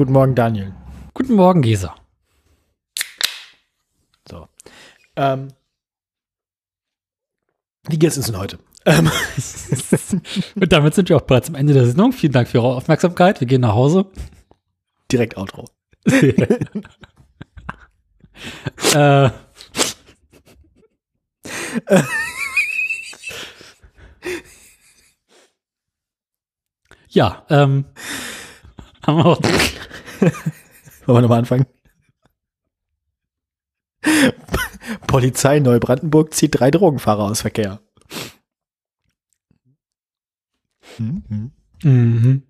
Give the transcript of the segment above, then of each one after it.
Guten Morgen, Daniel. Guten Morgen, Gesa. So. Ähm, geht's uns denn heute? Ähm, Und damit sind wir auch bereits am Ende der Sendung. Vielen Dank für Ihre Aufmerksamkeit. Wir gehen nach Hause. direkt Outro. äh, ja, ähm, haben wir auch, Wollen wir nochmal anfangen? Polizei Neubrandenburg zieht drei Drogenfahrer aus Verkehr. Mhm. mhm.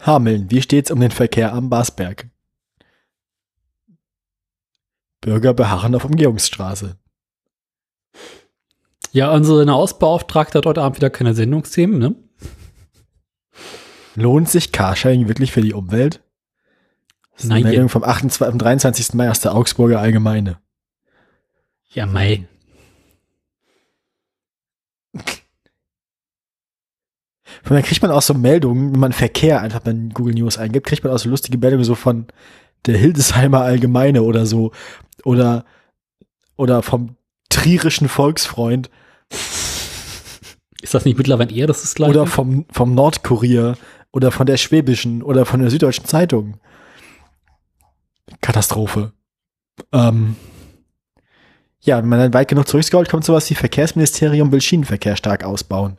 Hameln, wie steht's um den Verkehr am Basberg? Bürger beharren auf Umgehungsstraße. ja, unsere Ausbeauftragte hat heute Abend wieder keine Sendungsthemen, ne? Lohnt sich Carsharing wirklich für die Umwelt? Das ist eine Nein. Meldung vom, 28, vom 23. Mai aus der Augsburger Allgemeine. Ja, mei. Von dann kriegt man auch so Meldungen, wenn man Verkehr einfach bei Google News eingibt, kriegt man auch so lustige Meldungen so von der Hildesheimer Allgemeine oder so. Oder, oder vom trierischen Volksfreund. Ist das nicht mittlerweile eher das, ist gleich? Oder vom, vom Nordkurier. Oder von der Schwäbischen. Oder von der Süddeutschen Zeitung. Katastrophe. Ähm, ja, wenn man dann weit genug zurückscrollt, kommt sowas wie Verkehrsministerium will Schienenverkehr stark ausbauen.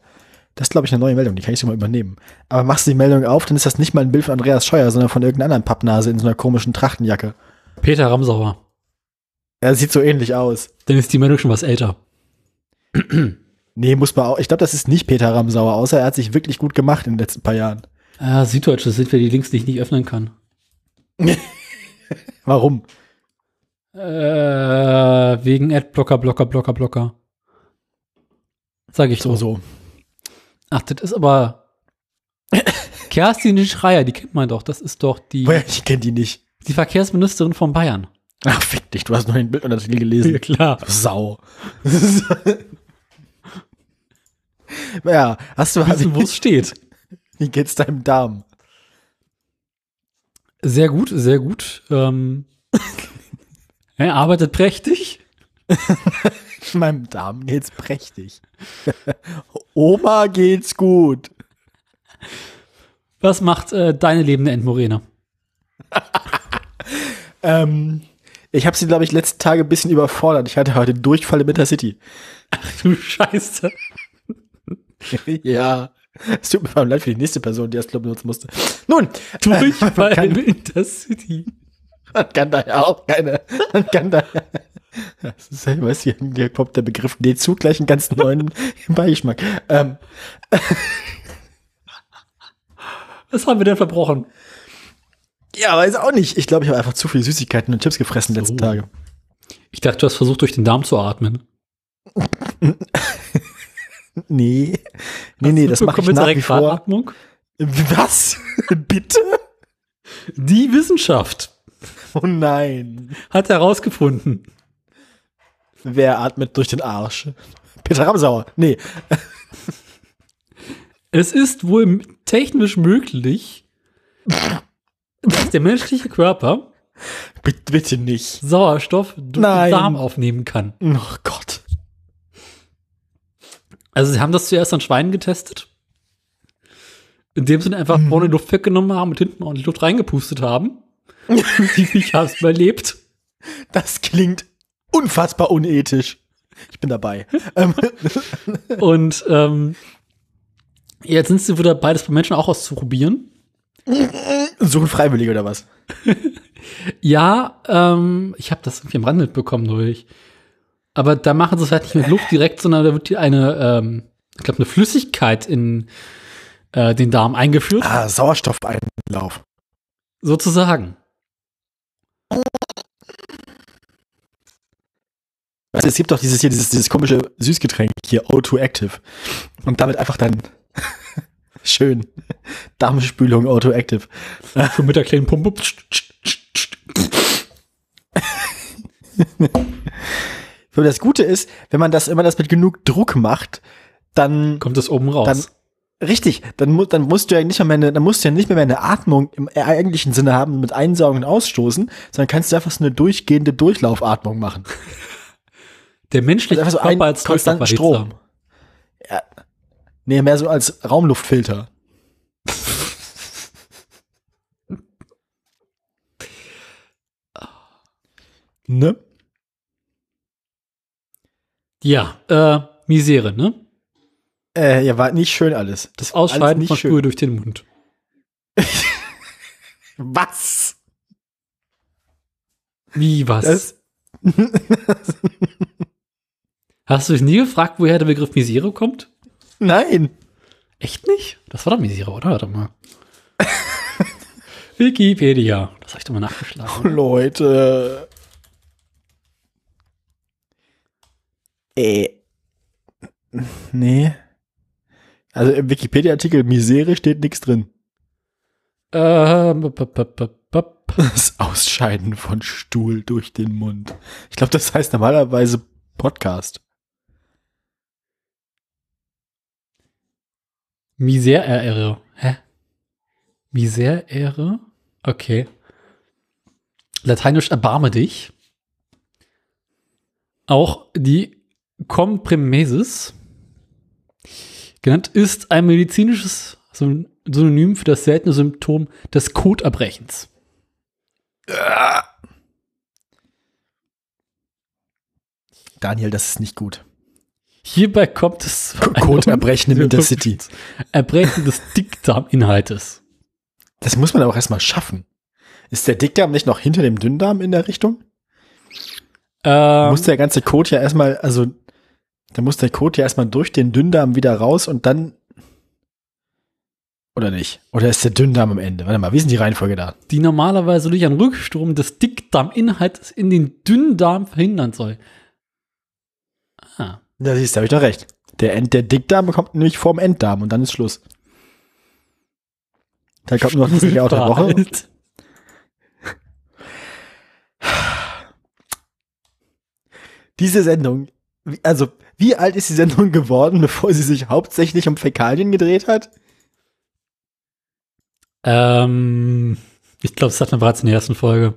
Das ist, glaube ich, eine neue Meldung, die kann ich so mal übernehmen. Aber machst du die Meldung auf, dann ist das nicht mal ein Bild von Andreas Scheuer, sondern von irgendeiner anderen Pappnase in so einer komischen Trachtenjacke. Peter Ramsauer. Er sieht so ähnlich aus. Dann ist die Meldung schon was älter. Nee, muss man auch. Ich glaube, das ist nicht Peter Ramsauer, außer er hat sich wirklich gut gemacht in den letzten paar Jahren. Ah, Süddeutsche sind wir die Links, die ich nicht öffnen kann. Warum? Äh, wegen Adblocker, Blocker, Blocker, Blocker. Sag ich So, so. so. Ach, das ist aber Kerstin Schreier, die kennt man doch. Das ist doch die, ich kenne die nicht. die Verkehrsministerin von Bayern. Ach, fick dich, du hast nur ein Bild und das gelesen. klar. Du Sau. ja, hast du, Wissen, wo es steht. wie geht's deinem Darm? Sehr gut, sehr gut. Ähm, er arbeitet prächtig. Meinem Darm geht's prächtig. Oma geht's gut. Was macht äh, deine lebende Endmorene? Ähm, ich habe sie, glaube ich, letzten Tage ein bisschen überfordert. Ich hatte heute Durchfall im Intercity. Du Scheiße. ja. Es tut mir leid für die nächste Person, die das Club benutzen musste. Nun, Durchfall kann, im Intercity. Man kann da ja auch keine. Man kann da. Das ist ja, weißt du, hier kommt der Begriff D-Zug gleich einen ganz neuen Beigeschmack. Ähm, Was haben wir denn verbrochen? ja, weiß auch nicht. Ich glaube, ich habe einfach zu viele Süßigkeiten und Chips gefressen die letzten So. Tage. Ich dachte, du hast versucht, durch den Darm zu atmen. Nee. Nee, nee, das mache ich nach wie vor. Was? Bitte? Die Wissenschaft Oh nein. hat herausgefunden, Wer atmet durch den Arsch? Peter Ramsauer. Nee. es ist wohl technisch möglich, dass der menschliche Körper Bitte, bitte nicht. Sauerstoff durch Nein. den Darm aufnehmen kann. Oh Gott. Also sie haben das zuerst an Schweinen getestet, indem sie einfach vorne die Luft weggenommen haben und hinten ordentlich Luft reingepustet haben. Die Viecher haben es überlebt. Das klingt unfassbar unethisch. Ich bin dabei. ähm, Und ähm, jetzt sind sie wieder beides bei Menschen auch auszuprobieren. suchen Freiwillige oder was? Ja, ähm, ich habe das irgendwie am Rand mitbekommen durch. Aber da machen sie es halt nicht mit Luft direkt, sondern da wird hier eine, ähm, ich glaube, eine Flüssigkeit in äh, den Darm eingeführt, Ah, Sauerstoffeinlauf. sozusagen. Also es gibt doch dieses hier, dieses, dieses komische Süßgetränk hier, O2 Active. Und damit einfach dann schön Darmspülung O2 Active. Schon mit der kleinen Pumpe. das Gute ist, wenn man das immer das mit genug Druck macht, dann kommt das oben raus. Richtig, dann, mu dann musst du ja nicht mehr eine, dann musst du ja nicht mehr eine Atmung im eigentlichen Sinne haben mit Einsaugen und Ausstoßen, sondern kannst du einfach so eine durchgehende Durchlaufatmung machen. der menschliche Also einfach so Körper als konstanten Strom. Ja. Nee, mehr so als Raumluftfilter. ne? Ja, äh, Misere, ne? Äh, ja, war nicht schön alles. Das Ausscheiden nicht von schön. Stuhl durch den Mund. Was? Wie was? Das, Hast du dich nie gefragt, woher der Begriff Misere kommt? nein. Echt nicht? Das war doch Misere, oder? Warte mal. Wikipedia. Das habe ich doch mal nachgeschlagen. Leute. Äh. Nee. Also im Wikipedia-Artikel Misere steht nichts drin. Ähm, b- b- b- Das Ausscheiden von Stuhl durch den Mund. Ich glaube, das heißt normalerweise Podcast. Misere. Hä? Misere? Okay. Lateinisch erbarme dich. Auch die Comprimesis genannt ist ein medizinisches Syn- Synonym für das seltene Symptom des Koterbrechens. Daniel, das ist nicht gut. Hierbei kommt es Koterbrechen im Intercity. Erbrechen des Dickdarminhaltes. Das muss man aber auch erstmal schaffen. Ist der Dickdarm nicht noch hinter dem Dünndarm in der Richtung? Ähm, muss der ganze Kot ja erstmal, also, da muss der Kot ja erstmal durch den Dünndarm wieder raus und dann. Oder nicht? Oder ist der Dünndarm am Ende? Warte mal, wie ist denn die Reihenfolge da? die normalerweise durch einen Rückstrom des Dickdarminhalts in den Dünndarm verhindern soll. Ah. Da siehst du, habe ich doch recht. Der, End, der Dickdarm kommt nämlich vorm Enddarm und dann ist Schluss. Da kommt nur noch das Jahr der Woche. Diese Sendung, also, wie alt ist die Sendung geworden, bevor sie sich hauptsächlich um Fäkalien gedreht hat? Ähm, ich glaube, das hatten wir bereits in der ersten Folge.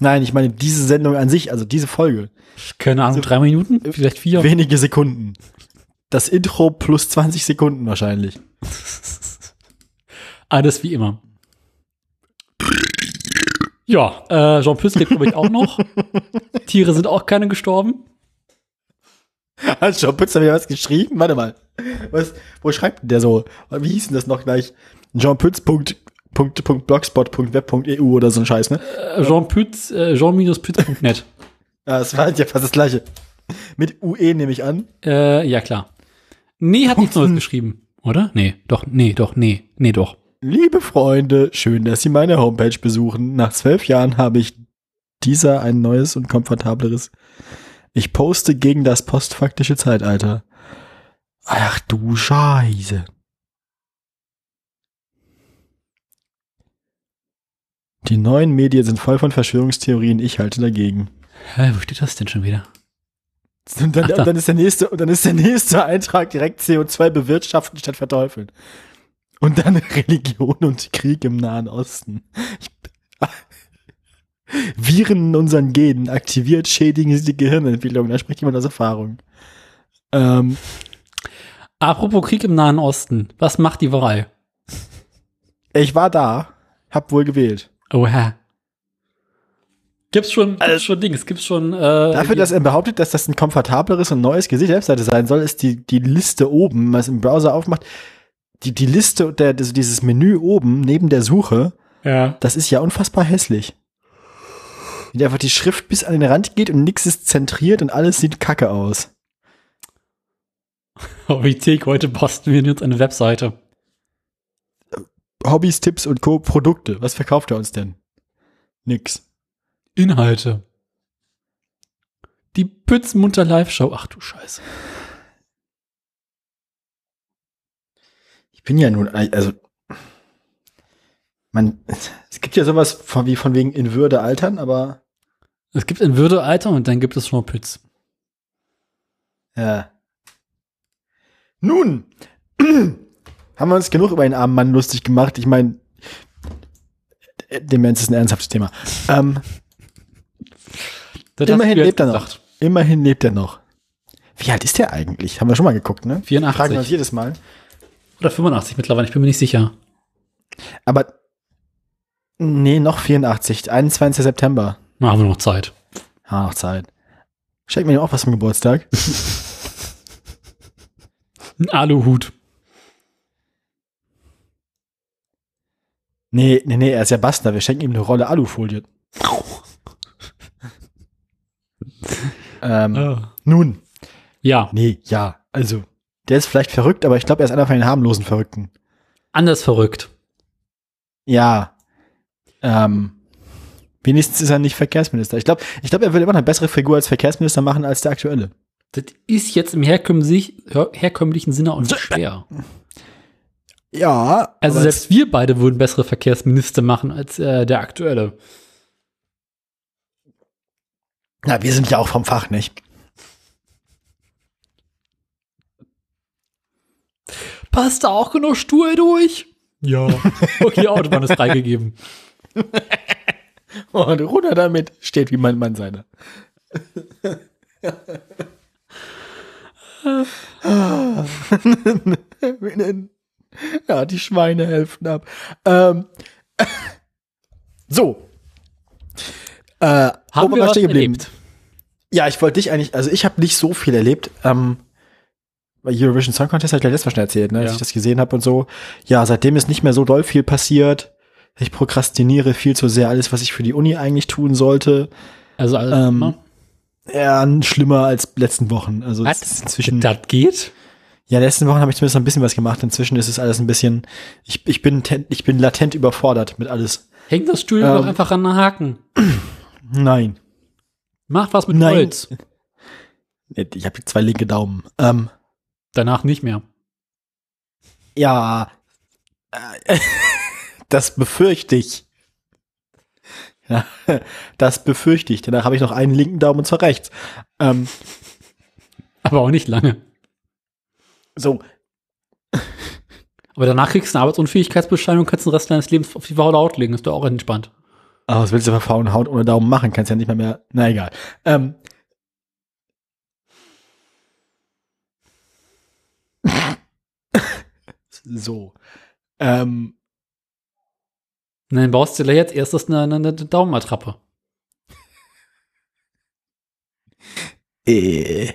Nein, ich meine diese Sendung an sich, also diese Folge. Keine Ahnung, So- drei Minuten? Vielleicht vier? Wenige Sekunden. Das Intro plus 20 Sekunden wahrscheinlich. Alles wie immer. Ja, äh, Jean Pütz lebt, glaube ich, auch noch. Tiere sind auch keine gestorben. Hat John Pützer wieder was geschrieben? Warte mal. Was, wo schreibt denn der so? Wie hieß denn das noch gleich? jeanpütz.blogspot.web.eu oder so ein Scheiß, ne? Äh, Jean Pütz, äh, Jean-Pütz.net. Ja, das war halt ja fast das gleiche. Mit UE nehme ich an. äh, ja, klar. Nee, hat nichts Neues geschrieben, oder? Nee, doch, nee, doch, nee, nee, doch. Liebe Freunde, schön, dass Sie meine Homepage besuchen. Nach zwölf Jahren habe ich dieser ein neues und komfortableres. Ich poste gegen das postfaktische Zeitalter. Ach du Scheiße. Die neuen Medien sind voll von Verschwörungstheorien, ich halte dagegen. Hä, wo steht das denn schon wieder? Und dann, Ach, da. und dann ist der nächste, und dann ist der nächste Eintrag direkt CO2 bewirtschaften statt verteufeln. Und dann Religion und Krieg im Nahen Osten. Ich, Viren in unseren Genen aktiviert, schädigen sie die Gehirnentwicklung. Da spricht jemand aus Erfahrung. Ähm, Apropos Krieg im Nahen Osten. Was macht die Wahl? ich war da, hab wohl gewählt. Oha. Gibt's schon, gibt's schon Dings, gibt's schon, äh, Dafür, dass er behauptet, dass das ein komfortableres und neues Gesicht der Webseite sein soll, ist die, die Liste oben, was im Browser aufmacht, die, die Liste, der, das- dieses Menü oben neben der Suche, ja. das ist ja unfassbar hässlich. Wie einfach die Schrift bis an den Rand geht und nichts ist zentriert und alles sieht kacke aus. Hobbythek, heute posten wir uns eine Webseite. Hobbys, Tipps und Co. Produkte. Was verkauft er uns denn? Nix. Inhalte. Die Pützmunter Live-Show. Ach du Scheiße. Ich bin ja nun, also, man, es gibt ja sowas von, wie von wegen in Würde altern, aber, Es gibt ein Würdealter und dann gibt es schon Pütz. ja. Nun, haben wir uns genug über einen armen Mann lustig gemacht. Ich meine, Demenz ist ein ernsthaftes Thema. Ähm, immerhin lebt er noch. gesagt. Immerhin lebt er noch. Wie alt ist der eigentlich? Haben wir schon mal geguckt, ne? 84. Fragen wir uns jedes Mal. Oder 85 mittlerweile, ich bin mir nicht sicher. Aber, nee, noch 84. 21. September. Na, haben wir noch Zeit. Ah, noch Zeit. Schenk mir auch was zum Geburtstag. Ein Aluhut. Nee, nee, nee, er ist ja Bastler. Wir schenken ihm eine Rolle Alufolie. ähm, Ah. Nun, Ja, nee, ja, also, der ist vielleicht verrückt, aber ich glaube, er ist einer von den harmlosen Verrückten. anders verrückt. Ja. Ähm, wenigstens ist er nicht Verkehrsminister. Ich glaube, ich glaube, er will immer eine bessere Figur als Verkehrsminister machen als der aktuelle. Das ist jetzt im herkömmlich, herkömmlichen Sinne auch nicht schwer. Ja, Also selbst wir beide würden bessere Verkehrsminister machen als äh, der aktuelle. Na, wir sind ja auch vom Fach, nicht? Passt da auch genug Stur durch? Ja. Okay, Autobahn ist freigegeben. Und runter damit steht wie mein Mann seiner. ja, die Schweine helfen ab. Ähm, so. Äh, Haben wir was geblieben? erlebt? Ja, ich wollte dich eigentlich, also ich habe nicht so viel erlebt. Ähm, bei Eurovision Song Contest habe ich gleich letztes Mal schon erzählt, ne, als Ja. ich das gesehen habe und so. Ja, seitdem ist nicht mehr so doll viel passiert. Ich prokrastiniere viel zu sehr alles, was ich für die Uni eigentlich tun sollte. Also alles Ähm, immer. Ja, schlimmer als letzten Wochen. Also Was? inzwischen. Das geht? Ja, letzten Wochen habe ich zumindest ein bisschen was gemacht. Inzwischen ist es alles ein bisschen. Ich, ich bin ich bin latent überfordert mit alles. Hängt das Studio Ähm. doch einfach an den Haken. Nein. Macht was mit Nein. Holz. Ich habe zwei linke Daumen. Ähm, Danach nicht mehr. ja. Das befürchte ich. Ja, das befürchte ich. Danach habe ich noch einen linken Daumen und zwar rechts. Ähm, Aber auch nicht lange. so, Aber danach kriegst du eine Arbeitsunfähigkeitsbescheinigung und kannst den Rest deines Lebens auf die faule Haut legen. Ist doch auch entspannt. Aber was willst du bei faulen Haut ohne Daumen machen? Kannst ja nicht mehr mehr. Na egal. Ähm. so. Ähm. Und dann baust du dir jetzt erstes eine, eine, eine Daumenattrappe. Äh.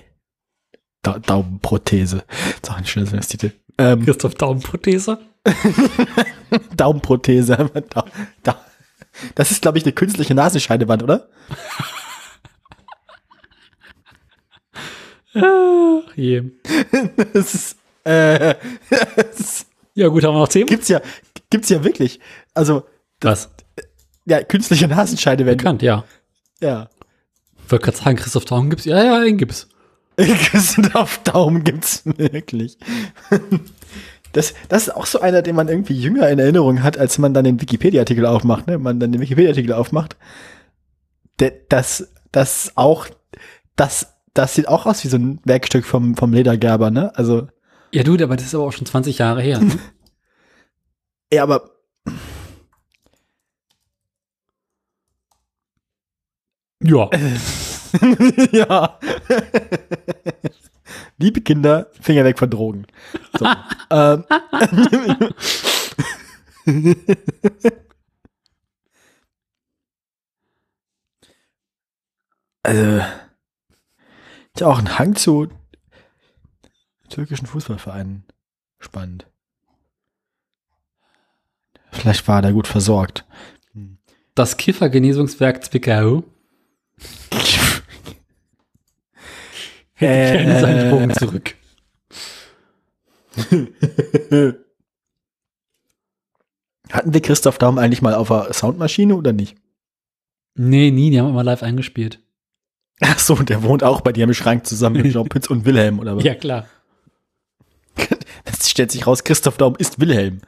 Da Daumenprothese. ist auch ein schönes Titel. Ähm, Christoph Daumenprothese. Daumenprothese. Da, da. Das ist, glaube ich, eine künstliche Nasenscheidewand, oder? Ach je. Das ist, äh, das ist, Ja, gut, haben wir noch Themen? gibt's ja, gibt's ja wirklich. Also, Was? ja, künstliche Nasenscheidewände. Bekannt, ja. Ja. Ich wollte gerade sagen, Christoph Daumen gibt's. Ja, ja, den gibt's. Christoph Daumen gibt's wirklich. Das, das ist auch so einer, den man irgendwie jünger in Erinnerung hat, als man dann den Wikipedia-Artikel aufmacht, ne? Man dann den Wikipedia-Artikel aufmacht. Das, das auch, das, das sieht auch aus wie so ein Werkstück vom, vom Ledergerber, ne? Also, Ja, du, aber das ist aber auch schon 20 Jahre her. Ne? ja, aber. Ja. ja. Liebe Kinder, Finger weg von Drogen. So. ähm. also, ich habe auch einen Hang zu türkischen Fußballvereinen. Spannend. Vielleicht war der gut versorgt. Das Kiffergenesungswerk Zwickau hätte gerne seinen Bogen zurück. Hatten wir Christoph Daum eigentlich mal auf der Soundmaschine oder nicht? Nee, nie, die haben immer live eingespielt. Ach so, der wohnt auch bei dir im Schrank zusammen mit Jean Pütz und Wilhelm, oder was? Ja, klar. Das stellt sich raus, Christoph Daum ist Wilhelm.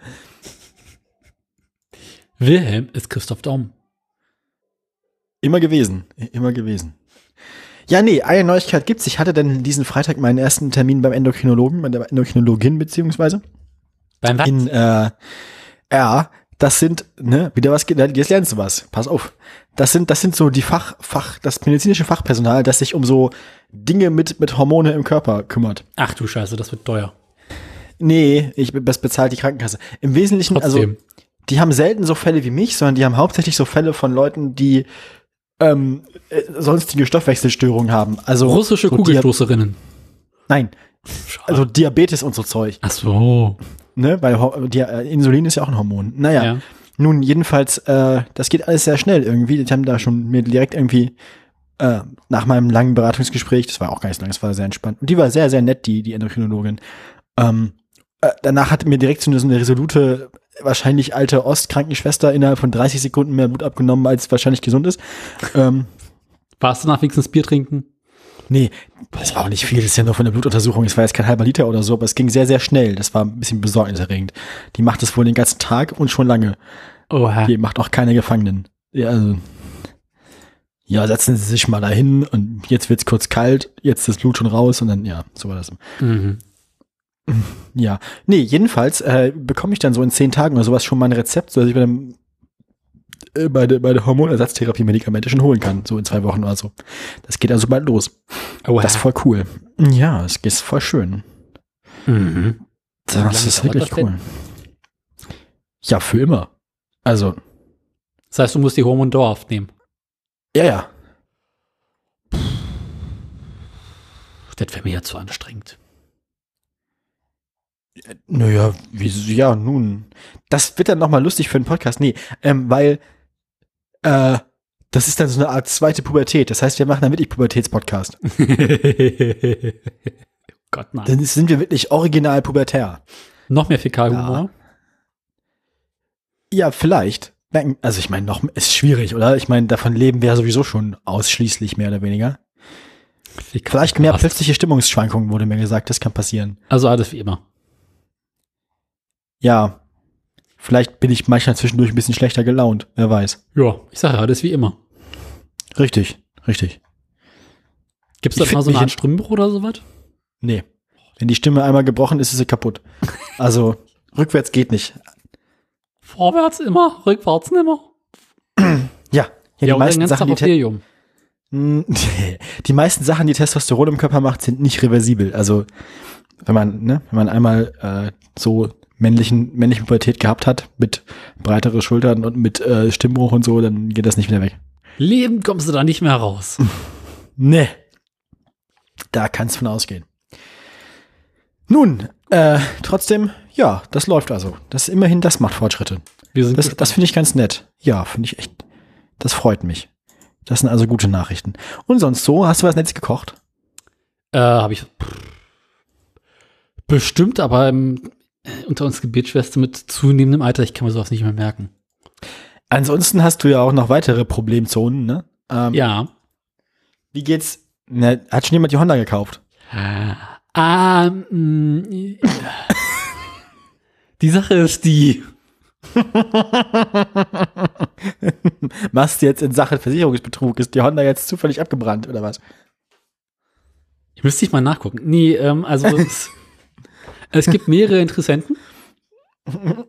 Wilhelm ist Christoph Daum. Immer gewesen. Immer gewesen. Ja, nee, eine Neuigkeit gibt's. Ich hatte denn diesen Freitag meinen ersten Termin beim Endokrinologen, bei der Endokrinologin beziehungsweise. Beim was? In, äh, ja, das sind, ne, wieder was, jetzt lernst du was. Pass auf. Das sind, das sind so die Fach, Fach, das medizinische Fachpersonal, das sich um so Dinge mit, mit Hormone im Körper kümmert. Ach du Scheiße, das wird teuer. Nee, ich, das bezahlt die Krankenkasse. Im Wesentlichen, also, Trotzdem. die haben selten so Fälle wie mich, sondern die haben hauptsächlich so Fälle von Leuten, die ähm, äh, sonstige Stoffwechselstörungen haben. Also Russische so Kugelstoßerinnen. Nein, also Diabetes und so Zeug. Ach so. Ne? Weil Ho- die, äh, Insulin ist ja auch ein Hormon. Naja, Ja. nun jedenfalls, äh, das geht alles sehr schnell irgendwie. Die haben da schon mir direkt irgendwie äh, nach meinem langen Beratungsgespräch, das war auch gar nicht so lang, das war sehr entspannt. Und die war sehr, sehr nett, die, die Endokrinologin. Ähm, äh, danach hat mir direkt so eine, so eine resolute, wahrscheinlich alte Ostkrankenschwester innerhalb von 30 Sekunden mehr Blut abgenommen, als wahrscheinlich gesund ist. ähm, Warst du nach wenigstens Bier trinken? Nee, das war auch nicht viel, das ist ja nur von der Blutuntersuchung, es war jetzt kein halber Liter oder so, aber es ging sehr, sehr schnell. Das war ein bisschen besorgniserregend. Die macht das wohl den ganzen Tag und schon lange. Oha. Die macht auch keine Gefangenen. Ja, also, ja, setzen Sie sich mal dahin und jetzt wird's kurz kalt, jetzt ist das Blut schon raus und dann, ja, so war das. Mhm. Ja, nee, jedenfalls äh, bekomme ich dann so in zehn Tagen oder sowas schon mal ein Rezept, sodass ich bei, dem, äh, bei, der, bei der Hormonersatztherapie Medikamente schon holen kann, so in zwei Wochen oder so. Das geht also bald los. Oha. Das ist voll cool. Ja, es ist voll schön. mhm. Das ist wirklich das denn? cool. Ja, für immer. Also, Das heißt, du musst die Hormone dauerhaft nehmen. ja, ja. Das wäre mir ja zu anstrengend. Naja, wie, ja, nun. Das wird dann nochmal lustig für einen Podcast. Nee, ähm, weil, äh, das ist dann so eine Art zweite Pubertät. Das heißt, wir machen dann wirklich Pubertätspodcast. Gott, nein. Dann sind wir wirklich original pubertär. Noch mehr Fäkalhumor. Ja, vielleicht. Merken- Also ich meine, noch ist schwierig, oder? Ich meine, davon leben wir ja sowieso schon ausschließlich mehr oder weniger. Vielleicht mehr plötzliche Stimmungsschwankungen wurde mir gesagt, das kann passieren. Also alles wie immer. Ja. Vielleicht bin ich manchmal zwischendurch ein bisschen schlechter gelaunt, wer weiß. Ja, ich sage ja, alles wie immer. Richtig, richtig. Gibt es da mal so eine mich Art Stimmbruch oder sowas? Nee. Wenn die Stimme einmal gebrochen ist, ist sie kaputt. Also, rückwärts geht nicht. Vorwärts immer, rückwärts nimmer. Ja. Ja, die, den meisten Sachen, die, Te- die meisten Sachen, die Testosteron im Körper macht, sind nicht reversibel. Also, wenn man, ne, wenn man einmal äh, so männlichen, männliche Pubertät gehabt hat, mit breitere Schultern und mit äh, Stimmbruch und so, dann geht das nicht wieder weg. Lebend kommst du da nicht mehr raus. Nee. Da kannst von ausgehen. Nun, äh, trotzdem, ja, das läuft also. Das immerhin, das macht Fortschritte. Wir sind Das, das finde ich ganz nett. Ja, finde ich echt. Das freut mich. Das sind also gute Nachrichten. Und sonst so, hast du was Nettes gekocht? Äh, habe ich bestimmt, aber ähm, unter uns Gebetsschwester mit zunehmendem Alter, ich kann mir sowas nicht mehr merken. Ansonsten hast du ja auch noch weitere Problemzonen, ne? Ähm, Ja. Wie geht's? Na, hat schon jemand die Honda gekauft? Ah, mm, die Sache ist die. Machst du jetzt in Sachen Versicherungsbetrug? Ist die Honda jetzt zufällig abgebrannt oder was? Ich müsste ich mal nachgucken. Nee, ähm, also es, gibt mehrere Interessenten.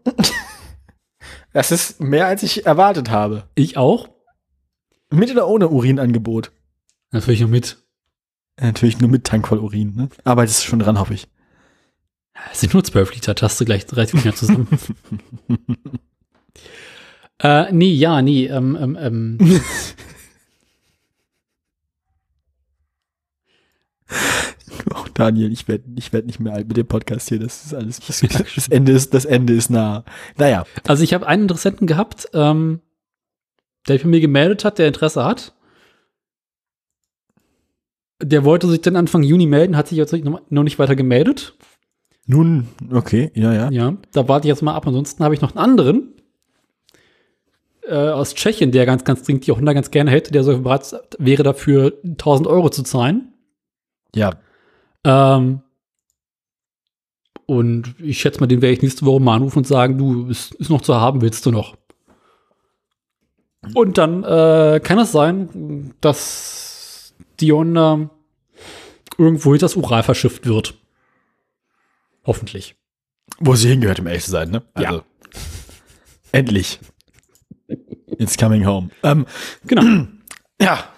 Das ist mehr, als ich erwartet habe. Ich auch. Mit oder ohne Urinangebot? Natürlich noch mit. Natürlich nur mit Tank voll Urin, ne? Arbeitest du schon dran, hoffe ich. Es sind nur 12 Liter, du gleich 30 mehr zusammen. äh, nee, ja, nee, ähm, ähm, ähm. Daniel, ich werde ich werd nicht mehr alt mit dem Podcast hier. Das ist alles. Das, das, Ende, ist, das Ende ist nah. Naja. Also ich habe einen Interessenten gehabt, ähm, der sich bei mir gemeldet hat, der Interesse hat. Der wollte sich dann Anfang Juni melden, hat sich jetzt noch noch nicht weiter gemeldet. Nun, okay, ja, ja. Ja, da warte ich jetzt mal ab. Ansonsten habe ich noch einen anderen. äh, aus Tschechien, der ganz, ganz dringend die Honda ganz gerne hätte, der so bereit wäre dafür 1000 Euro zu zahlen. Ja. Ähm, und ich schätze mal, den werde ich nächste Woche mal anrufen und sagen, du, ist, ist noch zu haben, willst du noch? Und dann äh, kann es sein, dass die Honda irgendwo das Ural verschifft wird. Hoffentlich. Wo sie hingehört, um ehrlich zu sein, ne? Ja. Also, Endlich. It's coming home. Ähm, Genau. ja.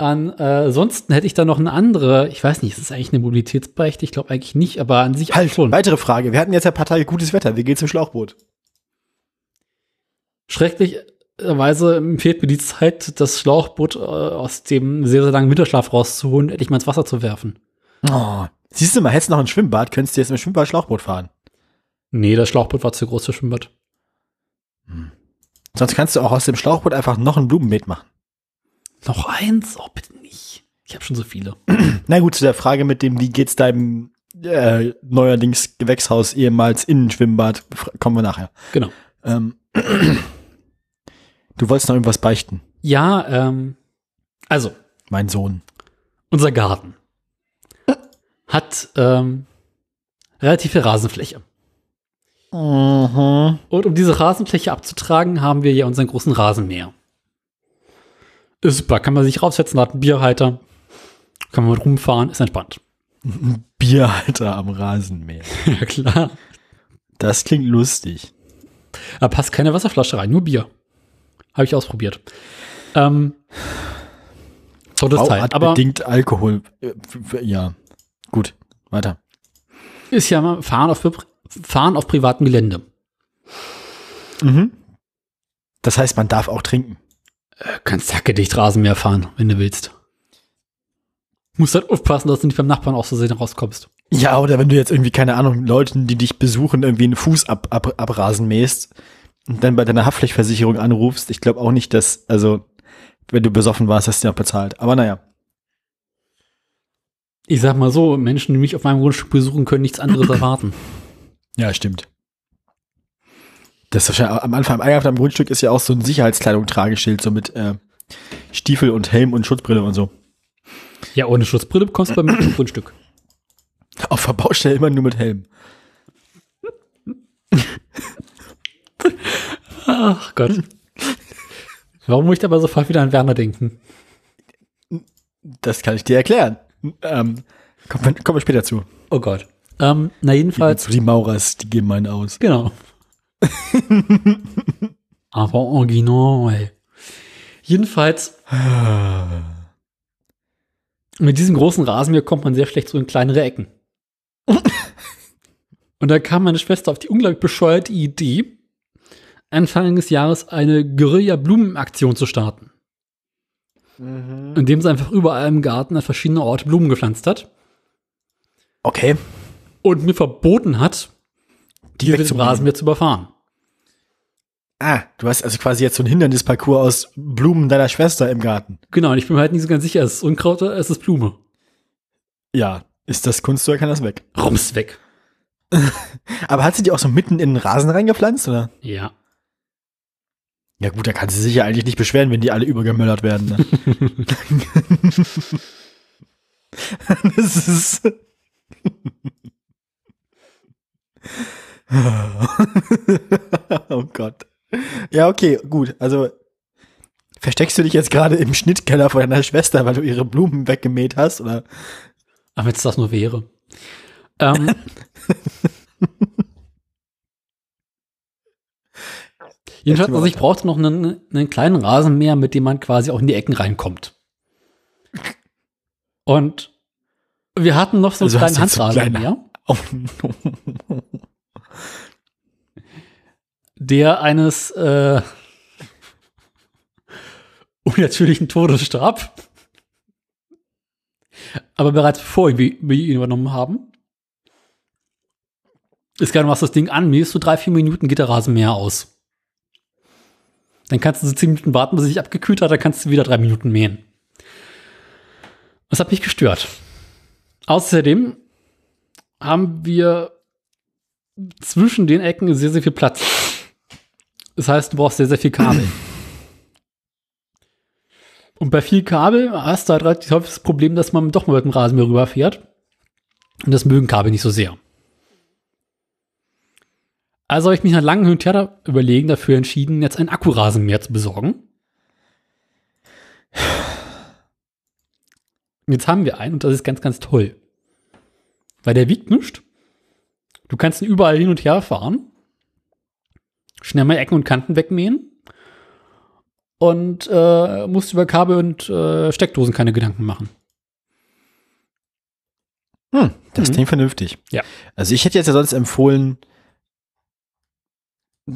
Ansonsten hätte ich da noch eine andere, ich weiß nicht, ist das eigentlich eine Mobilitätsbeichte? Ich glaube eigentlich nicht, aber an sich Halt, schon. weitere Frage. Wir hatten jetzt ein paar Tage gutes Wetter. Wie geht's im Schlauchboot? Schrecklicherweise fehlt mir die Zeit, das Schlauchboot äh, aus dem sehr, sehr langen Winterschlaf rauszuholen, endlich mal ins Wasser zu werfen. Oh. Siehst du mal, hättest du noch ein Schwimmbad, könntest du jetzt mit dem Schwimmbad Schlauchboot fahren. Nee, das Schlauchboot war zu groß für Schwimmbad. Sonst kannst du auch aus dem Schlauchboot einfach noch ein Blumenbeet machen. Noch eins? Oh, bitte nicht. Ich habe schon so viele. Na gut, zu der Frage mit dem, wie geht's deinem äh, neuerdings Gewächshaus ehemals Innenschwimmbad, kommen wir nachher. Genau. Ähm, du wolltest noch irgendwas beichten, Ja, ähm, also, mein Sohn. unser Garten hat ähm, relativ viel Rasenfläche. Mhm. Und um diese Rasenfläche abzutragen, haben wir ja unseren großen Rasenmäher. Ist super, kann man sich raufsetzen, hat einen Bierhalter, kann man mit rumfahren, ist entspannt. Bierhalter am Rasenmäher. ja, klar. Das klingt lustig. Da passt keine Wasserflasche rein, nur Bier. Habe ich ausprobiert. Ähm, tolles Teil. Aber bedingt Alkohol. Äh, Ja, gut, weiter. ist ja mal Fahren auf, Fahren auf privatem Gelände. Mhm. Das heißt, man darf auch trinken. Äh, kannst hackedicht Rasenmäher fahren, wenn du willst. Musst halt aufpassen, dass du nicht beim Nachbarn aus Versehen rauskommst. Ja, oder wenn du jetzt irgendwie, keine Ahnung, Leuten, die dich besuchen, irgendwie einen Fuß ab, ab, abrasen mähst und dann bei deiner Haftpflichtversicherung anrufst, ich glaube auch nicht, dass, also, wenn du besoffen warst, hast du ja auch bezahlt. Aber naja. Ich sag mal so, Menschen, die mich auf meinem Grundstück besuchen, können nichts anderes erwarten. Ja, stimmt. Das ist wahrscheinlich am Anfang, am Eingang am Grundstück ist ja auch so ein Sicherheitskleidung-Trageschild, so mit äh, Stiefel und Helm und Schutzbrille und so. Ja, ohne Schutzbrille bekommst du bei mir ein Grundstück. Auf der Baustelle immer nur mit Helm. Ach Gott. Warum muss ich dabei sofort wieder an Werner denken? Das kann ich dir erklären. Ähm, kommen, wir, später zu. Oh Gott. Ähm, na jedenfalls, Die Maurers, die geben einen aus. genau. Aber original. Jedenfalls, mit diesem großen Rasenmäher kommt man sehr schlecht so in kleinere Ecken. Und da kam meine Schwester auf die unglaublich bescheuerte Idee, Anfang des Jahres eine Guerilla-Blumenaktion zu starten. Indem sie einfach überall im Garten an verschiedene Orte Blumen gepflanzt hat Okay. und mir verboten hat, Die mit dem. Rasenmäher zu überfahren. Ah, du hast also quasi jetzt so ein Hindernisparcours aus Blumen deiner Schwester im Garten. Genau, und ich bin mir halt nicht so ganz sicher, ist es Unkraut oder ist es Blume? Ja. Ist das Kunst oder kann das weg? Rums weg. Aber hat sie die auch so mitten in den Rasen reingepflanzt, oder? Ja. Ja gut, da kann sie sich ja eigentlich nicht beschweren, wenn die alle übergemöllert werden. Ne? das ist. oh Gott. Ja, okay, gut. Also versteckst du dich jetzt gerade im Schnittkeller von deiner Schwester, weil du ihre Blumen weggemäht hast, oder? Aber wenn es das nur wäre. Ähm, Jedenfalls, also ich brauchte noch einen, einen kleinen Rasenmäher, mit dem man quasi auch in die Ecken reinkommt. Und wir hatten noch so einen Also kleinen jetzt so Handrasenmäher, Oh, der eines äh, unnatürlichen Todes starb. Aber bereits bevor wir, ihn übernommen haben, ist gerade was das Ding anmähst, so drei, vier Minuten geht der Rasenmäher aus. Dann kannst du so zehn Minuten warten, bis er sich abgekühlt hat, dann kannst du wieder drei Minuten mähen. Das hat mich gestört. Außerdem haben wir zwischen den Ecken sehr, sehr viel Platz. Das heißt, du brauchst sehr, sehr viel Kabel. Und bei viel Kabel hast du halt relativ häufig das Problem, dass man doch mal mit dem Rasenmäher rüberfährt. Und das mögen Kabel nicht so sehr. Also habe ich mich nach langem Hin und Her überlegen dafür entschieden, jetzt einen Akkurasenmäher zu besorgen. Und jetzt haben wir einen und das ist ganz, ganz toll. Weil der wiegt nichts. Du kannst ihn überall hin und her fahren. Schnell mal Ecken und Kanten wegmähen. Und äh, musst über Kabel und äh, Steckdosen keine Gedanken machen. Hm, das Mhm. klingt vernünftig. Ja. Also ich hätte jetzt ja sonst empfohlen,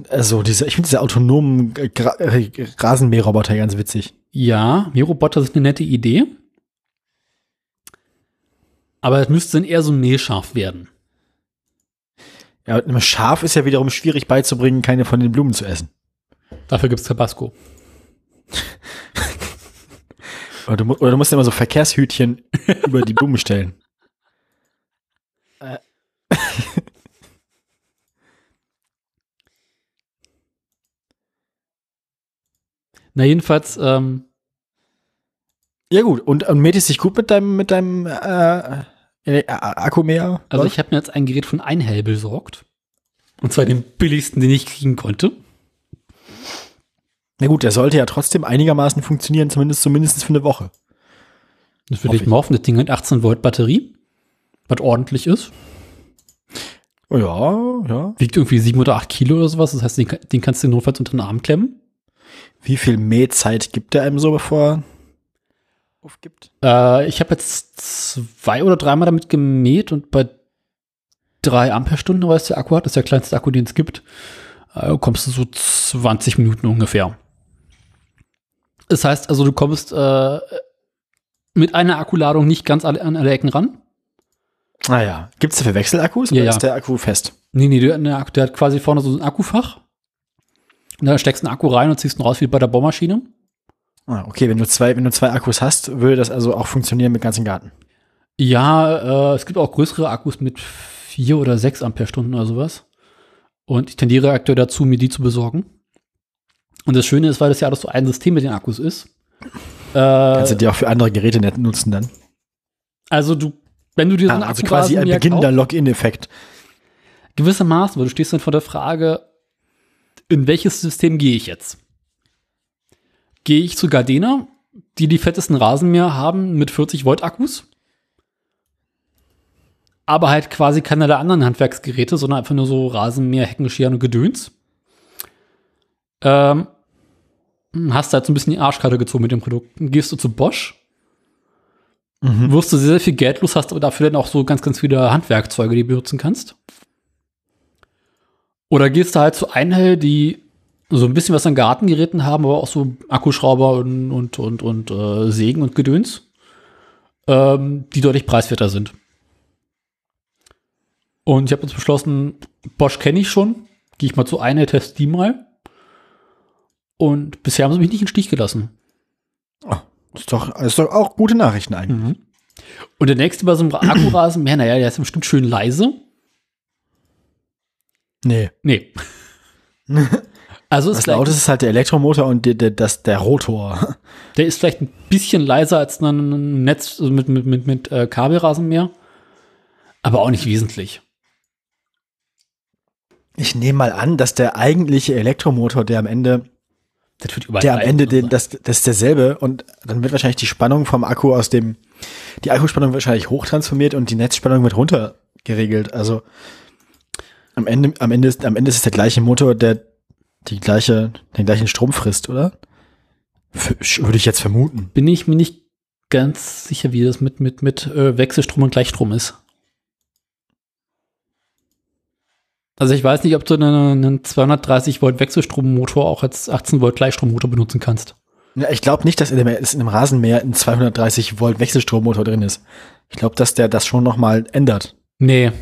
also diese, ich finde diese autonomen äh, Gra äh, Rasenmäherroboter ganz witzig. Ja, Mähroboter sind eine nette Idee. Aber es müsste dann eher so mähscharf werden. Ja, einem Schaf ist ja wiederum schwierig beizubringen, keine von den Blumen zu essen. Dafür gibt's Tabasco. Oder du, oder du musst immer so Verkehrshütchen über die Blumen stellen. Äh. Na, jedenfalls, ähm, Ja gut, und, und mäht es sich gut mit deinem, mit deinem äh, äh, Akkumäher? also ich habe mir jetzt ein Gerät von Einhell besorgt. Und zwar den billigsten, den ich kriegen konnte. Na gut, der sollte ja trotzdem einigermaßen funktionieren, zumindest zumindest für eine Woche. Das würde ich mal hoffen. Das Ding hat 18 Volt Batterie. Was ordentlich ist. Oh ja, ja. Wiegt irgendwie 7 oder 8 Kilo oder sowas. Das heißt, den, den kannst du notfalls unter den Arm klemmen. Wie viel Mähzeit gibt er einem so, bevor aufgibt? Äh, ich habe jetzt zwei oder dreimal damit gemäht und bei drei Ampere-Stunden, was der Akku hat, das ist der kleinste Akku, den es gibt, äh, kommst du so 20 Minuten ungefähr. Das heißt also, du kommst äh, mit einer Akkuladung nicht ganz alle, an alle Ecken ran. Naja, gibt es dafür Wechselakkus oder Ja, ja. ist der Akku fest? Nee, nee, der, der, der hat quasi vorne so ein Akkufach. Und da steckst du einen Akku rein und ziehst ihn raus wie bei der Bohrmaschine. Ah, okay, wenn du zwei, wenn du zwei Akkus hast, würde das also auch funktionieren mit ganzen Garten. Ja, äh, es gibt auch größere Akkus mit vier oder sechs Ampere-Stunden oder sowas. Und ich tendiere aktuell dazu, mir die zu besorgen. Und das Schöne ist, weil das ja alles so ein System mit den Akkus ist. Kannst du Äh, die auch für andere Geräte net nutzen dann? also du, wenn du dir so Ah, also quasi ein beginnender Login-Effekt. gewissermaßen, weil du stehst dann vor der Frage, in welches System gehe ich jetzt? Gehe ich zu Gardena, die die fettesten Rasenmäher haben mit 40 Volt Akkus? Aber halt quasi keine der anderen Handwerksgeräte, sondern einfach nur so Rasenmäher, Heckenscheren und Gedöns. Ähm, hast halt so ein bisschen die Arschkarte gezogen mit dem Produkt. Gehst du zu Bosch, Mhm. wirst du sehr, sehr viel Geld los, hast aber dafür dann auch so ganz, ganz viele Handwerkzeuge, die du benutzen kannst. Oder gehst du halt zu Einhell, die so ein bisschen was an Gartengeräten haben, aber auch so Akkuschrauber und, und, und, und äh, Sägen und Gedöns, ähm, die deutlich preiswerter sind. Und ich habe jetzt beschlossen, Bosch kenne ich schon, gehe ich mal zu Einhell, teste die mal. Und bisher haben sie mich nicht in den Stich gelassen. Oh, ist, doch, ist doch auch gute Nachrichten eigentlich. Mhm. Und der nächste bei so einem Akkurasenmäher, naja, der ist bestimmt schön leise. Nee. Nee. Also ist Was laut vielleicht, ist, halt der Elektromotor und der, der, das, der Rotor. der ist vielleicht ein bisschen leiser als ein Netz also mit, mit, mit, mit äh, Kabelrasenmäher. Aber auch nicht wesentlich. Ich nehme mal an, dass der eigentliche Elektromotor, der am Ende, Das der am Ende, sein. den, das, das ist derselbe und dann wird wahrscheinlich die Spannung vom Akku aus dem, die Akkuspannung wird wahrscheinlich hochtransformiert und die Netzspannung wird runter geregelt. Also am Ende, am Ende ist, am Ende ist es der gleiche Motor, der die gleiche, den gleichen Strom frisst, oder? F würde ich jetzt vermuten. Bin ich mir nicht ganz sicher, wie das mit, mit, mit äh, Wechselstrom und Gleichstrom ist. Also ich weiß nicht, ob du einen, einen 230 Volt Wechselstrommotor auch als 18 Volt Gleichstrommotor benutzen kannst. Ja, ich glaube nicht, dass in dem, in dem Rasenmäher ein 230 Volt Wechselstrommotor drin ist. Ich glaube, dass der das schon noch mal ändert. Nee.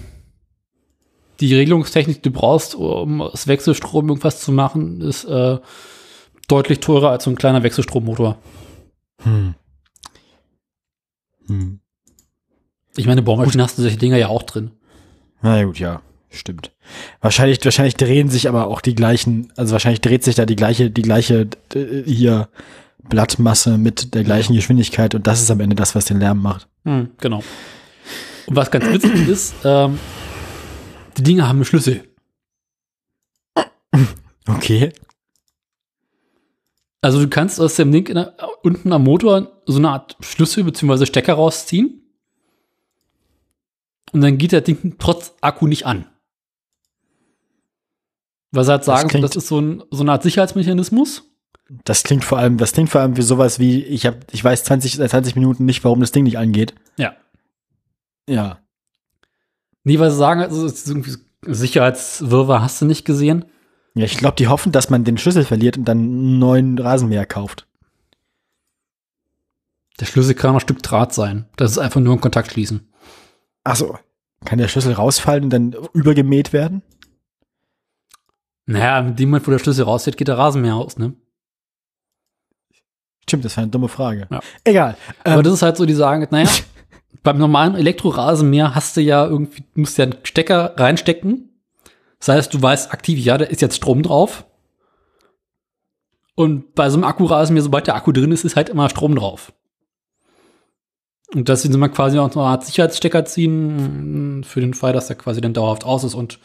Die Regelungstechnik, die du brauchst, um aus Wechselstrom irgendwas zu machen, ist äh, deutlich teurer als so ein kleiner Wechselstrommotor. Hm. Hm. Ich meine, Bohrmaschinen hast du solche Dinger ja auch drin. Na gut, ja, stimmt. Wahrscheinlich, wahrscheinlich drehen sich aber auch die gleichen, also wahrscheinlich dreht sich da die gleiche, die gleiche äh, hier Blattmasse mit der gleichen Geschwindigkeit und das ist am Ende das, was den Lärm macht. Hm, genau. Und was ganz witzig ist, ähm, die Dinge haben einen Schlüssel. Okay. Also du kannst aus dem Ding in der, unten am Motor so eine Art Schlüssel bzw. Stecker rausziehen. Und dann geht das Ding trotz Akku nicht an. Was er halt sagen, das, klingt- das ist so, ein, so eine Art Sicherheitsmechanismus. Das klingt vor allem, das klingt vor allem wie sowas wie, ich hab, ich weiß 20, seit 20 Minuten nicht, warum das Ding nicht angeht. Ja. Ja. Nee, weil sie sagen, also Sicherheitswirrwarr hast du nicht gesehen. Ja, ich glaube, die hoffen, dass man den Schlüssel verliert und dann einen neuen Rasenmäher kauft. Der Schlüssel kann ein Stück Draht sein. Das ist einfach nur ein Kontakt schließen. Achso. Kann der Schlüssel rausfallen und dann übergemäht werden? Naja, in dem Moment, wo der Schlüssel rausgeht, geht der Rasenmäher aus, ne? Stimmt, das war eine dumme Frage. Ja. Egal. Aber Ähm, das ist halt so, die sagen, naja, beim normalen Elektrorasenmäher hast du ja irgendwie, du musst ja einen Stecker reinstecken. Das heißt, du weißt aktiv, ja, da ist jetzt Strom drauf. Und bei so einem Akkurasenmäher, sobald der Akku drin ist, ist halt immer Strom drauf. Und deswegen sind wir quasi auch so eine Art Sicherheitsstecker ziehen, für den Fall, dass der quasi dann dauerhaft aus ist und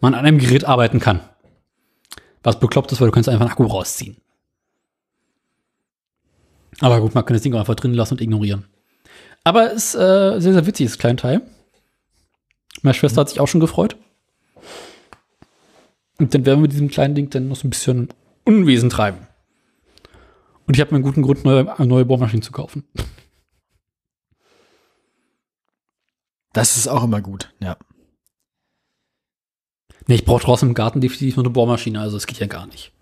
man an einem Gerät arbeiten kann. Was bekloppt ist, weil du kannst einfach einen Akku rausziehen. Aber gut, man kann das Ding auch einfach drin lassen und ignorieren. Aber es ist äh, sehr, sehr witzig, das kleine Teil. Meine Schwester hat sich auch schon gefreut. Und dann werden wir mit diesem kleinen Ding dann noch so ein bisschen Unwesen treiben. Und ich habe mir einen guten Grund, neue, neue Bohrmaschinen zu kaufen. das ist auch immer gut, ja. Nee, ich brauche draußen im Garten definitiv nur eine Bohrmaschine, also es geht ja gar nicht.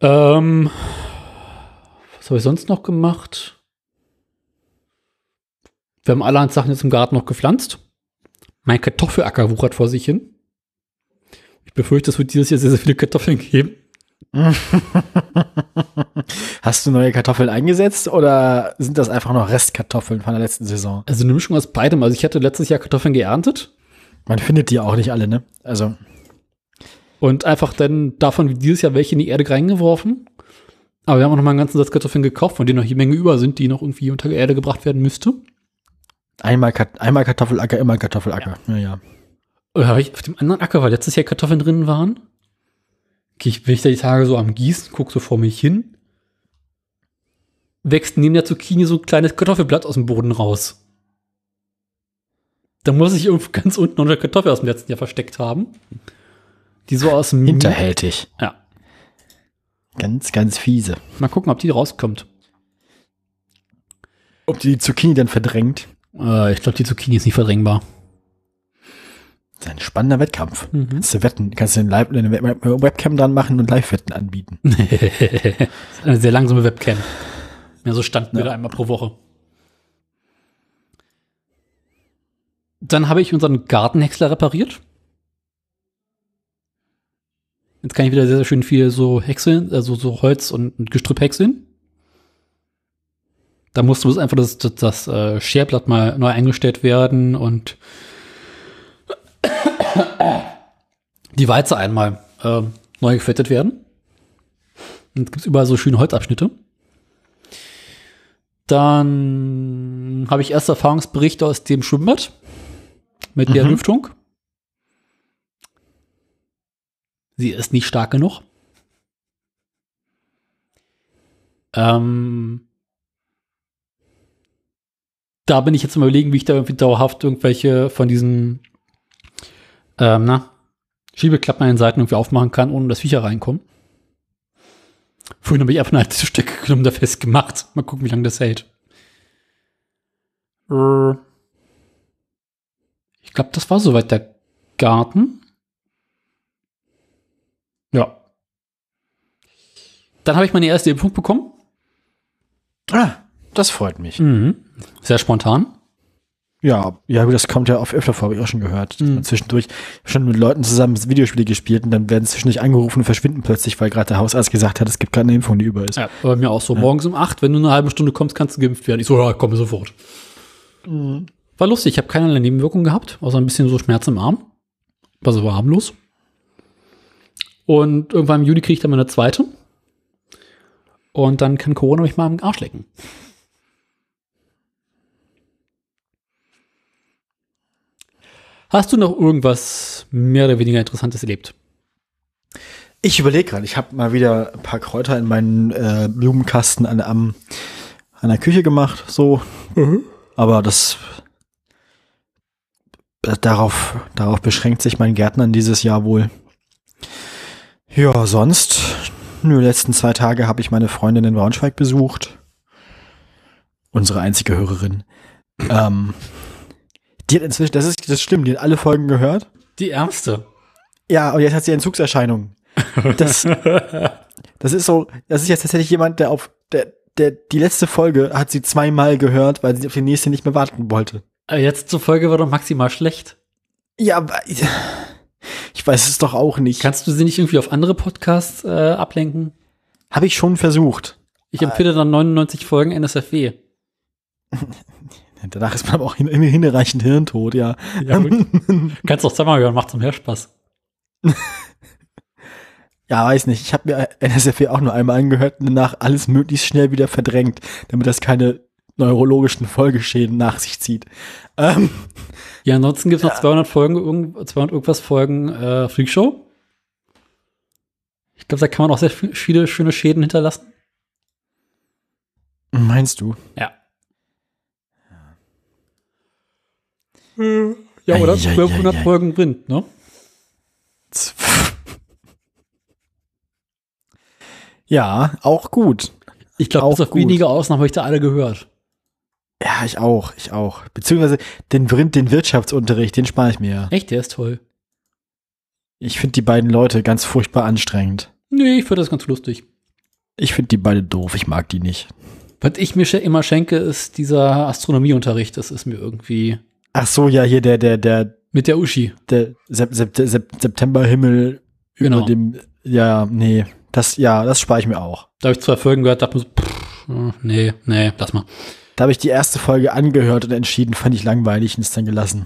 Ähm, habe ich sonst noch gemacht? Wir haben allerhand Sachen jetzt im Garten noch gepflanzt. Mein Kartoffelacker wuchert vor sich hin. Ich befürchte, es wird dieses Jahr sehr, sehr viele Kartoffeln geben. Hast du neue Kartoffeln eingesetzt oder sind das einfach noch Restkartoffeln von der letzten Saison? Also eine Mischung aus beidem. Also ich hatte letztes Jahr Kartoffeln geerntet Man findet die auch nicht alle, ne? Also, und einfach dann davon wie dieses Jahr welche in die Erde reingeworfen. Aber wir haben auch noch mal einen ganzen Satz Kartoffeln gekauft, von denen noch jede Menge über sind, die noch irgendwie unter die Erde gebracht werden müsste. einmal, Kat- einmal Kartoffelacker, immer Kartoffelacker. Ja, ja. Oder habe ich auf dem anderen Acker, weil letztes Jahr Kartoffeln drin waren, ich, bin ich da die Tage so am Gießen, guck so vor mich hin, wächst neben der Zucchini so ein kleines Kartoffelblatt aus dem Boden raus. Da muss ich irgendwo ganz unten noch eine Kartoffel aus dem letzten Jahr versteckt haben. Die so aus dem Hinterhältig. Ja. Ganz, ganz fiese. Mal gucken, ob die rauskommt. Ob die Zucchini dann verdrängt? Äh, ich glaube, die Zucchini ist nicht verdrängbar. Das ist ein spannender Wettkampf. Mhm. Kannst du wetten, kannst du eine, eine Web- Webcam dran machen und Live-Wetten anbieten. eine sehr langsame Webcam. Ja, so Standbilder einmal pro Woche. Dann habe ich unseren Gartenhäcksler repariert. Jetzt kann ich wieder sehr, sehr schön viel so häckseln, also so Holz und, Gestrüpp häckseln. Da musste bloß einfach das, das, das äh, Scherblatt mal neu eingestellt werden und die Walze einmal äh, neu gefettet werden. Und es gibt überall so schöne Holzabschnitte. Dann habe ich erste Erfahrungsberichte aus dem Schwimmbad mit der Mhm. Lüftung. Sie ist nicht stark genug. Ähm, da bin ich jetzt mal überlegen, wie ich da irgendwie dauerhaft irgendwelche von diesen ähm, na, Schiebeklappen an den Seiten irgendwie aufmachen kann, ohne dass Viecher reinkommen. Vorhin habe ich einfach eine alte Stücke genommen, da festgemacht. Mal gucken, wie lange das hält. Ich glaube, das war soweit der Garten. Ja. Dann habe ich meine erste Impfung bekommen. Ah, das freut mich. Mhm. Sehr spontan. Ja, ja, das kommt ja oft öfter vor, habe ich auch schon gehört. dass Mhm. man Zwischendurch schon mit Leuten zusammen Videospiele gespielt und dann werden zwischendurch angerufen und verschwinden plötzlich, weil gerade der Hausarzt gesagt hat, es gibt gerade eine Impfung, die über ist. Ja, bei mir auch so. Morgens um acht, wenn du eine halbe Stunde kommst, kannst du geimpft werden. Ich so, ja, komme sofort. War lustig, ich habe keinerlei Nebenwirkungen gehabt, außer ein bisschen so Schmerz im Arm. War so harmlos. Und irgendwann im Juli kriege ich dann meine zweite. Und dann kann Corona mich mal am Arsch lecken. Hast du noch irgendwas mehr oder weniger Interessantes erlebt? Ich überlege gerade, ich habe mal wieder ein paar Kräuter in meinen äh, Blumenkasten an, am, an der Küche gemacht, so. Aber das äh, darauf, darauf beschränkt sich mein Gärtnern dieses Jahr wohl. Ja, sonst, nö, letzten zwei Tage habe ich meine Freundin in Braunschweig besucht. Unsere einzige Hörerin. Ähm, die hat inzwischen, das ist das stimmt, die hat alle Folgen gehört. Die ärmste. Ja, und jetzt hat sie Entzugserscheinungen. Das, das ist so, das ist jetzt tatsächlich jemand, der auf, der, der, die letzte Folge hat sie zweimal gehört, weil sie auf die nächste nicht mehr warten wollte. Jetzt zur Folge war doch maximal schlecht. Ja, aber ich, weiß es doch auch nicht. Kannst du sie nicht irgendwie auf andere Podcasts äh, ablenken? Habe ich schon versucht. Ich empfehle dann 99 Folgen NSFW. Danach ist man aber auch hin- hinreichend hirntot, ja. Ja, gut. Kannst doch zweimal hören, macht zum mehr Spaß. Ja, weiß nicht. Ich habe mir NSFW auch nur einmal angehört und danach alles möglichst schnell wieder verdrängt, damit das keine neurologischen Folgeschäden nach sich zieht. Ähm, Ja, ansonsten gibt es noch 200 Folgen, irgend- 200 irgendwas Folgen äh, Freakshow. Ich glaube, da kann man auch sehr viel- viele schöne Schäden hinterlassen. meinst du? Ja. Ja, oder? Eieieiei. 1200 Folgen Wind, ne? Ja, auch gut. Ich glaube, Auch bis auf gut. wenige Ausnahmen habe ich da alle gehört. Ja, ich auch, ich auch. Beziehungsweise den, den Wirtschaftsunterricht, den spare ich mir ja. Echt, der ist toll. Ich finde die beiden Leute ganz furchtbar anstrengend. Nee, ich finde das ganz lustig. Ich finde die beide doof, ich mag die nicht. Was ich mir immer schenke, ist dieser Astronomieunterricht. Das ist mir irgendwie Ach so, ja, hier der, der, der, mit der Uschi. der Sep Sep Sep Septemberhimmel Genau. über dem, ja, nee, das, ja, das spare ich mir auch. Da habe ich zwei Folgen gehört, dachte mir so, pff, nee, nee, lass mal. Da habe ich die erste Folge angehört und entschieden, fand ich langweilig und es dann gelassen.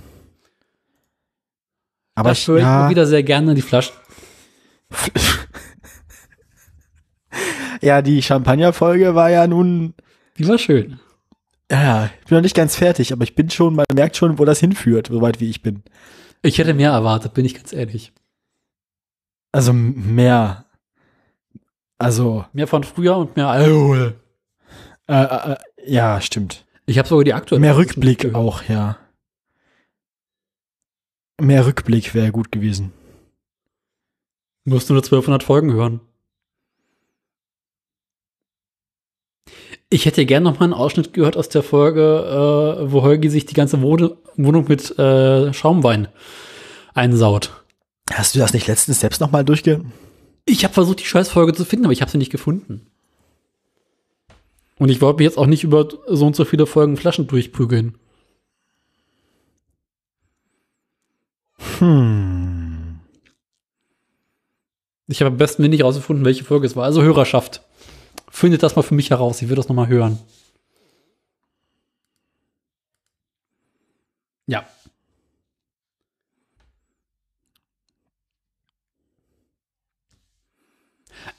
Aber da ich, ich ja, wieder sehr gerne die Flaschen. ja, die Champagner-Folge war ja nun, Die war schön. ja, ich bin noch nicht ganz fertig, aber ich bin schon, man merkt schon, wo das hinführt, soweit wie ich bin. Ich hätte mehr erwartet, bin ich ganz ehrlich. Also mehr, also, Mehr von früher und mehr Alkohol. äh, äh, äh, ja, stimmt. Ich habe sogar die aktuelle. Mehr Rückblick auch, ja. Mehr Rückblick wäre gut gewesen. Musst du nur 1200 Folgen hören. Ich hätte gerne noch mal einen Ausschnitt gehört aus der Folge, äh, wo Holgi sich die ganze Wohn Wohnung mit äh, Schaumwein einsaut. Hast du das nicht letztens selbst nochmal durchge... Ich habe versucht, die Scheißfolge zu finden, aber ich habe sie nicht gefunden. Und ich wollte mich jetzt auch nicht über so und so viele Folgen Flaschen durchprügeln. Hm. Ich habe am besten nicht rausgefunden, welche Folge es war. Also Hörerschaft. Findet das mal für mich heraus. Ich will das noch mal hören. Ja.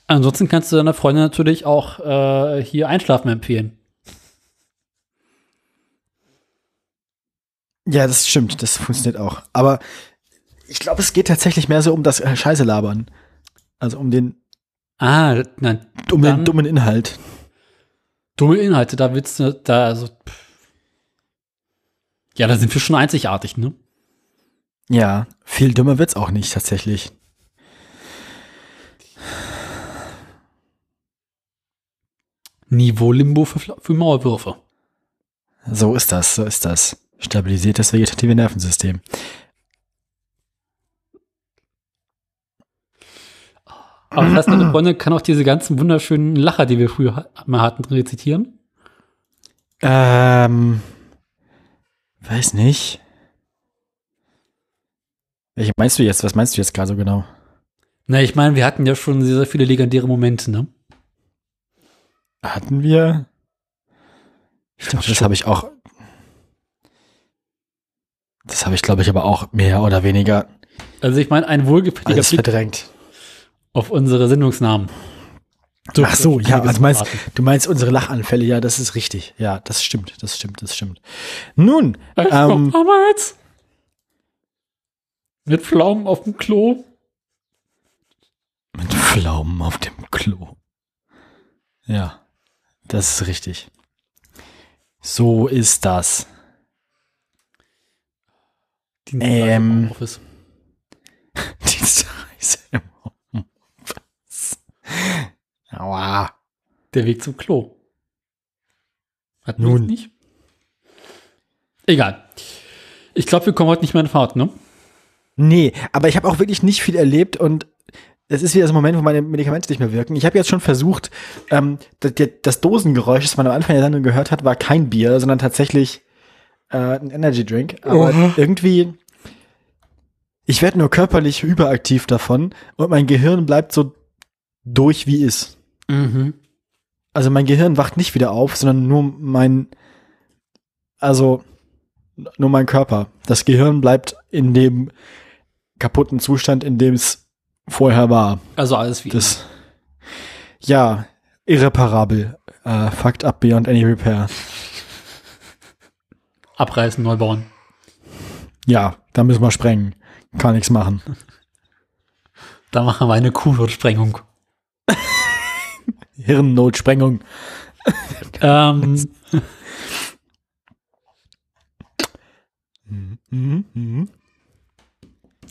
Ansonsten kannst du deiner Freundin natürlich auch äh, hier Einschlafen empfehlen. Ja, das stimmt, das funktioniert auch. Aber ich glaube, es geht tatsächlich mehr so um das äh, Scheiße labern. Also um den, Ah, nein, um den dummen Inhalt. dumme Inhalte, da willst du, da, also, pff. ja, da sind wir schon einzigartig, ne? Ja, viel dümmer wird's auch nicht tatsächlich. Niveau Limbo für, für Maulwürfe. So ist das, so ist das. Stabilisiert das vegetative Nervensystem. Aber das heißt, Freundin kann auch diese ganzen wunderschönen Lacher, die wir früher mal hatten, rezitieren. Ähm, weiß nicht. Welche meinst du jetzt? Was meinst du jetzt gerade so genau? Na, ich meine, wir hatten ja schon sehr, sehr viele legendäre Momente, ne? Hatten wir? Ich glaube, das habe ich auch. Das habe ich, glaube ich, aber auch mehr oder weniger Also ich meine, ein wohlgefälliger Blick verdrängt. auf unsere Sendungsnamen. Ach so, ja, also meinst, du meinst unsere Lachanfälle, ja, das ist richtig. Ja, das stimmt, das stimmt, das stimmt. Nun, ähm, damals mit Pflaumen auf dem Klo. mit Pflaumen auf dem Klo. Ja, das ist richtig. So ist das. Dienstag Ähm. im Homeoffice. Dienstreise im Homeoffice. Aua. Der Weg zum Klo. Hat Nun. Nun nicht? Egal. Ich glaube, wir kommen heute nicht mehr in Fahrt, ne? Nee, aber ich habe auch wirklich nicht viel erlebt und es ist wieder so ein Moment, wo meine Medikamente nicht mehr wirken. Ich habe jetzt schon versucht, ähm, das, das Dosengeräusch, das man am Anfang der Sendung gehört hat, war kein Bier, sondern tatsächlich äh, ein Energy Drink. Aber Oha. irgendwie, ich werde nur körperlich überaktiv davon und mein Gehirn bleibt so durch wie ist. Mhm. Also mein Gehirn wacht nicht wieder auf, sondern nur mein, also nur mein Körper. Das Gehirn bleibt in dem kaputten Zustand, in dem es vorher war. Also alles wie Das, ja, irreparabel. Äh, fucked up beyond any repair. abreißen, neu bauen. Ja, da müssen wir sprengen. Kann nichts machen. Da machen wir eine Kuhdotsprengung. Hirnnotsprengung. ähm,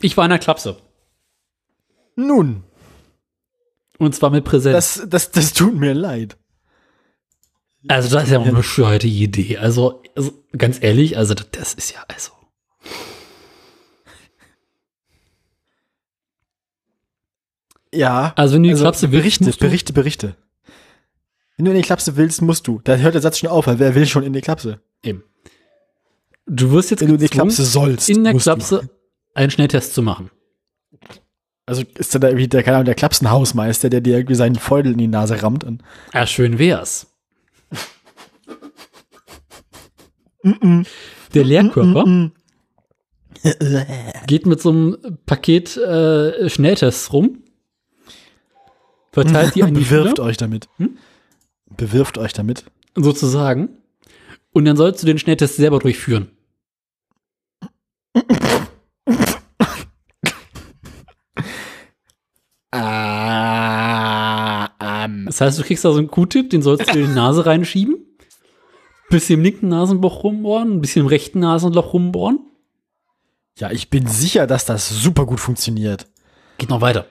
ich war in der Klapse. Nun, Und zwar mit Präsenz. das, das, das tut mir leid. also, das ist ja mal eine bescheuerte Idee. Also, also, ganz ehrlich, also, das, ist ja, also. Ja. Also, wenn du die Also, Klapse willst, Berichte, du- Berichte, Berichte. Wenn du in die Klapse willst, musst du. Da hört der Satz schon auf, weil wer will schon in die Klapse? Eben. Du wirst jetzt Wenn du in die Klapse sollst. in der Klapse einen Schnelltest zu machen. Also ist da irgendwie der, keine Ahnung, der Klapsenhausmeister, der dir irgendwie seinen Feudel in die Nase rammt. Und Ja, schön wär's. Der Lehrkörper geht mit so einem Paket äh, Schnelltests rum, verteilt die an die Bewirft Schüler, euch damit. Hm? Bewirft euch damit. sozusagen. Und dann sollst du den Schnelltest selber durchführen. Ah, ähm. Das heißt, du kriegst da so einen Q-Tip, den sollst du in die Nase reinschieben, bisschen im linken Nasenloch rumbohren, ein bisschen im rechten Nasenloch rumbohren. Ja, ich bin sicher, dass das super gut funktioniert. Geht noch weiter.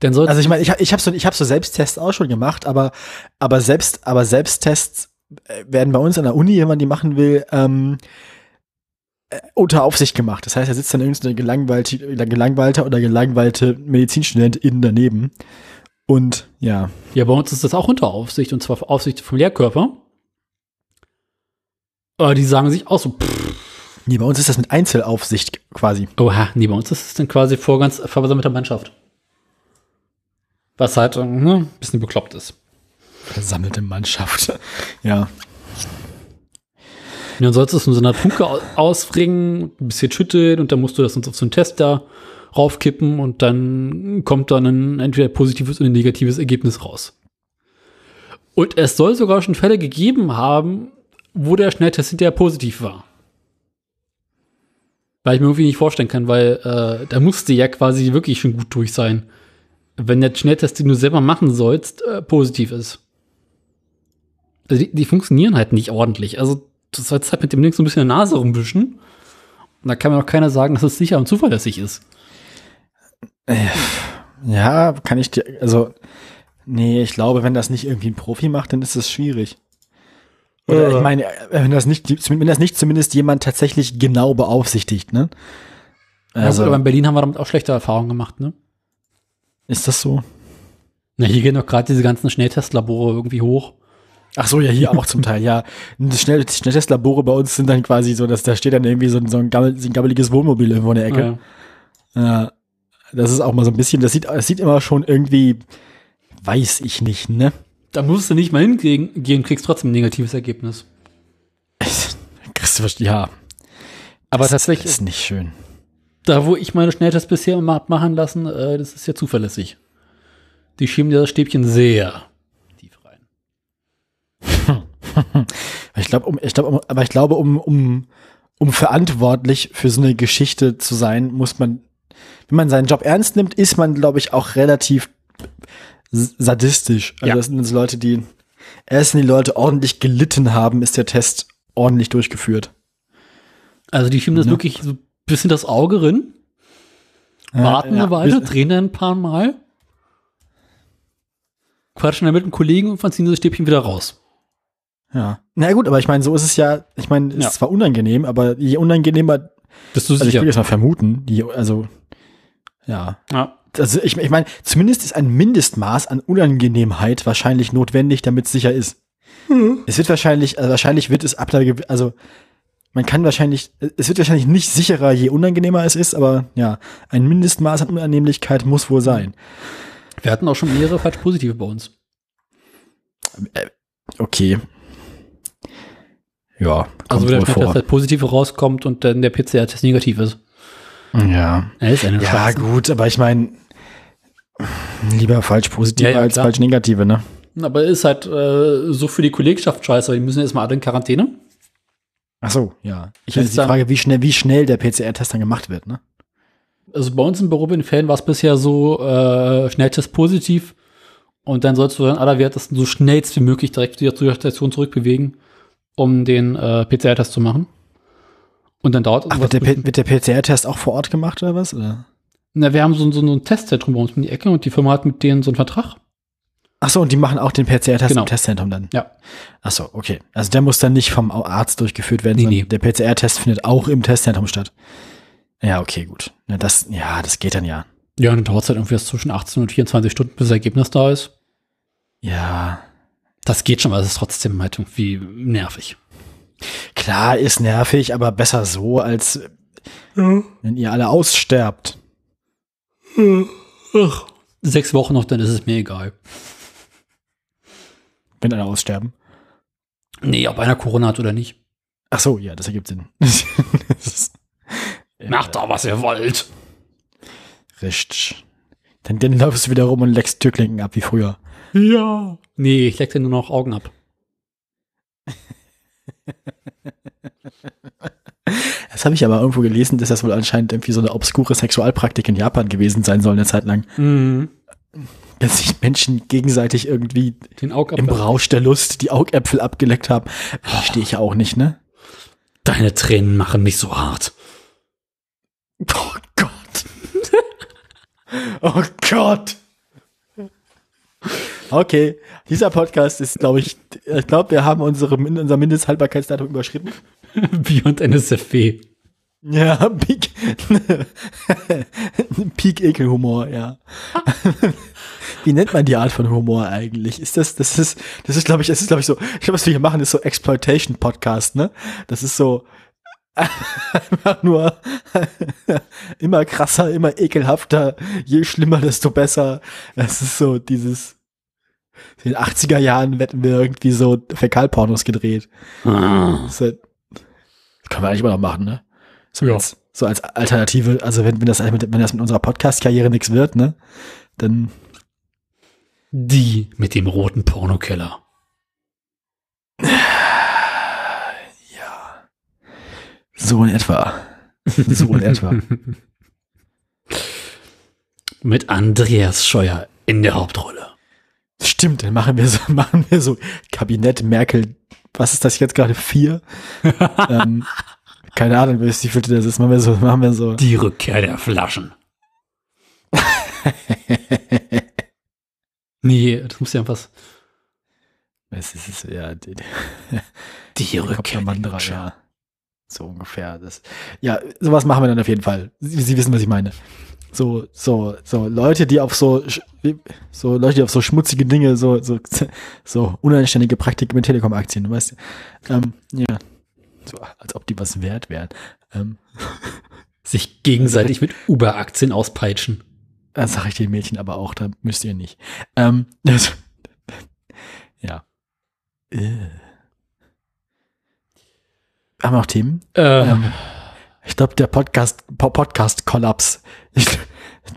Dann Also ich meine, ich, ich habe so, ich hab so Selbsttests auch schon gemacht, aber, aber, selbst, aber Selbsttests äh, werden bei uns an der Uni, wenn man die machen will, ähm, äh, unter Aufsicht gemacht. Das heißt, da sitzt dann irgendein gelangweilte, gelangweilter oder gelangweilte Medizinstudentin daneben. Und ja, Ja, bei uns ist das auch unter Aufsicht und zwar Aufsicht vom Lehrkörper. Aber die sagen sich auch so, pff, nee, bei uns ist das mit Einzelaufsicht quasi. oha, nee, bei uns ist es dann quasi vor ganz versammelter Mannschaft. Was halt äh, ne, ein bisschen bekloppt ist. Versammelte Mannschaft. ja. Und dann sollst du es in so einer Funke au- ausbringen, ein bisschen schütteln und dann musst du das auf so einen Test da raufkippen und dann kommt dann ein entweder positives oder ein negatives Ergebnis raus. Und es soll sogar schon Fälle gegeben haben, wo der Schnelltest hinterher positiv war. Weil ich mir irgendwie nicht vorstellen kann, weil äh, da musste ja quasi wirklich schon gut durch sein. Wenn der Schnelltest, den du selber machen sollst, äh, positiv ist. Also die, die funktionieren halt nicht ordentlich. Also du sollst halt mit dem Ding so ein bisschen in der Nase rumwischen. Und da kann mir doch keiner sagen, dass es sicher und zuverlässig ist. Ja, kann ich dir, also, nee, ich glaube, wenn das nicht irgendwie ein Profi macht, dann ist das schwierig. Oder Äh. ich meine, wenn das nicht, wenn das nicht zumindest jemand tatsächlich genau beaufsichtigt, ne? Also, Also, aber in Berlin haben wir damit auch schlechte Erfahrungen gemacht, ne? ist das so? Na, hier gehen doch gerade diese ganzen Schnelltestlabore irgendwie hoch. Ach so, ja, hier auch zum Teil, ja. Schnell, Schnelltestlabore bei uns sind dann quasi so, dass da steht dann irgendwie so ein, so ein, gammel, so ein gammeliges Wohnmobil irgendwo in der Ecke. Ja. Ja, das ist auch mal so ein bisschen, das sieht, das sieht immer schon irgendwie, weiß ich nicht, ne? Da musst du nicht mal hingehen, gehen, kriegst trotzdem ein negatives Ergebnis. Kriegst du ja. Aber das tatsächlich, ist nicht schön. da wo ich meine Schnelltests bisher immer hab machen lassen, äh, das ist ja zuverlässig. Die schieben dir das Stäbchen sehr ich glaube, um, ich glaube, um, aber ich glaube, um, um, um verantwortlich für so eine Geschichte zu sein, muss man, wenn man seinen Job ernst nimmt, ist man, glaube ich, auch relativ sadistisch. Also Ja. das sind Leute, die erst wenn die Leute ordentlich gelitten haben, ist der Test ordentlich durchgeführt. Also die schieben das Ja. wirklich so ein bisschen das Auge rin, warten ja, eine Weile, drehen dann ein paar Mal, quatschen dann mit einem Kollegen und ziehen das Stäbchen wieder raus. Ja. Na gut, aber ich meine, so ist es ja, ich meine, es Ja. ist zwar unangenehm, aber je unangenehmer, Bist du also ich sicher? will jetzt mal vermuten, die, also, ja. ja. Also ich, ich meine, zumindest ist ein Mindestmaß an Unangenehmheit wahrscheinlich notwendig, damit es sicher ist. Es wird wahrscheinlich, also wahrscheinlich wird es ab einer, also man kann wahrscheinlich, es wird wahrscheinlich nicht sicherer, je unangenehmer es ist, aber ja, ein Mindestmaß an Unannehmlichkeit muss wohl sein. Wir hatten auch schon mehrere falsch positive bei uns. Okay. Ja, Also kommt wenn der wohl vor. Schnelltest positiv rauskommt und dann der PCR-Test negativ ist. Ja. Ja, ist eine Ja, gut, aber ich meine, lieber falsch positiv Ja, ja, als klar. falsch negative, ne? Aber ist halt äh, so für die Kollegschaft scheiße, weil die müssen jetzt mal alle in Quarantäne. Ach so, ja. Ich ist die Frage, wie schnell, wie schnell der PCR-Test dann gemacht wird, ne? Also bei uns im Büro in Fällen war es bisher so äh, Schnelltest positiv und dann sollst du dann allerwertesten so schnellst wie möglich direkt wieder zu der Station zurückbewegen, um den äh, PCR-Test zu machen. Und dann dauert es Ach, wird der, wird der PCR-Test auch vor Ort gemacht oder was? Oder? Na, wir haben so, so ein Testzentrum bei uns um die Ecke und die Firma hat mit denen so einen Vertrag. Ach so, und die machen auch den PCR-Test Genau. im Testzentrum dann? Ja. Ach so, okay. Also der muss dann nicht vom Arzt durchgeführt werden, Nee, sondern nee. der PCR-Test findet auch im Testzentrum statt. Ja, okay, gut. Ja, das, ja, das geht dann ja. Ja, und dann dauert es halt irgendwie erst zwischen 18 und 24 Stunden, bis das Ergebnis da ist. Ja, Das geht schon, aber es ist trotzdem halt irgendwie nervig. klar, ist nervig, aber besser so, als wenn ihr alle aussterbt. Ach. Sechs Wochen noch, dann ist es mir egal. Wenn alle aussterben. Nee, ob einer Corona hat oder nicht. Ach so, ja, das ergibt Sinn. das ist, ja, Macht da, was ihr wollt. Richtig. Dann, dann läufst du wieder rum und leckst Türklinken ab wie früher. Ja. Nee, ich leck dir nur noch Augen ab. Das habe ich aber irgendwo gelesen, dass das wohl anscheinend irgendwie so eine obskure Sexualpraktik in Japan gewesen sein soll eine Zeit lang. Mhm. Dass sich Menschen gegenseitig irgendwie Den im Rausch der Lust die Augäpfel abgeleckt haben. Verstehe ich ja auch nicht, ne? Deine Tränen machen mich so hart. Oh Gott. oh Gott. Okay, dieser Podcast ist, glaube ich, ich glaube, wir haben unsere, unser Mindesthaltbarkeitsdatum überschritten. Beyond NSFW. Ja, Peak, Peak Ekelhumor, ja. Wie nennt man die Art von Humor eigentlich? Ist das, das ist, das ist, glaube ich, das ist, glaube ich, so, ich glaube, was wir hier machen, ist so Exploitation Podcast, ne? Das ist so einfach nur immer krasser, immer ekelhafter, je schlimmer, desto besser. Das ist so dieses, in den 80er Jahren wetten wir irgendwie so Fäkalpornos gedreht. Ah. Das, halt, das können wir eigentlich immer noch machen, ne? So, Ja. als, so als Alternative, also wenn, wenn, das, wenn das mit unserer Podcast-Karriere nichts wird, ne? Dann, Die mit dem roten Pornokeller. so in etwa. So in etwa. Mit Andreas Scheuer in der Hauptrolle. Stimmt, dann machen wir so, machen wir so Kabinett Merkel, was ist das jetzt gerade? Vier? ähm, keine Ahnung, wie viel das ist. Machen wir so, machen wir so. Die Rückkehr der Flaschen. nee, das muss ja was. Es ist, es ist ja, die, die Rückkehr Flaschen. ja. So ungefähr. Das, ja, sowas machen wir dann auf jeden Fall. Sie, Sie wissen, was ich meine. So, so, so Leute, die auf so, so Leute, die auf so schmutzige Dinge, so, so, so unanständige Praktiken mit Telekom-Aktien, du weißt. Ähm, ja. So, als ob die was wert wären. Ähm, Sich gegenseitig mit Uber-Aktien auspeitschen. das sage ich den Mädchen aber auch, da müsst ihr nicht. Ähm, das, ja. Äh. Haben wir noch Themen? Äh, Ähm, ich glaube, der Podcast, Po- Podcast-Kollaps. Ich-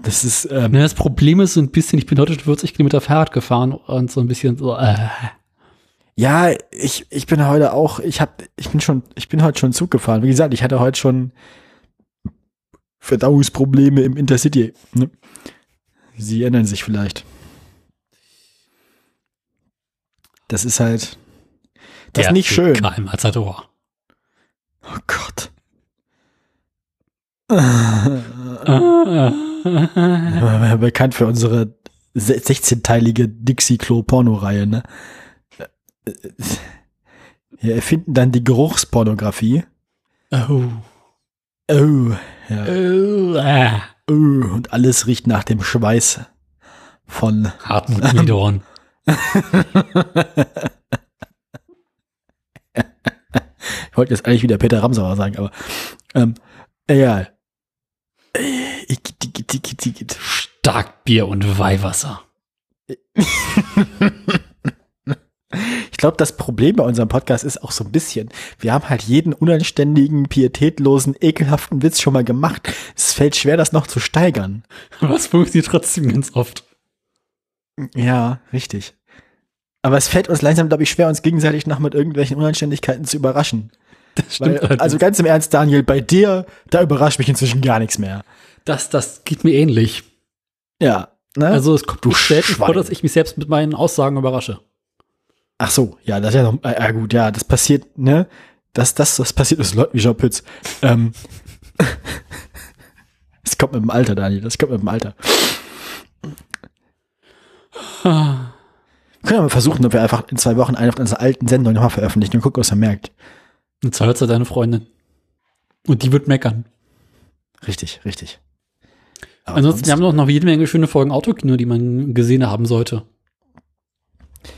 Das ist, ähm, ne, das Problem ist so ein bisschen, ich bin heute schon 40 Kilometer Fahrrad gefahren und so ein bisschen so, äh, Ja, ich, ich bin heute auch, ich hab, ich bin schon, ich bin heute schon Zug gefahren. Wie gesagt, ich hatte heute schon Verdauungsprobleme im Intercity. Ne? Sie erinnern sich vielleicht. Das ist halt, das ist nicht schön. Karl Matador. Oh Gott. Sind bekannt für unsere se- 16-teilige Dixie-Klo-Porno-Reihe, ne? Wir erfinden dann die Geruchspornografie. oh. Oh, ja. Oh. Ah. Oh, und alles riecht nach dem Schweiß von Hartmut Niedorn. Ich wollte jetzt eigentlich wieder Peter Ramsauer sagen, aber ähm, egal. Starkbier und Weihwasser. Ich glaube, das Problem bei unserem Podcast ist auch so ein bisschen, wir haben halt jeden unanständigen, pietätlosen, ekelhaften Witz schon mal gemacht. Es fällt schwer, das noch zu steigern. Aber es funktioniert trotzdem ganz oft. Ja, richtig. Aber es fällt uns langsam, glaube ich, schwer, uns gegenseitig noch mit irgendwelchen Unanständigkeiten zu überraschen. Weil, also ganz im Ernst, Daniel, bei dir, da überrascht mich inzwischen gar nichts mehr. das, das geht mir ähnlich. Ja. Ne? Also es kommt Du selten vor, dass ich mich selbst mit meinen Aussagen überrasche. Ach so, ja, das ist ja noch, äh, ja gut, ja, das passiert, ne? Das, das, das passiert mit Leuten wie Jean Pütz. Ähm, das kommt mit dem Alter, Daniel, das kommt mit dem Alter. Wir können ja mal versuchen, ob wir einfach in zwei Wochen eine von unseren alten Sendungen nochmal veröffentlichen und gucken, was er merkt. Jetzt hört ja deine Freundin. Und die wird meckern. Richtig, richtig. Aber Ansonsten, wir haben noch, noch jede Menge schöne Folgen Autokino, die man gesehen haben sollte.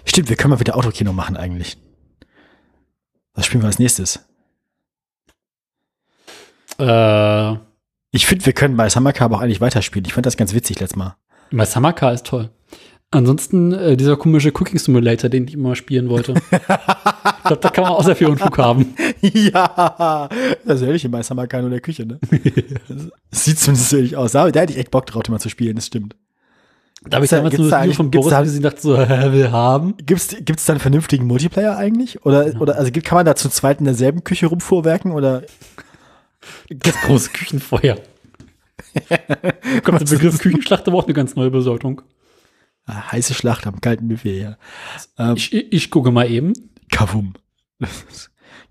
Stimmt, wir können mal wieder Autokino machen eigentlich. Was spielen wir als nächstes? Äh, Ich finde, wir können bei Summercar aber auch eigentlich weiterspielen. Ich fand das ganz witzig letztes Mal. bei Samaka ist toll. Ansonsten äh, dieser komische Cooking Simulator, den ich immer spielen wollte. ich glaube, da kann man auch sehr viel Unfug haben. ja, das in bei nur in der Küche, ne? Sieht zumindest so ähnlich aus. Da, da hätte ich echt Bock drauf, den mal zu spielen, das stimmt. Da habe ich damals nur da das Video eigentlich- von Boris da- gesehen und dachte so, hä, will haben. Gibt's, gibt's da einen vernünftigen Multiplayer eigentlich? Oder, oder, also kann man da zu zweit in derselben Küche rumfuhrwerken oder? Das große Küchenfeuer. Kommt der Begriff Küchenschlacht aber auch eine ganz neue Bedeutung. Ah, heiße Schlacht am kalten Buffet, ja. Ähm, Ich, ich, gucke mal eben. Kavum.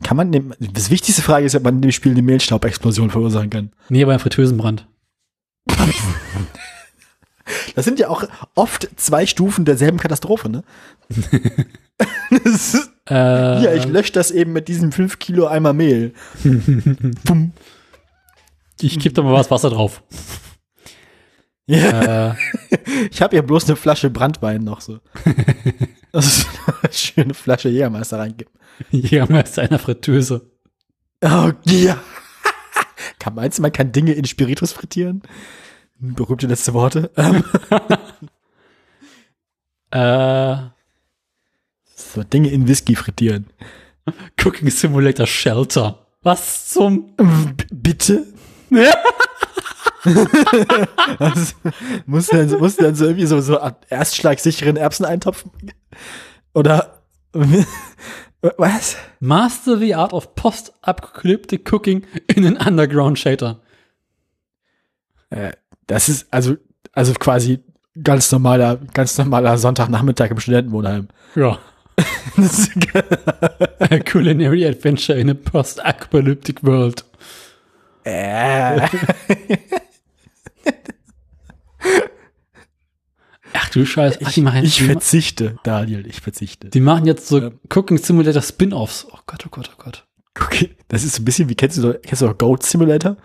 Kann man dem, das wichtigste Frage ist, ob man in dem Spiel eine Mehlstaubexplosion verursachen kann. Nee, beim Fritteusenbrand. Das sind ja auch oft zwei Stufen derselben Katastrophe, ne? ist, Äh, ja, ich lösche das eben mit diesem 5 Kilo Eimer Mehl. Ich kipp da mal was Wasser drauf. Ja, äh, ich habe ja bloß eine Flasche Brandwein noch so. Das ist eine schöne Flasche Jägermeister reingeben. Jägermeister einer Fritteuse. Oh, ja. Kann, meinst du, man kann Dinge in Spiritus frittieren? Berühmte letzte Worte. Ähm, Äh, so, Dinge in Whisky frittieren. Cooking Simulator Shelter. Was zum? B- bitte? Was? Muss denn, muss denn so irgendwie so, so erstschlagsicheren Erbseneintopf? Oder was? Master the Art of Post-Apocalyptic Cooking in an Underground Shelter. Äh, Das ist also, also quasi ganz normaler, ganz normaler Sonntagnachmittag im Studentenwohnheim. Ja. A culinary adventure in a post-apocalyptic world. äh. Ach du Scheiße. Ach, Ich die, ma- verzichte, Daniel, ich verzichte. die machen jetzt so Ja. Cooking Simulator Spin-Offs. Oh Gott, oh Gott, oh Gott. Okay, das ist so ein bisschen wie, kennst du doch, kennst du doch Goat Simulator?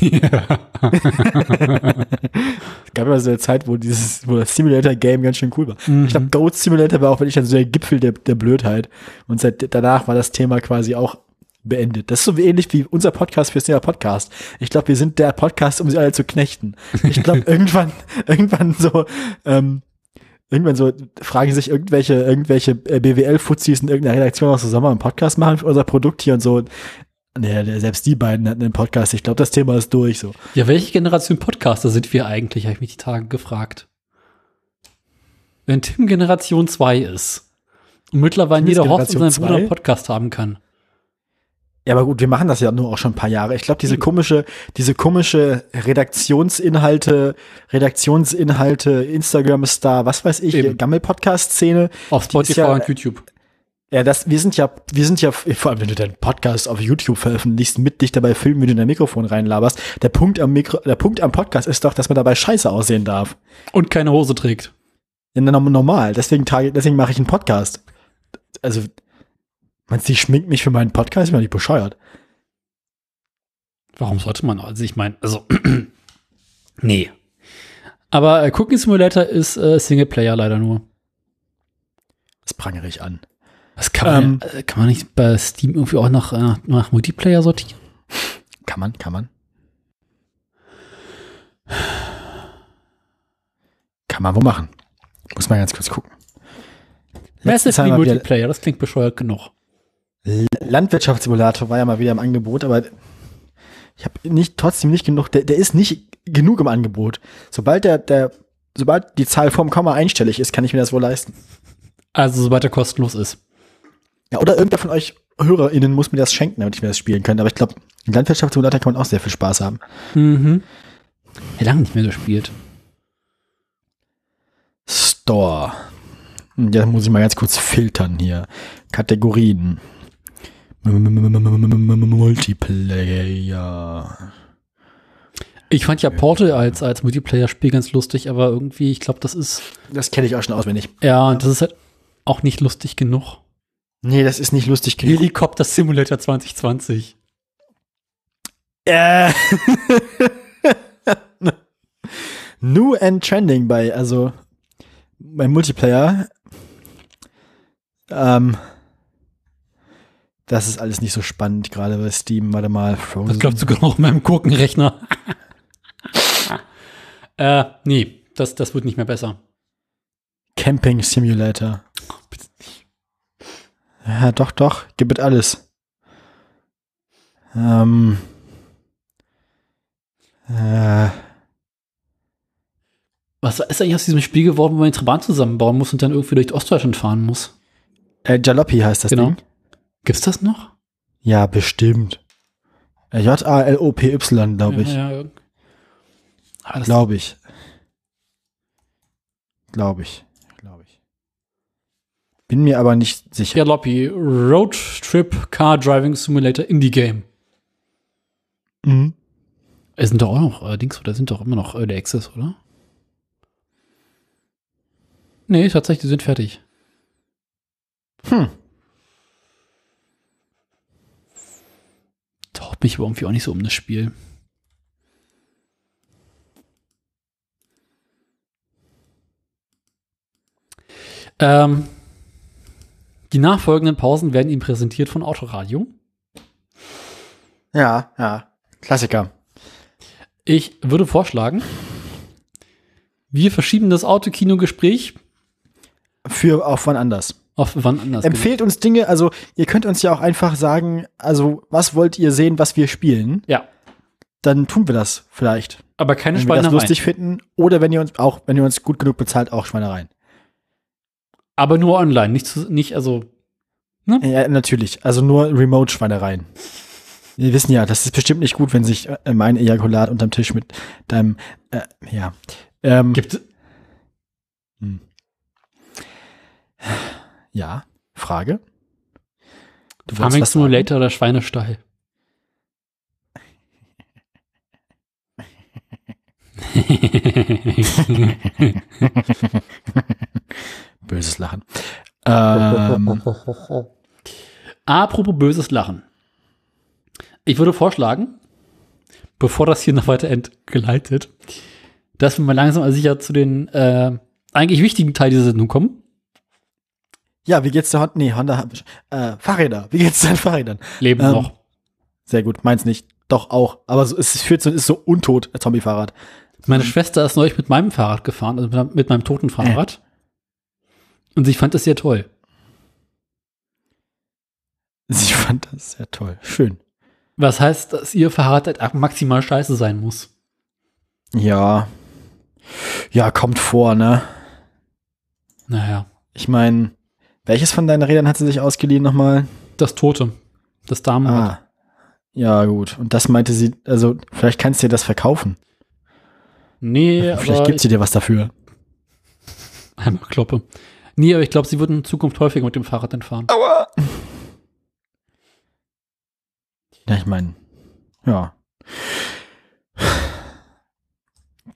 ja. Es gab ja so eine Zeit, wo dieses, wo das Simulator-Game ganz schön cool war. Mhm. Ich glaube, Goat Simulator war auch wirklich so der Gipfel der, der Blödheit. Und seit danach war das Thema quasi auch beendet. Das ist so ähnlich wie unser Podcast fürs Thema Podcast. Ich glaube, wir sind der Podcast, um sie alle zu knechten. Ich glaube, irgendwann, irgendwann so, ähm, irgendwann so fragen sich irgendwelche, irgendwelche äh, BWL-Fuzis in irgendeiner Redaktion aus, wir einen Podcast machen für unser Produkt hier und so. Nee, der- selbst die beiden hatten einen Podcast. Ich glaube, das Thema ist durch, so. ja, welche Generation Podcaster sind wir eigentlich, habe ich mich die Tage gefragt. Wenn Tim Generation 2 ist, Und mittlerweile jeder Horst und sein Bruder einen? Podcast haben kann. Ja, aber gut, wir machen das ja nur auch schon ein paar Jahre. Ich glaube, diese komische, diese komische Redaktionsinhalte, Redaktionsinhalte, Instagram-Star, was weiß ich, Eben. Gammel-Podcast-Szene. Auf Spotify ja- und YouTube. Ja, das, wir sind ja, wir sind ja, vor allem wenn du deinen Podcast auf YouTube veröffentlichst, mit dich dabei filmen, wie du in dein Mikrofon reinlaberst. Der Punkt am Mikro, der Punkt am Podcast ist doch, dass man dabei scheiße aussehen darf. Und keine Hose trägt. Ja, normal. Deswegen, deswegen mache ich einen Podcast. Also, meinst du, ich schmink mich für meinen Podcast? Ich bin nicht bescheuert. Warum sollte man? Also ich meine, also nee. Aber äh, Cooking Simulator ist äh, Singleplayer leider nur. Das prangere ich an. Das kann man, Ähm, äh, kann man nicht bei Steam irgendwie auch nach, äh, nach Multiplayer sortieren? Kann man, kann man. Kann man wo machen. Muss man ganz kurz gucken. Massively Multiplayer, das klingt bescheuert genug. Landwirtschaftssimulator war ja mal wieder im Angebot, aber ich habe nicht trotzdem nicht genug, der, der ist nicht genug im Angebot. Sobald der, der, sobald die Zahl vom Komma einstellig ist, kann ich mir das wohl leisten. Also sobald er kostenlos ist. Ja, oder irgendwer von euch HörerInnen muss mir das schenken, damit ich mir das spielen kann. Aber ich glaube, im Landwirtschaftssimulator kann man auch sehr viel Spaß haben. Mhm. Ja, lange nicht mehr gespielt. Store. Hm, Ja, muss ich mal ganz kurz filtern hier. Kategorien. Multiplayer. Ich fand ja Portal als, als Multiplayer-Spiel ganz lustig, aber irgendwie, ich glaube, das ist, Das kenne ich auch schon auswendig. ja, das ist halt auch nicht lustig genug. Nee, das ist nicht lustig genug. Helikopter Simulator 2020. Äh. New and Trending bei, also beim Multiplayer. Ähm, das ist alles nicht so spannend, gerade bei Steam. Warte mal. Frozen. Das läuft sogar noch in meinem Gurkenrechner. äh, nee, das, das wird nicht mehr besser. Camping Simulator. Bitte nicht. Ja, doch, doch. Gib it alles. Ähm. Äh, Was ist eigentlich aus diesem Spiel geworden, wo man den Trabant zusammenbauen muss und dann irgendwie durch Ostdeutschland fahren muss? äh, Jalopy heißt das Genau. Ding. Gibt's das noch? Ja, bestimmt. Äh, J-A-L-O-P-Y, glaube ich. Ja, ja, Ah, Glaube ich. Glaube ich. Glaube ich. Bin mir aber nicht sicher. Ja, Lobby. Road Trip Car Driving Simulator Indie Game. Mhm. Es sind doch auch noch äh, Dings, oder sind doch immer noch Early Access, oder? Nee, tatsächlich, die sind fertig. Hm. Mich aber irgendwie auch nicht so um das Spiel. Ähm, die nachfolgenden Pausen werden ihm präsentiert von Autoradio. Ja, ja. Klassiker. Ich würde vorschlagen, wir verschieben das Autokino-Gespräch Für auf wann anders. Auf wann anders. Empfehlt uns Dinge, also ihr könnt uns ja auch einfach sagen, also was wollt ihr sehen, was wir spielen? Ja, Dann tun wir das vielleicht. aber keine Wenn wir das Schweinereien. lustig finden. Oder wenn ihr uns auch, wenn ihr uns gut genug bezahlt, auch Schweinereien. Aber nur online, nicht, zu, nicht also. Ja, natürlich. Also nur Remote-Schweinereien. Wir wissen ja, das ist bestimmt nicht gut, wenn sich äh, mein Ejakulat unterm Tisch mit deinem, äh, ja. Ähm, Gibt ja, Frage. Du Farming? Simulator oder Schweinestall? Böses Lachen. Ähm, Apropos böses Lachen. Ich würde vorschlagen, bevor das hier noch weiter entgleitet, dass wir mal langsam aber sicher zu den äh, eigentlich wichtigen Teil dieser Sendung kommen. Ja, wie geht's der Honda? Nee, Honda. Äh, Fahrräder. Wie geht's deinen Fahrrädern? Leben Ähm, noch. Sehr gut. Meins nicht. Doch auch. Aber so, es führt so, ist so untot, ein Zombie-Fahrrad. Meine Schwester ist neulich mit meinem Fahrrad gefahren, also mit meinem- mit meinem toten Fahrrad. Und sie fand das sehr toll. Ich fand das sehr toll. Schön. Was heißt, dass ihr Fahrrad halt maximal scheiße sein muss. Ja. Ja, kommt vor, ne? Naja. Ich meine, Welches von deinen Rädern hat sie sich ausgeliehen nochmal? Das Tote. Das Damenrad. Ah. Ja, gut. Und das meinte sie, also vielleicht kannst du dir das verkaufen. Nee, Vielleicht gibt sie dir was dafür. einmal kloppe. Nee, aber ich glaube, sie wird in Zukunft häufiger mit dem Fahrrad dann fahren. Aua. Ja, ich meine, ja.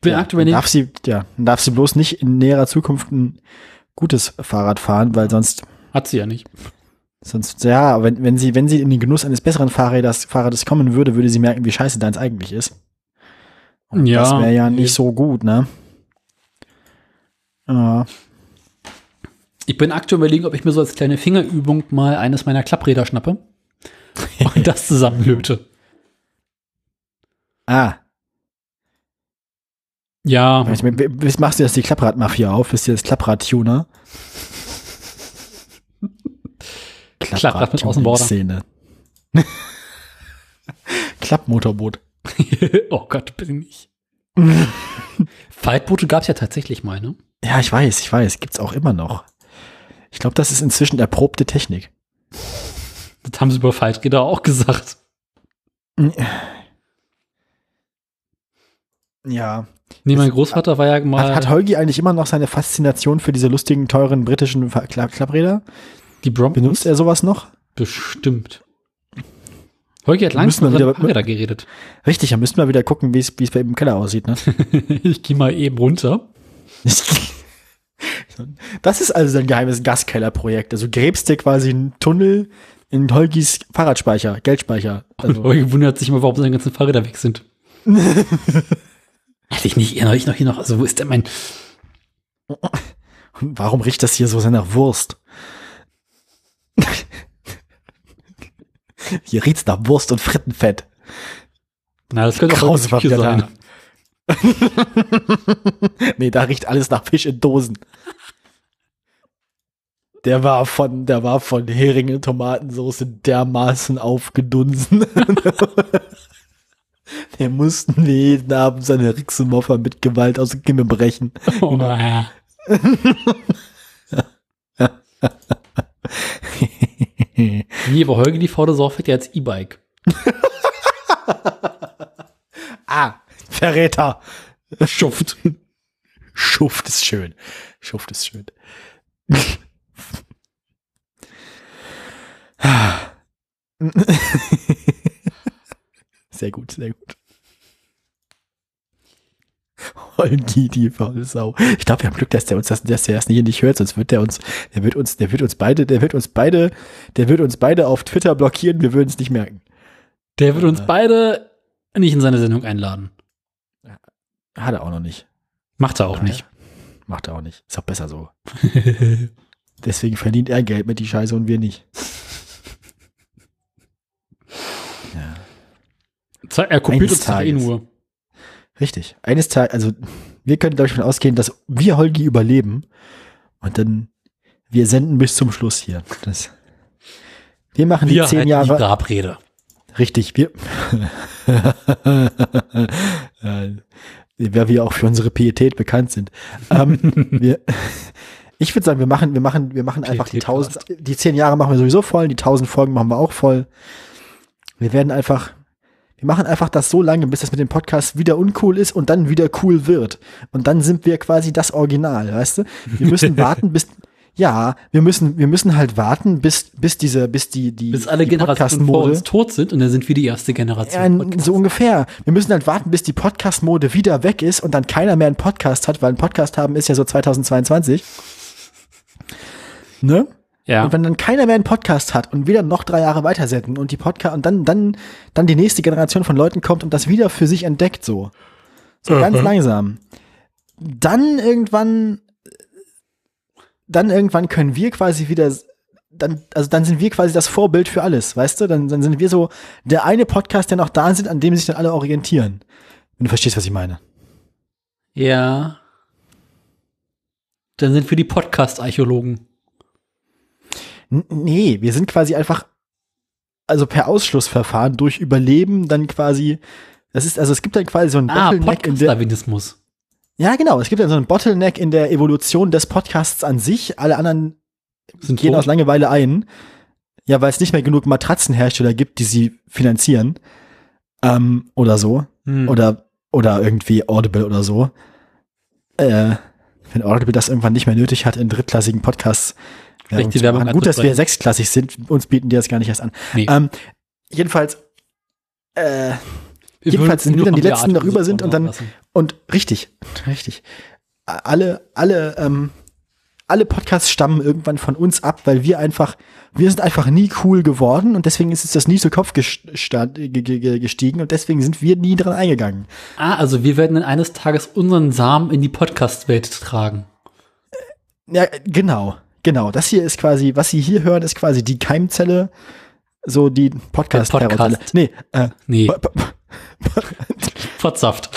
Ja, darf sie, ja, darf sie bloß nicht in näherer Zukunft ein gutes Fahrrad fahren, weil sonst, Hat sie ja nicht. sonst, ja, wenn, wenn sie, wenn sie in den Genuss eines besseren Fahrräders, Fahrrades kommen würde, würde sie merken, wie scheiße deins eigentlich ist. Und Ja, das wäre ja nee. nicht so gut, ne? Ja. Ich bin aktuell überlegen, ob ich mir so als kleine Fingerübung mal eines meiner Klappräder schnappe und das zusammenlöte. Ah, Ja, Ich meine, machst du jetzt die Klappradmafia auf? Bist du jetzt Klapprad-Tuner? Klapprad mit Außenborder. Szene. Klappmotorboot. oh Gott, bitte nicht. Faltboote gab es ja tatsächlich mal, ne? Ja, ich weiß, ich weiß. Gibt's auch immer noch. Ich glaube, das ist inzwischen erprobte Technik. Das haben sie über Falträder auch gesagt. Ja. Nee, mein Großvater war ja mal Hat, hat Holgi eigentlich immer noch seine Faszination für diese lustigen, teuren britischen Kla Klappräder? die Bromptons Benutzt er sowas noch? bestimmt. Holgi hat müssen langsam über Fahrräder geredet. Richtig, da müssten wir wieder gucken, wie es bei ihm im Keller aussieht. Ne? ich gehe mal eben runter. Das ist also sein geheimes Gaskellerprojekt. Also gräbst dir quasi einen Tunnel in Holgis Fahrradspeicher, Geldspeicher. Also, Holgi wundert sich immer, warum seine ganzen Fahrräder weg sind. Hatte ich nicht erinnere ich noch hier noch, also wo ist denn mein warum riecht das hier so sehr nach Wurst? hier riecht's nach Wurst und Frittenfett. Na, das könnte auch Krause war Küche sein. nee, da riecht alles nach Fisch in Dosen. Der war von, der war von Hering und Tomatensauce dermaßen aufgedunsen. Der mussten wir jeden Abend seine Rixenmoffer mit Gewalt aus dem Kimme brechen. Oh, ja. Nee, aber Holgi die Vorder ja als E-Bike. ah, Verräter. Schuft. Schuft ist schön. Schuft ist schön. sehr gut, sehr gut. Holgi, die faule Sau. Ich glaube, wir haben Glück, dass der uns das, dass der das hier nicht hört, sonst wird der uns, der wird uns, der wird uns beide, der wird uns beide, der wird uns beide auf Twitter blockieren, wir würden es nicht merken. Der wird uns Ja. beide nicht in seine Sendung einladen. Hat er auch noch nicht. Macht er auch Ja, nicht. Macht er auch nicht. Ist auch besser so. Deswegen verdient er Geld mit die Scheiße und wir nicht. Ja. er kopiert uns eh nur. Richtig. Eines Tages, also wir können, glaube ich, davon ausgehen, dass wir Holgi überleben und dann wir senden bis zum Schluss hier. Das, wir machen die Wir zehn halten die Jahre. Grabrede. Richtig, wir. Wer wir auch für unsere Pietät bekannt sind. Ähm, wir, ich würde sagen, wir machen, wir machen, wir machen einfach die Pietät-Cast. tausend, die zehn Jahre machen wir sowieso voll, die tausend Folgen machen wir auch voll. Wir werden einfach, wir machen einfach das so lange, bis das mit dem Podcast wieder uncool ist und dann wieder cool wird. Und dann sind wir quasi das Original, weißt du? Wir müssen warten, bis, ja, wir müssen, wir müssen halt warten, bis, bis diese, bis die, die, Bis alle die Generationen vor uns tot sind und dann sind wir die erste Generation. ja, so ungefähr. Wir müssen halt warten, bis die Podcast-Mode wieder weg ist und dann keiner mehr einen Podcast hat, weil ein Podcast haben ist ja so 2022. Ne? Ja. Und wenn dann keiner mehr einen Podcast hat und wieder noch drei Jahre weiter senden und die Podcast und dann, dann, dann die nächste Generation von Leuten kommt und das wieder für sich entdeckt, so. So ganz langsam. Dann irgendwann, dann irgendwann können wir quasi wieder, dann, also dann sind wir quasi das Vorbild für alles, weißt du? Dann, dann sind wir so der eine Podcast, der noch da sind, an dem sich dann alle orientieren. Wenn du verstehst, was ich meine. ja. Dann sind wir die Podcast-Archäologen. Nee, wir sind quasi einfach, also per Ausschlussverfahren durch Überleben dann quasi, das ist, also es gibt dann quasi so ein Ah, Bottleneck in der, ja genau, es gibt dann so ein Bottleneck in der Evolution des Podcasts an sich. Alle anderen Sind gehen tot? aus Langeweile ein. Ja, weil es nicht mehr genug Matratzenhersteller gibt, die sie finanzieren. Ähm, oder so. Hm. Oder, oder irgendwie Audible oder so. Äh, wenn Audible das irgendwann nicht mehr nötig hat, in drittklassigen Podcasts. Die zu Werbung machen. Gut, dass wir sechsklassig sind. Uns bieten die das gar nicht erst an. Nee. Ähm, jedenfalls, äh, Wir jedenfalls sind wir dann die Letzten, die Theater darüber sind und dann- lassen. und richtig, richtig. Alle, alle, ähm, alle Podcasts stammen irgendwann von uns ab, weil wir einfach, wir sind einfach nie cool geworden und deswegen ist uns das nie zu Kopf gestiegen und deswegen sind wir nie dran eingegangen. Ah, also wir werden dann eines Tages unseren Samen in die Podcast-Welt tragen. Ja, genau, genau. Das hier ist quasi, was Sie hier hören, ist quasi die Keimzelle, so die podcast Der Podcast. Nee, äh, Nee, Po- Po- Potsaft.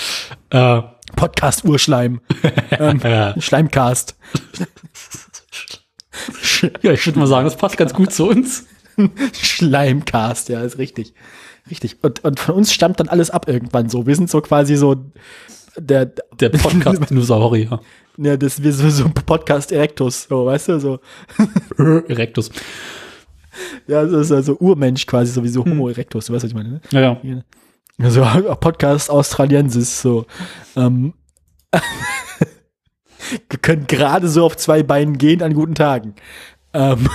Äh, Podcast-Urschleim. ähm, äh, Schleimcast. ja, ich würde mal sagen, das passt ganz gut zu uns. Schleimcast, ja, ist richtig. Richtig. Und, und von uns stammt dann alles ab irgendwann so. Wir sind so quasi so der, Der Podcast-Dinosaurier. ja, das, wir so, so Podcast Erectus, so, weißt du, so. Erectus. Ja, das ist also Urmensch quasi, so wie so Homo erectus, du weißt, was ich meine, ne? Ja, ja. Also Podcast Australiensis, so. Ähm, wir können gerade so auf zwei Beinen gehen an guten Tagen. Ähm,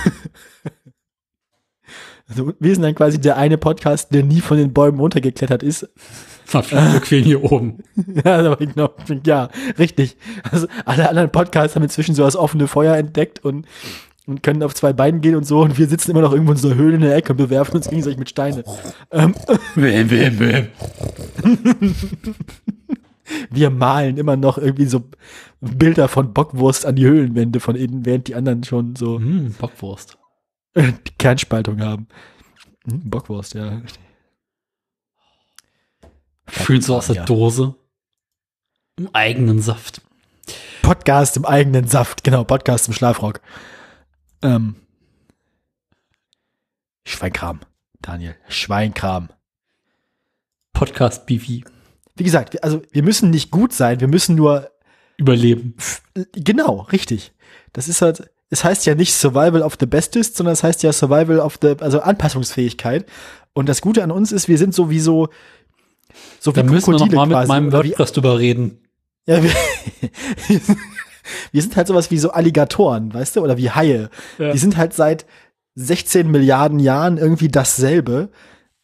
also wir sind dann quasi der eine Podcast, der nie von den Bäumen runtergeklettert ist. Viel bequem hier oben. Ja, genau, ja, richtig. Also alle anderen Podcasts haben inzwischen so das offene Feuer entdeckt und, und können auf zwei Beinen gehen und so und wir sitzen immer noch irgendwo in so einer Höhle in der Ecke und bewerfen uns gegenseitig mit Steine. Ähm, Wem, wem, wem? wir malen immer noch irgendwie so Bilder von Bockwurst an die Höhlenwände von innen, während die anderen schon so Hm, Bockwurst. die Kernspaltung haben. Hm, Bockwurst, ja. Schön so aus der. Dose. Im eigenen Saft. Podcast im eigenen Saft, genau, Podcast im Schlafrock. Ähm. Schweinkram, Daniel, Schweinkram. Podcast BV. Wie gesagt, wir- also wir müssen nicht gut sein, wir müssen nur Überleben. genau, richtig. Das ist halt, es heißt ja nicht Survival of the Bestest, sondern es heißt ja Survival of the, also Anpassungsfähigkeit. Und das Gute an uns ist, wir sind sowieso so Da müssen wir noch Krokodile mal mit meinem WordPress drüber reden. Ja, wir, wir sind halt sowas wie so Alligatoren, weißt du, oder wie Haie. Ja. Die sind halt seit 16 Milliarden Jahren irgendwie dasselbe,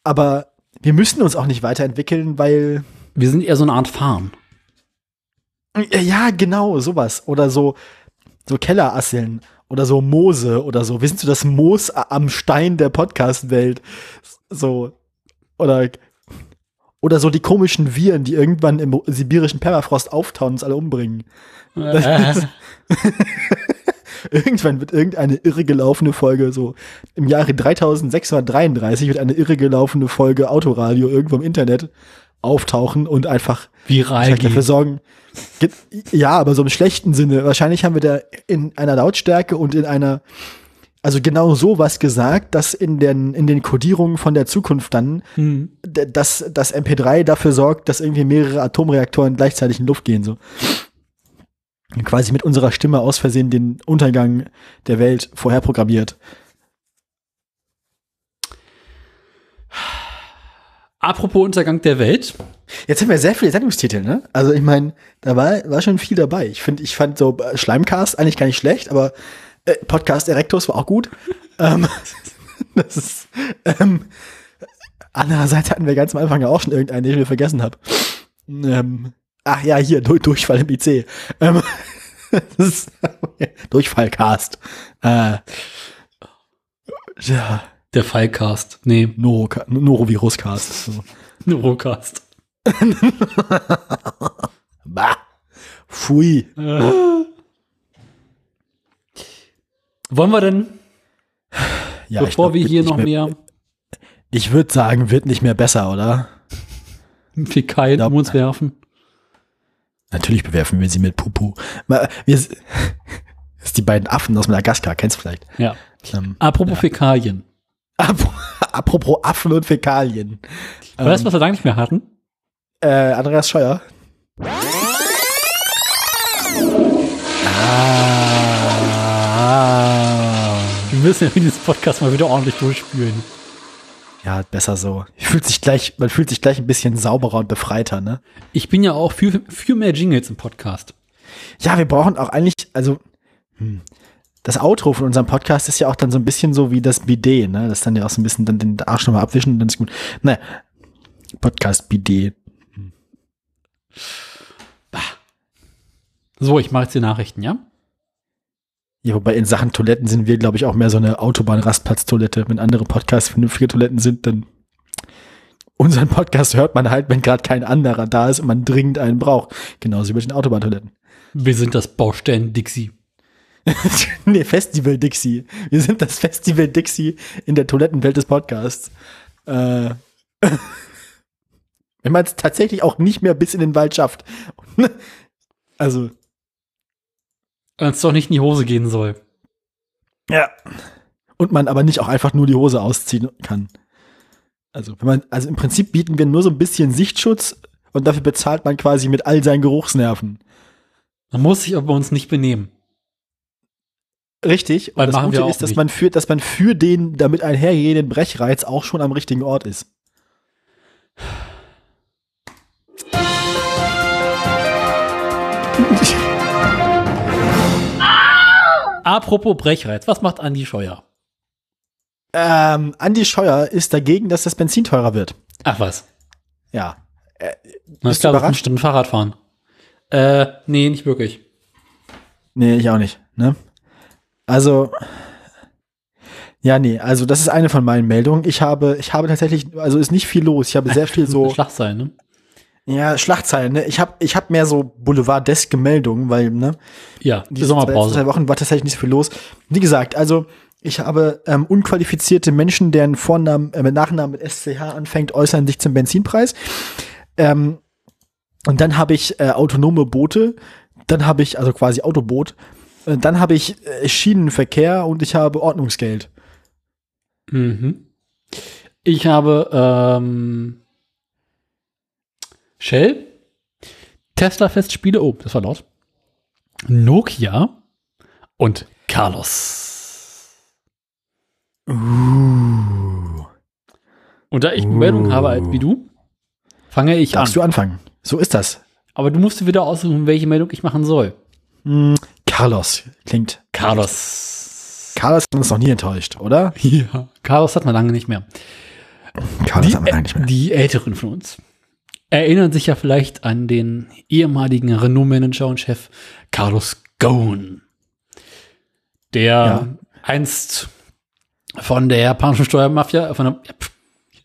aber wir müssen uns auch nicht weiterentwickeln, weil Wir sind eher so eine Art Farm. Ja, genau, sowas. Oder so, so Kellerasseln oder so Moose oder so. Wir sind so das Moos am Stein der Podcast-Welt. So. Oder, oder so die komischen Viren, die irgendwann im sibirischen Permafrost auftauen und uns alle umbringen. Äh, Irgendwann wird irgendeine irre gelaufene Folge, so im Jahre 3633 wird eine irre gelaufene Folge Autoradio irgendwo im Internet auftauchen und einfach viral dafür sorgen. Ge- Ja, aber so im schlechten Sinne. Wahrscheinlich haben wir da in einer Lautstärke und in einer, also genau so was gesagt, dass in den, in den Codierungen von der Zukunft dann, Hm. d- dass das MP3 dafür sorgt, dass irgendwie mehrere Atomreaktoren gleichzeitig in Luft gehen, so. Und quasi mit unserer Stimme aus Versehen den Untergang der Welt vorherprogrammiert. Apropos Untergang der Welt. Jetzt haben wir sehr viele Sendungstitel, ne? Also ich meine, da war, war schon viel dabei. Ich finde, ich fand so äh, Schleimcast eigentlich gar nicht schlecht, aber äh, Podcast Erectus war auch gut. ähm, das ist, ähm, andererseits hatten wir ganz am Anfang ja auch schon irgendeinen, den ich wieder vergessen habe. Ähm, ach ja, hier, du, Durchfall im IC. Ähm, ist, Durchfallcast. Äh, ja, Der Fallcast. Nee, Noro, Noroviruscast. So. Neurocast. Bah. Pfui. Wollen wir denn, Ja, ich bevor glaub, wir hier noch mehr, Ich würde sagen, wird nicht mehr besser, oder? Fäkalien um uns werfen? Natürlich bewerfen wir sie mit Pupu. Wir, das ist die beiden Affen aus Madagaskar, kennst du vielleicht? Ja. Ähm, Apropos Fäkalien. ap- apropos Affen und Fäkalien. weißt du, was wir lange nicht mehr hatten? Äh, Andreas Scheuer. Ah. Müssen ja dieses Podcast mal wieder ordentlich durchspülen. Ja, besser so. Fühlt sich gleich, man fühlt sich gleich ein bisschen sauberer und befreiter, ne? Ich bin ja auch für, für mehr Jingles im Podcast. Ja, wir brauchen auch eigentlich, also hm, das Outro von unserem Podcast ist ja auch dann so ein bisschen so wie das Bidet, ne? Das dann ja auch so ein bisschen dann den Arsch nochmal abwischen und dann ist gut. Naja, Podcast-Bidet. So, ich mache jetzt die Nachrichten, ja? Ja, wobei in Sachen Toiletten sind wir, glaube ich, auch mehr so eine Autobahn-Rastplatz-Toilette. Wenn andere Podcasts vernünftige Toiletten sind, dann unseren Podcast hört man halt, wenn gerade kein anderer da ist und man dringend einen braucht. Genauso wie bei den Autobahntoiletten. Wir sind das Baustellen Dixie. nee, Festival Dixie. Wir sind das Festival Dixie in der Toilettenwelt des Podcasts. Äh, wenn man es tatsächlich auch nicht mehr bis in den Wald schafft. also. Wenn es doch nicht in die Hose gehen soll. Ja. Und man aber nicht auch einfach nur die Hose ausziehen kann. Also, wenn man, also im Prinzip bieten wir nur so ein bisschen Sichtschutz und dafür bezahlt man quasi mit all seinen Geruchsnerven. Man muss sich aber bei uns nicht benehmen. Richtig. Weil Und das Gute auch ist, dass nicht. man für, dass man für den damit einhergehenden Brechreiz auch schon am richtigen Ort ist. Apropos Brechreiz, was macht Andi Scheuer? Ähm, Andi Scheuer ist dagegen, dass das Benzin teurer wird. Ach was. Ja. Na Bist klar, du das ist eine überrascht? Stunde Fahrrad fahren. Äh, nee, nicht wirklich. Nee, ich auch nicht, ne? Also, ja, nee, also das ist eine von meinen Meldungen. Ich habe, ich habe tatsächlich, also ist nicht viel los. Ich habe sehr viel so, Schlachtzeilen, ne? Ja, Schlagzeilen, ne? Ich habe, ich habe mehr so Boulevard-deske Meldungen, weil, ne? Ja, die Sommerpause. zwei Wochen war tatsächlich nicht so viel los. Wie gesagt, also ich habe ähm, unqualifizierte Menschen, deren Vornamen, äh, mit Nachnamen mit SCH anfängt, äußern sich zum Benzinpreis. Ähm, und dann habe ich äh, autonome Boote, dann habe ich also quasi Autoboot, äh, dann habe ich äh, Schienenverkehr und ich habe Ordnungsgeld. Mhm. Ich habe ähm, Shell, Tesla Festspiele, oh, das war laut. Nokia und Carlos. Uh. Und da ich Meldung habe als wie du, fange ich Darfst an. du anfangen? So ist das. Aber du musst wieder aussuchen, welche Meldung ich machen soll. Hm, Carlos klingt. Carlos. Carlos hat uns noch nie enttäuscht, oder? Ja, Carlos hat man lange nicht mehr. Carlos Die, hat man lange nicht mehr. die Älteren von uns erinnern sich ja vielleicht an den ehemaligen Renault-Manager und Chef Carlos Ghosn, der Ja. einst von der japanischen Steuermafia, von der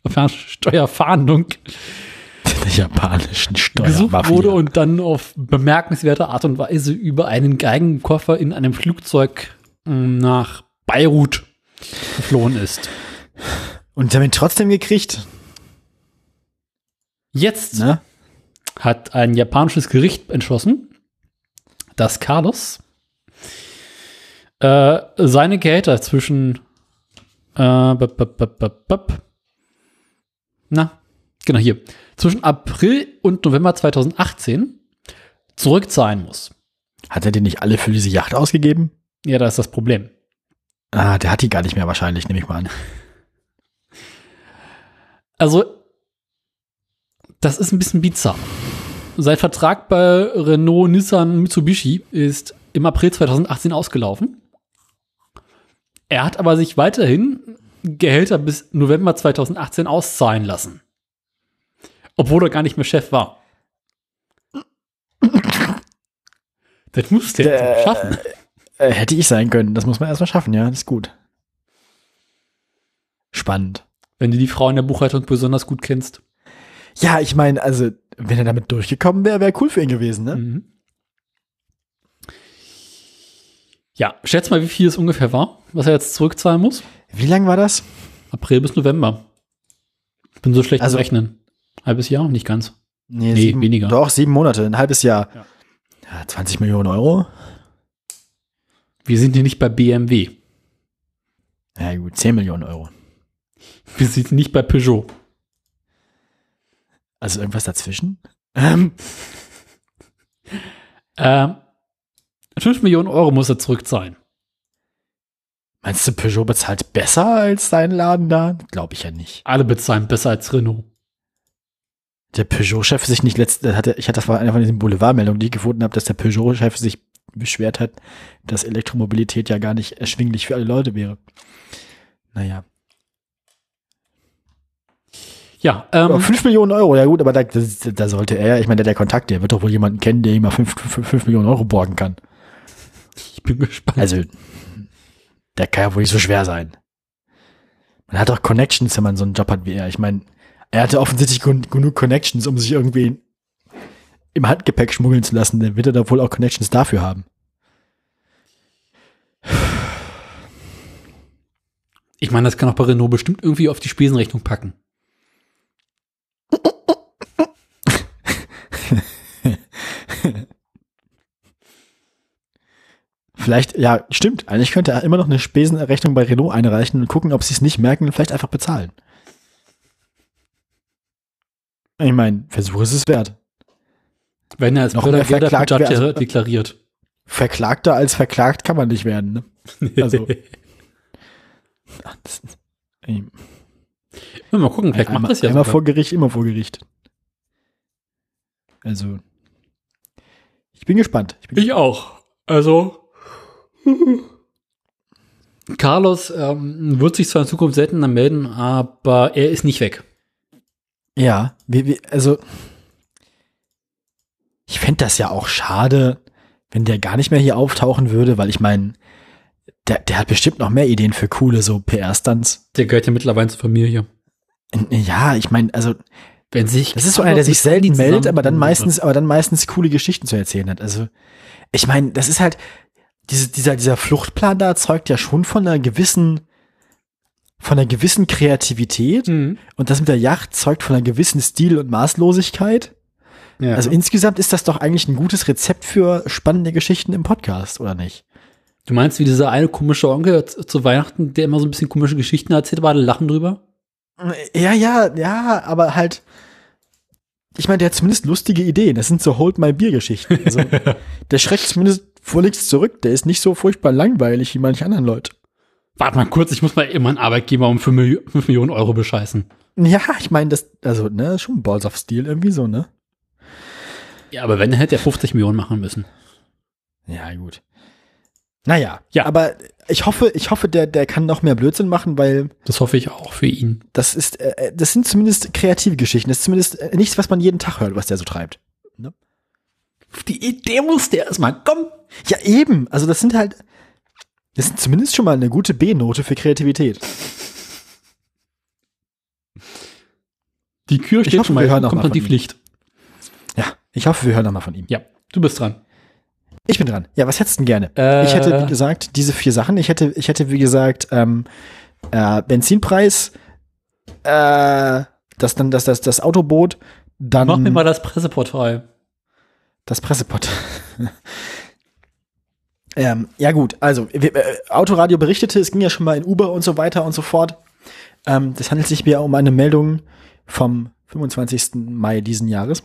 japanischen Steuerfahndung Der japanischen gesucht Steuermafia. wurde und dann auf bemerkenswerte Art und Weise über einen Geigenkoffer in einem Flugzeug mh, nach Beirut geflohen ist. Und damit trotzdem gekriegt, Jetzt ne? hat ein japanisches Gericht entschlossen, dass Carlos äh, seine Gehälter zwischen äh, na, genau hier, zwischen April und November 2018 zurückzahlen muss. Hat er die nicht alle für diese Yacht ausgegeben? Ja, da ist das Problem. Ah, der hat die gar nicht mehr wahrscheinlich, nehme ich mal an. Also, das ist ein bisschen bizarr. Sein Vertrag bei Renault, Nissan, Mitsubishi ist im April 2018 ausgelaufen. Er hat aber sich weiterhin Gehälter bis November 2018 auszahlen lassen. Obwohl er gar nicht mehr Chef war. Das muss der Der- schaffen. Äh, hätte ich sein können. Das muss man erstmal schaffen, ja. Das ist gut. Spannend. Wenn du die Frau in der Buchhaltung besonders gut kennst. Ja, ich meine, also, wenn er damit durchgekommen wäre, wäre cool für ihn gewesen, ne? Mhm. Ja, schätz mal, wie viel es ungefähr war, was er jetzt zurückzahlen muss. Wie lang war das? April bis November. Ich bin so schlecht Also- zu rechnen. Halbes Jahr? Nicht ganz. Nee, Nee, weniger. Doch, sieben Monate, ein halbes Jahr. Ja. Ja, 20 Millionen Euro? Wir sind hier nicht bei BMW. Ja, gut, 10 Millionen Euro. Wir sind nicht bei Peugeot. Also irgendwas dazwischen? Ähm, Ähm, 5 Millionen Euro muss er zurückzahlen. Meinst du, Peugeot bezahlt besser als dein Laden da? Glaube ich ja nicht. Alle bezahlen besser als Renault. Der Peugeot-Chef sich nicht letzte, hatte, ich hatte das war eine von diesen Boulevardmeldungen, die ich gefunden habe, dass der Peugeot-Chef sich beschwert hat, dass Elektromobilität ja gar nicht erschwinglich für alle Leute wäre. Naja. Ja, ähm, 5 Millionen Euro, ja gut, aber da, da sollte er, ich meine, der, der Kontakt, der wird doch wohl jemanden kennen, der ihm mal 5 Millionen Euro borgen kann. ich bin gespannt. Also, der kann ja wohl nicht so schwer sein. Man hat doch Connections, wenn man so einen Job hat wie er. Ich meine, er hatte offensichtlich gen genug Connections, um sich irgendwie im Handgepäck schmuggeln zu lassen. Dann wird er da wohl auch Connections dafür haben. Ich meine, das kann auch bei Renault bestimmt irgendwie auf die Spesenrechnung packen. Vielleicht, ja, stimmt. Eigentlich könnte er immer noch eine Spesenrechnung bei Renault einreichen und gucken, ob sie es nicht merken und vielleicht einfach bezahlen. Ich meine, Versuch ist es wert. Wenn er als Noch mehr verklagt Judge werden. deklariert. Verklagter als verklagt kann man nicht werden. Ne? Also- Ach, das, ey, Mal gucken, vielleicht einmal, macht das ja einmal sogar. vor Gericht, immer vor Gericht. Also, ich bin gespannt. Ich bin Ich auch. Also. Carlos ähm, wird sich zwar in Zukunft seltener melden, aber er ist nicht weg. Ja, wir, wir, also ich fände das ja auch schade, wenn der gar nicht mehr hier auftauchen würde, weil ich meine, der, der hat bestimmt noch mehr Ideen für coole so PR-Stunts. Der gehört ja mittlerweile zur Familie. Ja, ich meine, also Wenn sich das ist so einer, der sich selten meldet, aber dann meistens, aber dann meistens coole Geschichten zu erzählen hat. Also ich meine, das ist halt diese, dieser dieser Fluchtplan da zeugt ja schon von einer gewissen von einer gewissen Kreativität Mhm. und das mit der Yacht zeugt von einer gewissen Stil und Maßlosigkeit. Ja. Also insgesamt ist das doch eigentlich ein gutes Rezept für spannende Geschichten im Podcast, oder nicht? du meinst, wie dieser eine komische Onkel zu Weihnachten, der immer so ein bisschen komische Geschichten erzählt, aber alle lachen drüber? Ja, ja, ja, aber halt, ich meine, der hat zumindest lustige Ideen. Das sind so Hold My Beer Geschichten. Also, der schreckt zumindest vor nichts zurück. Der ist nicht so furchtbar langweilig wie manche anderen Leute. Warte mal kurz, ich muss mal immer einen Arbeitgeber um 5, Milli 5 Millionen Euro bescheißen. Ja, ich meine, das, also, ne, schon Balls of Steel irgendwie so, ne? Ja, aber wenn, hätte er 50 Millionen machen müssen. Ja, gut. Naja, Ja. aber ich hoffe, ich hoffe, der, der kann noch mehr Blödsinn machen, weil Das hoffe ich auch für ihn. das ist, äh, das sind zumindest kreative Geschichten. Das ist zumindest äh, nichts, was man jeden Tag hört, was der so treibt. Auf die Idee muss der erstmal kommen. Ja, eben. Also das sind halt, das sind zumindest schon mal eine gute B-Note für Kreativität. Die Kür steht hoffe, schon mal, wir hören kommt die von ihm. Pflicht. Ja, ich hoffe, wir hören noch mal von ihm. Ja, du bist dran. Ich bin dran. Ja, was hättest du denn gerne? Äh, Ich hätte, wie gesagt, diese vier Sachen. Ich hätte, ich hätte, wie gesagt, ähm, äh, Benzinpreis, äh, das dann, das, das, das Autoboot, dann Mach mir mal das Presseportal. Das Pressepot. ähm, ja gut, also wir, äh, Autoradio berichtete, es ging ja schon mal in Uber und so weiter und so fort. Ähm, das handelt sich mir um eine Meldung vom 25. Mai diesen Jahres.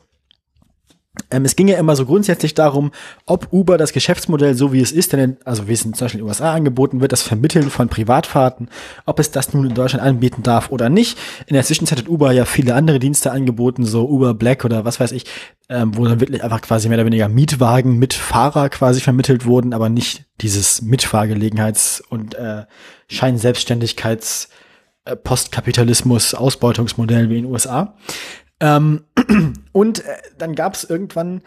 Ähm, es ging ja immer so grundsätzlich darum, ob Uber das Geschäftsmodell so wie es ist, denn also wie es in zum in den USA angeboten wird, das Vermitteln von Privatfahrten, ob es das nun in Deutschland anbieten darf oder nicht. In der Zwischenzeit hat Uber ja viele andere Dienste angeboten, so Uber Black oder was weiß ich, ähm, wo dann wirklich einfach quasi mehr oder weniger Mietwagen mit Fahrer quasi vermittelt wurden, aber nicht dieses Mitfahrgelegenheits- und äh, Scheinselbstständigkeits- äh, Postkapitalismus, Ausbeutungsmodell wie in den USA. Ähm, und äh, dann gab es irgendwann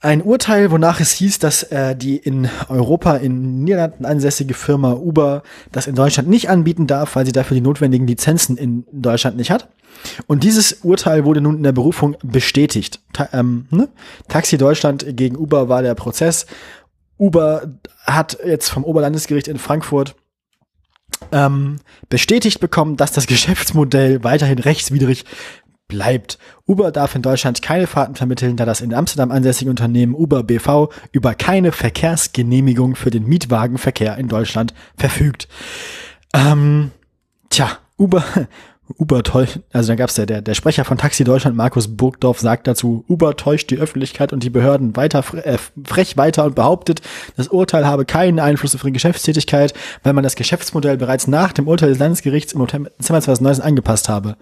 ein Urteil, wonach es hieß, dass äh, die in Europa in Niederlanden ansässige Firma Uber das in Deutschland nicht anbieten darf, weil sie dafür die notwendigen Lizenzen in Deutschland nicht hat. Und dieses Urteil wurde nun in der Berufung bestätigt. Ta ähm, ne? Taxi Deutschland gegen Uber war der Prozess. Uber hat jetzt vom Oberlandesgericht in Frankfurt ähm, bestätigt bekommen, dass das Geschäftsmodell weiterhin rechtswidrig bleibt. Uber darf in Deutschland keine Fahrten vermitteln, da das in Amsterdam ansässige Unternehmen Uber BV über keine Verkehrsgenehmigung für den Mietwagenverkehr in Deutschland verfügt. Ähm, tja, Uber, Uber täuscht, also dann gab's ja der, der Sprecher von Taxi Deutschland, Markus Burgdorf, sagt dazu, Uber täuscht die Öffentlichkeit und die Behörden weiter äh, frech weiter und behauptet, das Urteil habe keinen Einfluss auf ihre Geschäftstätigkeit, weil man das Geschäftsmodell bereits nach dem Urteil des Landesgerichts im Dezember 2019 angepasst habe.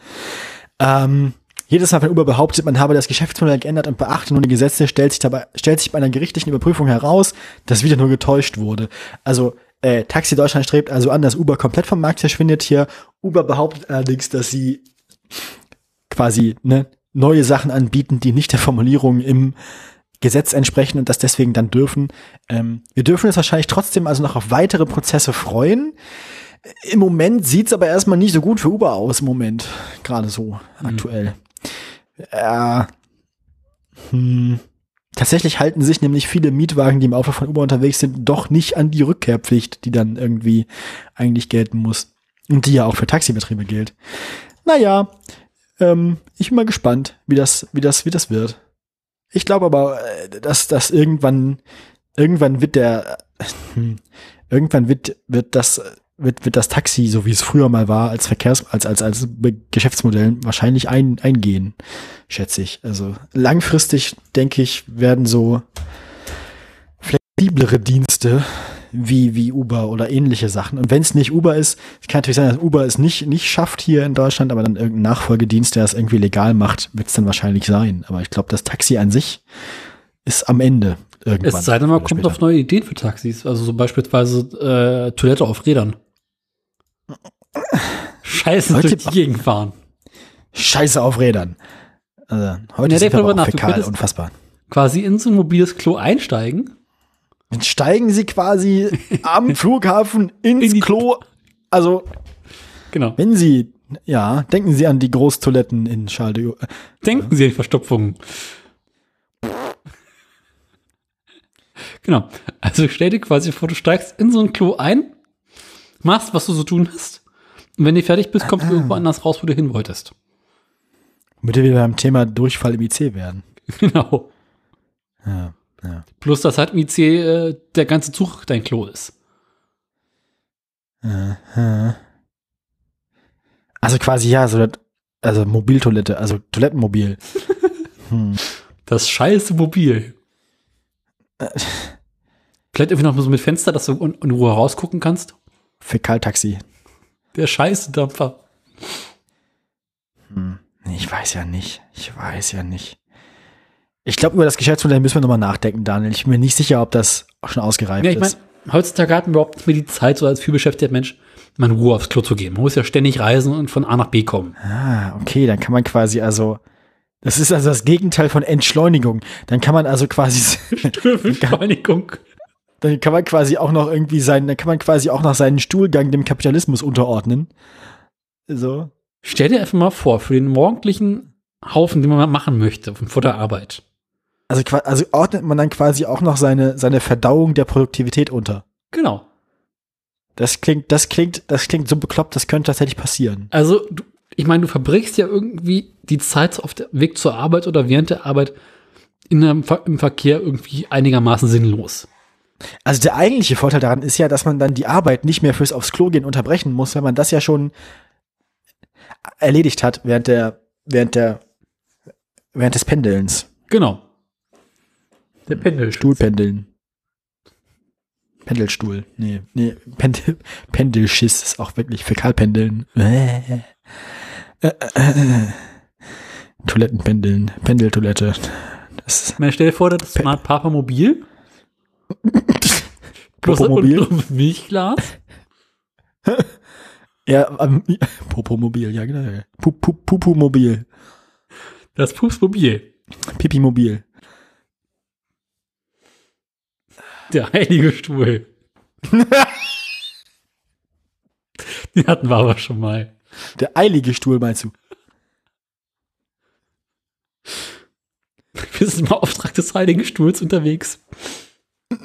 Ähm, jedes Mal, wenn Uber behauptet, man habe das Geschäftsmodell geändert und beachte nun die Gesetze, stellt sich dabei, stellt sich bei einer gerichtlichen Überprüfung heraus, dass wieder nur getäuscht wurde. Also, äh, Taxi Deutschland strebt also an, dass Uber komplett vom Markt verschwindet hier. Uber behauptet allerdings, dass sie quasi ne, neue Sachen anbieten, die nicht der Formulierung im Gesetz entsprechen und das deswegen dann dürfen. Ähm, wir dürfen uns wahrscheinlich trotzdem also noch auf weitere Prozesse freuen. Im Moment sieht's aber erstmal nicht so gut für Uber aus, im Moment. Gerade so, Mhm. aktuell. Äh, hm. Tatsächlich halten sich nämlich viele Mietwagen, die im Auftrag von Uber unterwegs sind, doch nicht an die Rückkehrpflicht, die dann irgendwie eigentlich gelten muss. Und die ja auch für Taxibetriebe gilt. Naja, ähm, ich bin mal gespannt, wie das, wie das, wie das wird. Ich glaube aber, äh, dass das irgendwann, irgendwann wird der, hm, irgendwann wird, wird das, wird, wird das Taxi, so wie es früher mal war, als Verkehrs, als, als, als Geschäftsmodell wahrscheinlich ein, eingehen, schätze ich. Also langfristig, denke ich, werden so flexiblere Dienste wie, wie Uber oder ähnliche Sachen. Und wenn es nicht Uber ist, es kann natürlich sein, dass Uber es nicht, nicht schafft hier in Deutschland, aber dann irgendein Nachfolgedienst, der es irgendwie legal macht, wird es dann wahrscheinlich sein. Aber ich glaube, das Taxi an sich ist am Ende irgendwann. Es sei denn, man kommt später. auf neue Ideen für Taxis. Also so beispielsweise äh, Toilette auf Rädern. Scheiße Leute- durch die Gegend fahren. Scheiße auf Rädern. Also, heute Ja, mal aber auch fäkal, unfassbar. Quasi in so ein mobiles Klo einsteigen. Dann steigen sie quasi am Flughafen ins In Klo. Also, Genau. wenn sie, ja, denken Sie an die Großtoiletten in Charles. Denken Sie an die Verstopfung. Genau. Also stell dir quasi vor, du steigst in so ein Klo ein, machst, was du so tun hast. Und wenn du fertig bist, kommst du irgendwo anders raus, wo du hin wolltest. Damit wir wieder beim Thema Durchfall im IC werden. Genau. Ja, ja. Plus, dass halt im IC äh, der ganze Zug dein Klo ist. Also quasi, ja, so, das- also Mobiltoilette, also Toilettenmobil. Hm. Das scheiße Mobil. Vielleicht irgendwie noch so mit Fenster, dass du in Ruhe rausgucken kannst. Fäkaltaxi. Der scheiße Dampfer. Hm. Ich weiß ja nicht. Ich weiß ja nicht. Ich glaube, über das Geschäftsmodell müssen wir nochmal nachdenken, Daniel. Ich bin mir nicht sicher, ob das schon ausgereift Ja, ich meine, ist. heutzutage hat man überhaupt nicht mehr die Zeit, so als vielbeschäftigter Mensch, mal Ruhe aufs Klo zu gehen. Man muss ja ständig reisen und von A nach B kommen. Ah, okay, dann kann man quasi also, das ist also das Gegenteil von Entschleunigung. Dann kann man also quasi, Beschleunigung. dann kann man quasi auch noch irgendwie seinen, dann kann man quasi auch noch seinen Stuhlgang dem Kapitalismus unterordnen. So. Stell dir einfach mal vor, für den morgendlichen Haufen, den man machen möchte, vor der Arbeit. Also, also ordnet man dann quasi auch noch seine, seine Verdauung der Produktivität unter. Genau. Das klingt, das klingt, das klingt so bekloppt, das könnte tatsächlich passieren. Also, du, ich meine, du verbrichst ja irgendwie die Zeit auf dem Weg zur Arbeit oder während der Arbeit in einem, Ver- im Verkehr irgendwie einigermaßen sinnlos. Also der eigentliche Vorteil daran ist ja, dass man dann die Arbeit nicht mehr fürs aufs Klo gehen unterbrechen muss, wenn man das ja schon erledigt hat während der, während der, während des Pendelns. Genau. Der Pendelstuhl. Stuhlpendeln. Pendelstuhl. Nee, nee, Pendel, Pendelschiss ist auch wirklich Fäkalpendeln. Äh, äh, äh. Toilettenpendeln, Pendeltoilette. Das meine, stell dir vor, das Smart Papa Mobil. Popomobil? und- Milchglas. Ja, ähm, Popomobil, ja genau. Pup, Pup, Pupumobil, Das Pupsmobil. Pipimobil. Der heilige Stuhl. Den hatten wir aber schon mal. Der eilige Stuhl, meinst du? Wir sind im Auftrag des heiligen Stuhls unterwegs.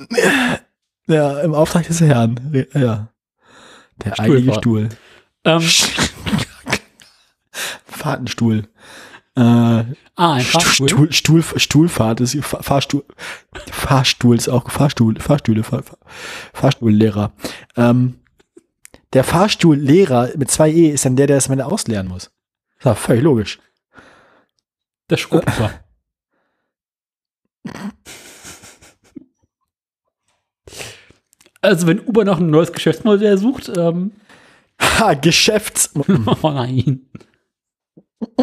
Ja, im Auftrag des Herrn. Ja. Der eilige Stuhlfahrt. Stuhl. Ähm, Fahrtenstuhl. Äh, ah, ein Fahrstuhl. Stuhl, Stuhl, Stuhlfahrt ist Fahr- Fahrstuhl. Fahrstuhl ist auch Fahrstuhl, Fahrstühle, Fahr, Fahr- Fahrstuhllehrer. Ähm, der Fahrstuhllehrer mit zwei E ist dann der, der das am Ende ausleeren muss. Das ist ja völlig logisch. Der Schuber. Also, wenn Uber noch ein neues Geschäftsmodell sucht, ähm, Ha, Geschäfts... oh nein.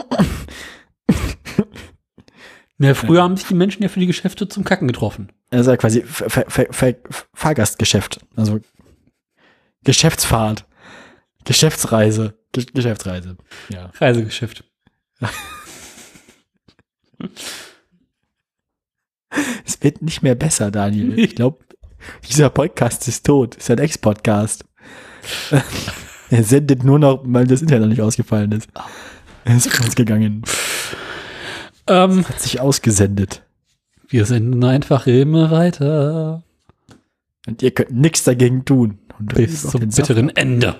ja, früher haben sich die Menschen ja für die Geschäfte zum Kacken getroffen. Ja quasi Ver Ver Ver Fahrgastgeschäft. Also Geschäftsfahrt. Geschäftsreise. Ge Geschäftsreise. Ja. Reisegeschäft. Es wird nicht mehr besser, Daniel. Ich glaube, dieser Podcast ist tot. Ist ein Ex-Podcast. er sendet nur noch, weil das Internet noch nicht ausgefallen ist. Er ist rausgegangen. Ähm, Hat sich ausgesendet. wir senden einfach immer weiter. Und ihr könnt nichts dagegen tun. Und Bis zum bitteren Ende.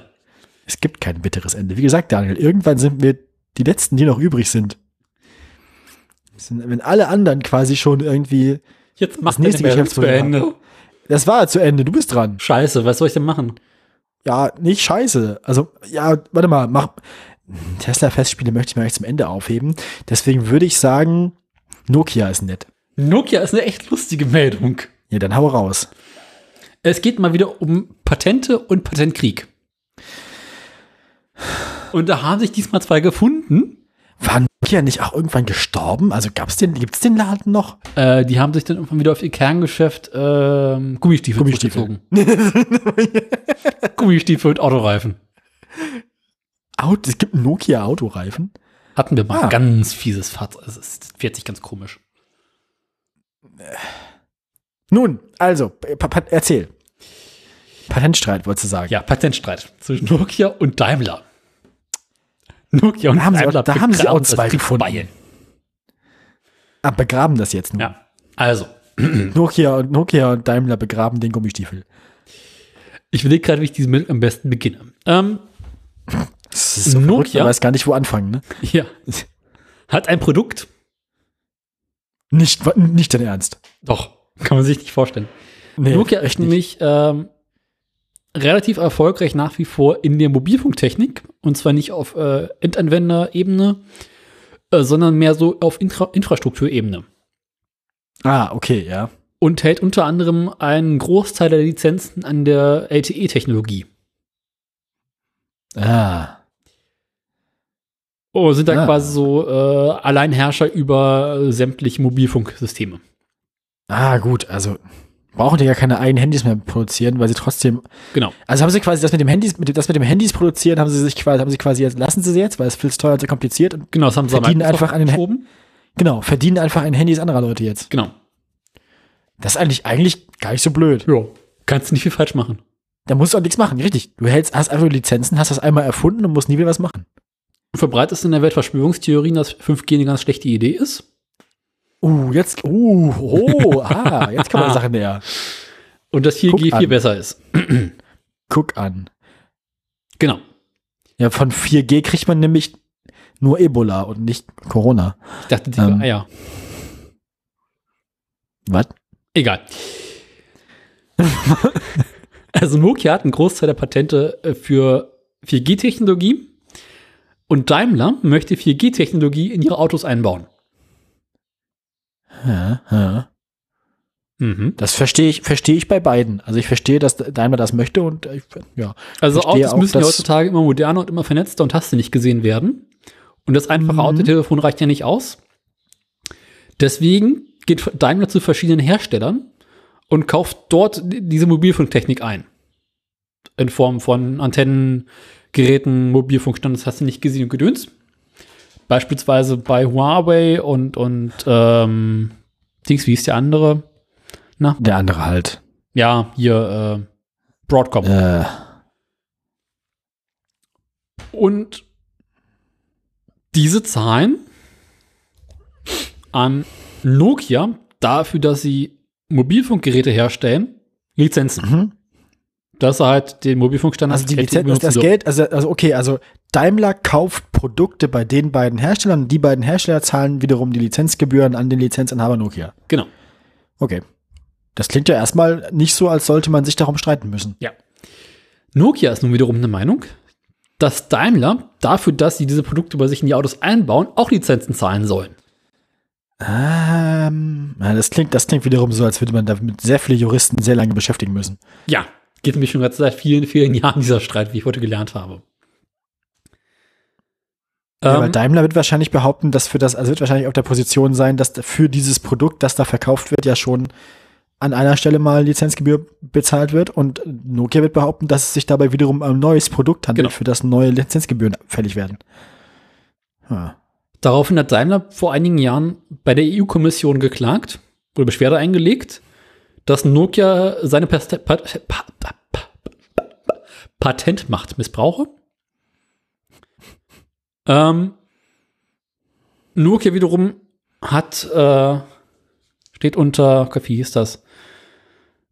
Es gibt kein bitteres Ende. Wie gesagt, Daniel, irgendwann sind wir die Letzten, die noch übrig sind. Wenn alle anderen quasi schon irgendwie, Jetzt macht Das nächste Meldung zu Geschäftsmodell. Ende. Das war zu Ende, du bist dran. Scheiße, was soll ich denn machen? Ja, nicht scheiße. Also, ja, warte mal, mach. Tesla-Festspiele möchte ich mir eigentlich zum Ende aufheben. Deswegen würde ich sagen, Nokia ist nett. Nokia ist eine echt lustige Meldung. Ja, dann hau raus. Es geht mal wieder um Patente und Patentkrieg. Und da haben sich diesmal zwei gefunden. War Nokia nicht auch irgendwann gestorben? Also gab's den, gibt's den Laden noch? Äh, die haben sich dann irgendwann wieder auf ihr Kerngeschäft ähm, Gummistiefel, Gummistiefel. Gummistiefel und Autoreifen. Auto, es gibt einen Nokia-Autoreifen. Hatten wir mal Ah. ganz fieses Fahrzeug. Es fährt sich ganz komisch. Nun, also, pa erzähl. Patentstreit, wolltest du sagen. Ja, Patentstreit zwischen Nokia und Daimler. Nokia und Da haben sie auch- Daimler da haben sie auch zwei gefunden. Ah, begraben das jetzt nur. Ja, also, Nokia und Nokia und Daimler begraben den Gummistiefel. ich überlege gerade, wie ich diese Meldung am besten beginne. Ähm, Das ist so Nokia? verrückt, man weiß gar nicht, wo anfangen, ne? ja. Hat ein Produkt, Nicht, nicht dein Ernst. doch, kann man sich nicht vorstellen. Nee, Nokia ist nämlich ähm, relativ erfolgreich nach wie vor in der Mobilfunktechnik und zwar nicht auf äh, Endanwenderebene, äh, sondern mehr so auf Infra Infrastrukturebene Ah, okay, ja. und hält unter anderem einen Großteil der Lizenzen an der LTE-Technologie. Ah. Oh, sind da Ah. quasi so äh, Alleinherrscher über sämtliche Mobilfunksysteme. Ah, gut, also brauchen die ja keine eigenen Handys mehr produzieren, weil sie trotzdem. Genau. Also haben sie quasi das mit dem Handys, mit dem, das mit dem Handys produzieren, haben sie sich quasi, haben sie quasi jetzt, lassen sie sie jetzt, weil es viel zu teuer und zu kompliziert und Genau, das haben sie Verdienen einfach an den geschoben. genau, verdienen einfach an Handys anderer Leute jetzt. Genau. Das ist eigentlich, eigentlich gar nicht so blöd. Ja. Kannst nicht viel falsch machen. Da musst du auch nichts machen, richtig. Du hältst, hast einfach Lizenzen, hast das einmal erfunden und musst nie wieder was machen. Verbreitet ist in der Welt Verschwörungstheorien, dass 5G eine ganz schlechte Idee ist. Uh, jetzt, uh, oh, ah, jetzt kann man die Sache näher. Und dass 4G Guck viel an. besser ist. Guck an. Genau. Ja, von 4G kriegt man nämlich nur Ebola und nicht Corona. Ich dachte, die Ähm. Eier. Was? Egal. also Nokia hat einen Großteil der Patente äh, für 4G-Technologie und Daimler möchte 4G-Technologie in ihre Autos einbauen. Ja, ja. Mhm. Das verstehe ich, verstehe ich bei beiden. Also ich verstehe, dass Daimler das möchte und ich, ja. Also Autos auch, müssen ja heutzutage immer moderner und immer vernetzter und hast du nicht gesehen werden. Und das einfache Mhm. Autotelefon reicht ja nicht aus. Deswegen geht Daimler zu verschiedenen Herstellern und kauft dort diese Mobilfunktechnik ein. In Form von Antennen, Geräten, Mobilfunkstandards hast du nicht gesehen und gedöns. Beispielsweise bei Huawei und, und ähm, Dings, wie ist der andere? Na, Der andere halt. ja, hier äh, Broadcom. Äh, Und diese zahlen an Nokia dafür, dass sie Mobilfunkgeräte herstellen, Lizenzen. mhm. Dass er halt den Mobilfunkstandard Also die LTE Lizenz, das. Geld, also, also okay, also Daimler kauft Produkte bei den beiden Herstellern die beiden Hersteller zahlen wiederum die Lizenzgebühren an den Lizenzinhaber Nokia. Genau. Okay. Das klingt ja erstmal nicht so, als sollte man sich darum streiten müssen. Ja. Nokia ist nun wiederum eine Meinung, dass Daimler dafür, dass sie diese Produkte bei sich in die Autos einbauen, auch Lizenzen zahlen sollen. Ähm, das klingt, das klingt wiederum so, als würde man damit sehr viele Juristen sehr lange beschäftigen müssen. Ja, geht nämlich schon seit vielen, vielen Jahren dieser Streit, wie ich heute gelernt habe. Ja, Ähm, aber Daimler wird wahrscheinlich behaupten, dass für das, also wird wahrscheinlich auf der Position sein, dass für dieses Produkt, das da verkauft wird, ja schon an einer Stelle mal Lizenzgebühr bezahlt wird und Nokia wird behaupten, dass es sich dabei wiederum um ein neues Produkt handelt, Genau. für das neue Lizenzgebühren fällig werden. Ah. Daraufhin hat Daimler vor einigen Jahren bei der EU-Kommission geklagt oder Beschwerde eingelegt, dass Nokia seine pa pa pa pa Patentmacht missbrauche. Ähm, Nokia wiederum hat, äh, steht unter, Gott, wie hieß das?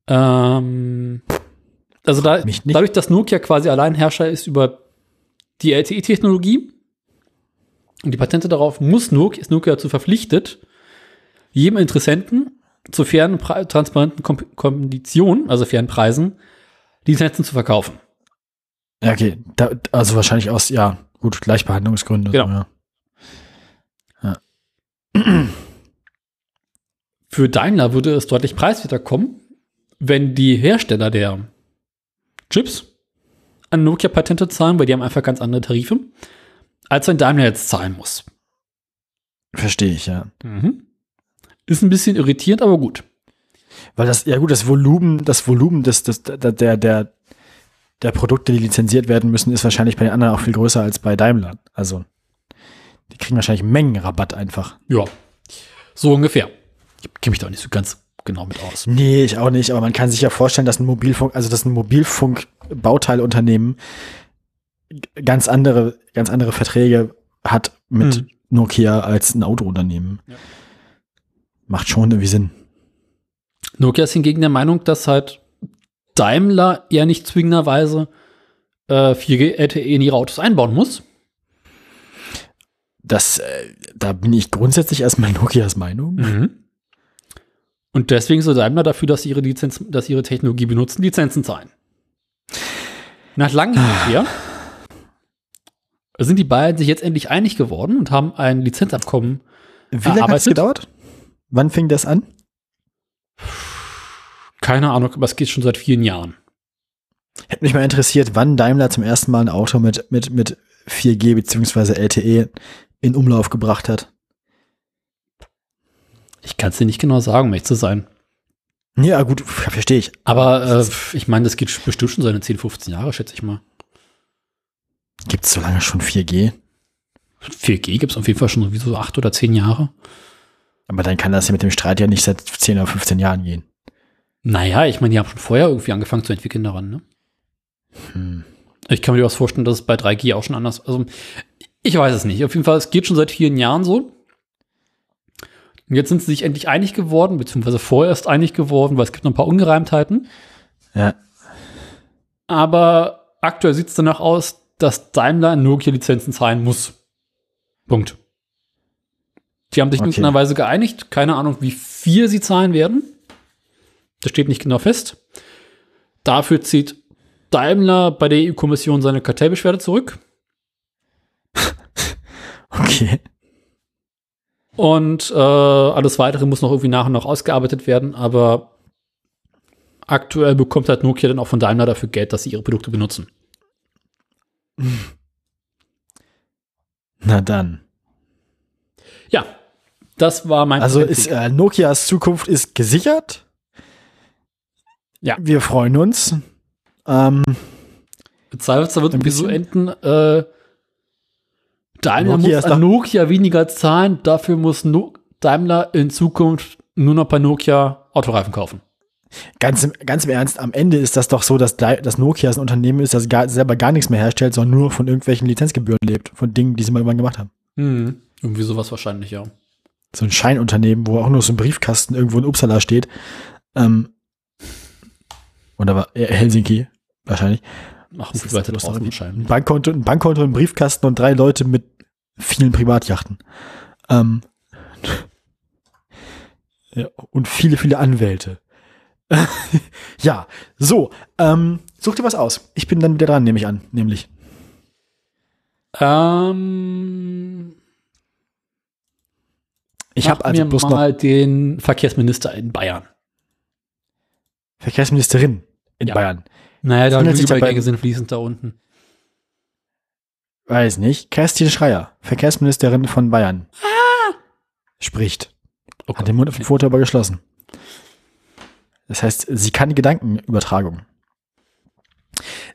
Ähm, also da, dadurch, dass Nokia quasi Alleinherrscher ist über die LTE-Technologie, und die Patente darauf muss Nokia, ist Nokia dazu verpflichtet, jedem Interessenten zu fairen, transparenten Konditionen, also fairen Preisen, die Lizenzen zu verkaufen. Ja, okay. Da, also wahrscheinlich aus, ja, gut, Gleichbehandlungsgründe. Genau. So, ja. Für Daimler würde es deutlich preiswerter kommen, wenn die Hersteller der Chips an Nokia Patente zahlen, weil die haben einfach ganz andere Tarife, als wenn Daimler jetzt zahlen muss. Verstehe ich, ja. Ist ein bisschen irritierend, aber gut. Weil das, ja gut, das Volumen, das Volumen des, des, der, der, der, der Produkte, die lizenziert werden müssen, ist wahrscheinlich bei den anderen auch viel größer als bei Daimler. Also, die kriegen wahrscheinlich Mengenrabatt einfach. Ja, so ungefähr. Ich kenne mich da auch nicht so ganz genau mit aus. Nee, ich auch nicht, aber man kann sich ja vorstellen, dass ein Mobilfunk, also dass ein Mobilfunk-Bauteilunternehmen ganz andere, ganz andere Verträge hat mit Hm. Nokia als ein Autounternehmen. Ja. Macht schon irgendwie Sinn. Nokia ist hingegen der Meinung, dass halt Daimler ja nicht zwingenderweise äh, 4G LTE in ihre Autos einbauen muss. Das, äh, da bin ich grundsätzlich erstmal Nokias Meinung. Und deswegen soll Daimler dafür, dass sie ihre Lizenz, dass ihre Technologie benutzen, Lizenzen zahlen. Nach langem her sind die beiden sich jetzt endlich einig geworden und haben ein Lizenzabkommen. Wie lange hat es gedauert? Wann fing das an? Keine Ahnung, aber es geht schon seit vielen Jahren. Hätte mich mal interessiert, wann Daimler zum ersten Mal ein Auto mit, mit, mit 4G bzw. LTE in Umlauf gebracht hat. Ich kann es dir nicht genau sagen, um ehrlich zu sein. Ja, gut, verstehe ich. Aber äh, ich meine, das geht bestimmt schon seine 10, 15 Jahre, schätze ich mal. Gibt es so lange schon 4G? 4G gibt es auf jeden Fall schon sowieso acht oder zehn Jahre. Aber dann kann das ja mit dem Streit ja nicht seit 10 oder 15 Jahren gehen. Naja, ich meine, die haben schon vorher irgendwie angefangen zu entwickeln daran, ne? Hm. Ich kann mir durchaus vorstellen, dass es bei 3G auch schon anders, also ich weiß es nicht. Auf jeden Fall, es geht schon seit vielen Jahren so. Und jetzt sind sie sich endlich einig geworden, beziehungsweise vorerst einig geworden, weil es gibt noch ein paar Ungereimtheiten. Ja. Aber aktuell sieht es danach aus, dass Daimler Nokia-Lizenzen zahlen muss. Punkt. Die haben sich in Okay. irgendeiner Weise geeinigt. Keine Ahnung, wie viel sie zahlen werden. Das steht nicht genau fest. Dafür zieht Daimler bei der EU-Kommission seine Kartellbeschwerde zurück. Okay. Und äh, alles weitere muss noch irgendwie nach und nach ausgearbeitet werden. Aber aktuell bekommt halt Nokia dann auch von Daimler dafür Geld, dass sie ihre Produkte benutzen. Na dann. Ja, das war mein Also ist äh, Nokias Zukunft ist gesichert. Ja. Wir freuen uns. Ähm, Zweifelsfall wird irgendwie so enden, äh, Daimler Nokia muss an Nokia weniger zahlen, dafür muss no Daimler in Zukunft nur noch bei Nokia Autoreifen kaufen. ganz, im, ganz im Ernst, am Ende ist das doch so, dass, dass Nokia ein Unternehmen ist, das gar, selber gar nichts mehr herstellt, sondern nur von irgendwelchen Lizenzgebühren lebt, von Dingen, die sie mal irgendwann gemacht haben. Hm. Irgendwie sowas wahrscheinlich, ja. So ein Scheinunternehmen, wo auch nur so ein Briefkasten irgendwo in Uppsala steht. Ähm, oder war äh, Helsinki wahrscheinlich. Viel ist weiter draußen ein wahrscheinlich. Bankkonto, ein Bankkonto, ein Briefkasten und drei Leute mit vielen Privatjachten. Ähm, ja, und viele, viele Anwälte. ja, so, ähm, Such dir was aus. Ich bin dann wieder dran, nehme ich an, nämlich. Ähm, Ich habe also mir bloß mal den Verkehrsminister in Bayern. Verkehrsministerin in Ja. Bayern. Naja, da Übergänge sind fließend da unten. Weiß nicht. Kerstin Schreier, Verkehrsministerin von Bayern. Spricht. Oh Hat den Mund auf dem Foto aber geschlossen. Das heißt, sie kann die Gedankenübertragung.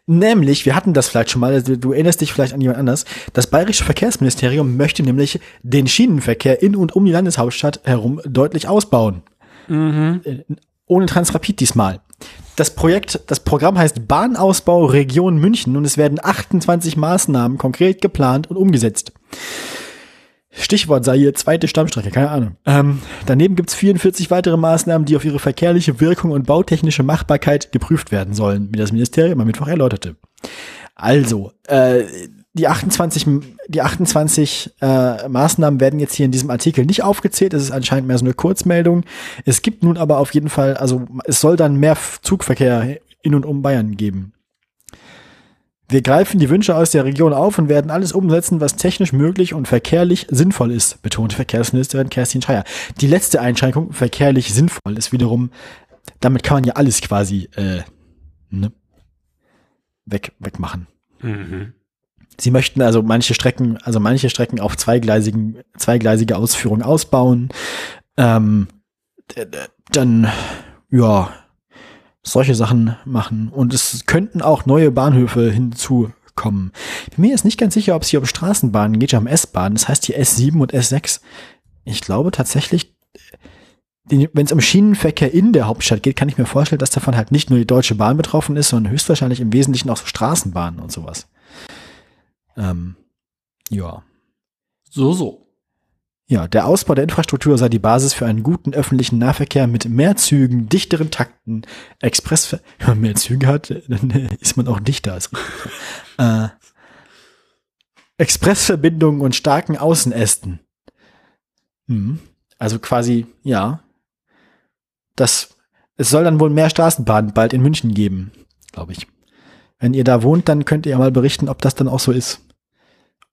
Nämlich, wir hatten das vielleicht schon mal, also du erinnerst dich vielleicht an jemand anders. Das Bayerische Verkehrsministerium möchte nämlich den Schienenverkehr in und um die Landeshauptstadt herum deutlich ausbauen. Mhm. Äh, Ohne Transrapid diesmal. Das Projekt, das Programm heißt Bahnausbau Region München und es werden 28 Maßnahmen konkret geplant und umgesetzt. Stichwort sei hier zweite Stammstrecke, keine Ahnung. Ähm, daneben gibt's 44 weitere Maßnahmen, die auf ihre verkehrliche Wirkung und bautechnische Machbarkeit geprüft werden sollen, wie das Ministerium am Mittwoch erläuterte. Also, äh, die 28, m- die 28 äh, Maßnahmen werden jetzt hier in diesem Artikel nicht aufgezählt. Es ist anscheinend mehr so eine Kurzmeldung. Es gibt nun aber auf jeden Fall, also es soll dann mehr Zugverkehr in und um Bayern geben. Wir greifen die Wünsche aus der Region auf und werden alles umsetzen, was technisch möglich und verkehrlich sinnvoll ist, betonte Verkehrsministerin Kerstin Schreier. Die letzte Einschränkung, verkehrlich sinnvoll, ist wiederum, damit kann man ja alles quasi äh, ne, weg, wegmachen. Mhm. Sie möchten also manche Strecken, also manche Strecken auf zweigleisigen, zweigleisige Ausführung ausbauen. Ähm, dann, ja, solche Sachen machen. Und es könnten auch neue Bahnhöfe hinzukommen. Mir jetzt nicht ganz sicher, ob es hier um Straßenbahnen geht, um S-Bahnen. Das heißt hier S7 und S6. Ich glaube tatsächlich, wenn es um Schienenverkehr in der Hauptstadt geht, kann ich mir vorstellen, dass davon halt nicht nur die Deutsche Bahn betroffen ist, sondern höchstwahrscheinlich im Wesentlichen auch so Straßenbahnen und sowas. Ähm, ja. So, so. Ja, der Ausbau der Infrastruktur sei die Basis für einen guten öffentlichen Nahverkehr mit mehr Zügen, dichteren Takten, Express, wenn man mehr Züge hat, dann ist man auch dichter. Äh, Expressverbindungen und starken Außenästen. Hm. Also quasi, ja. Das, es soll dann wohl mehr Straßenbahnen bald in München geben, glaube ich. Wenn ihr da wohnt, dann könnt ihr ja mal berichten, ob das dann auch so ist.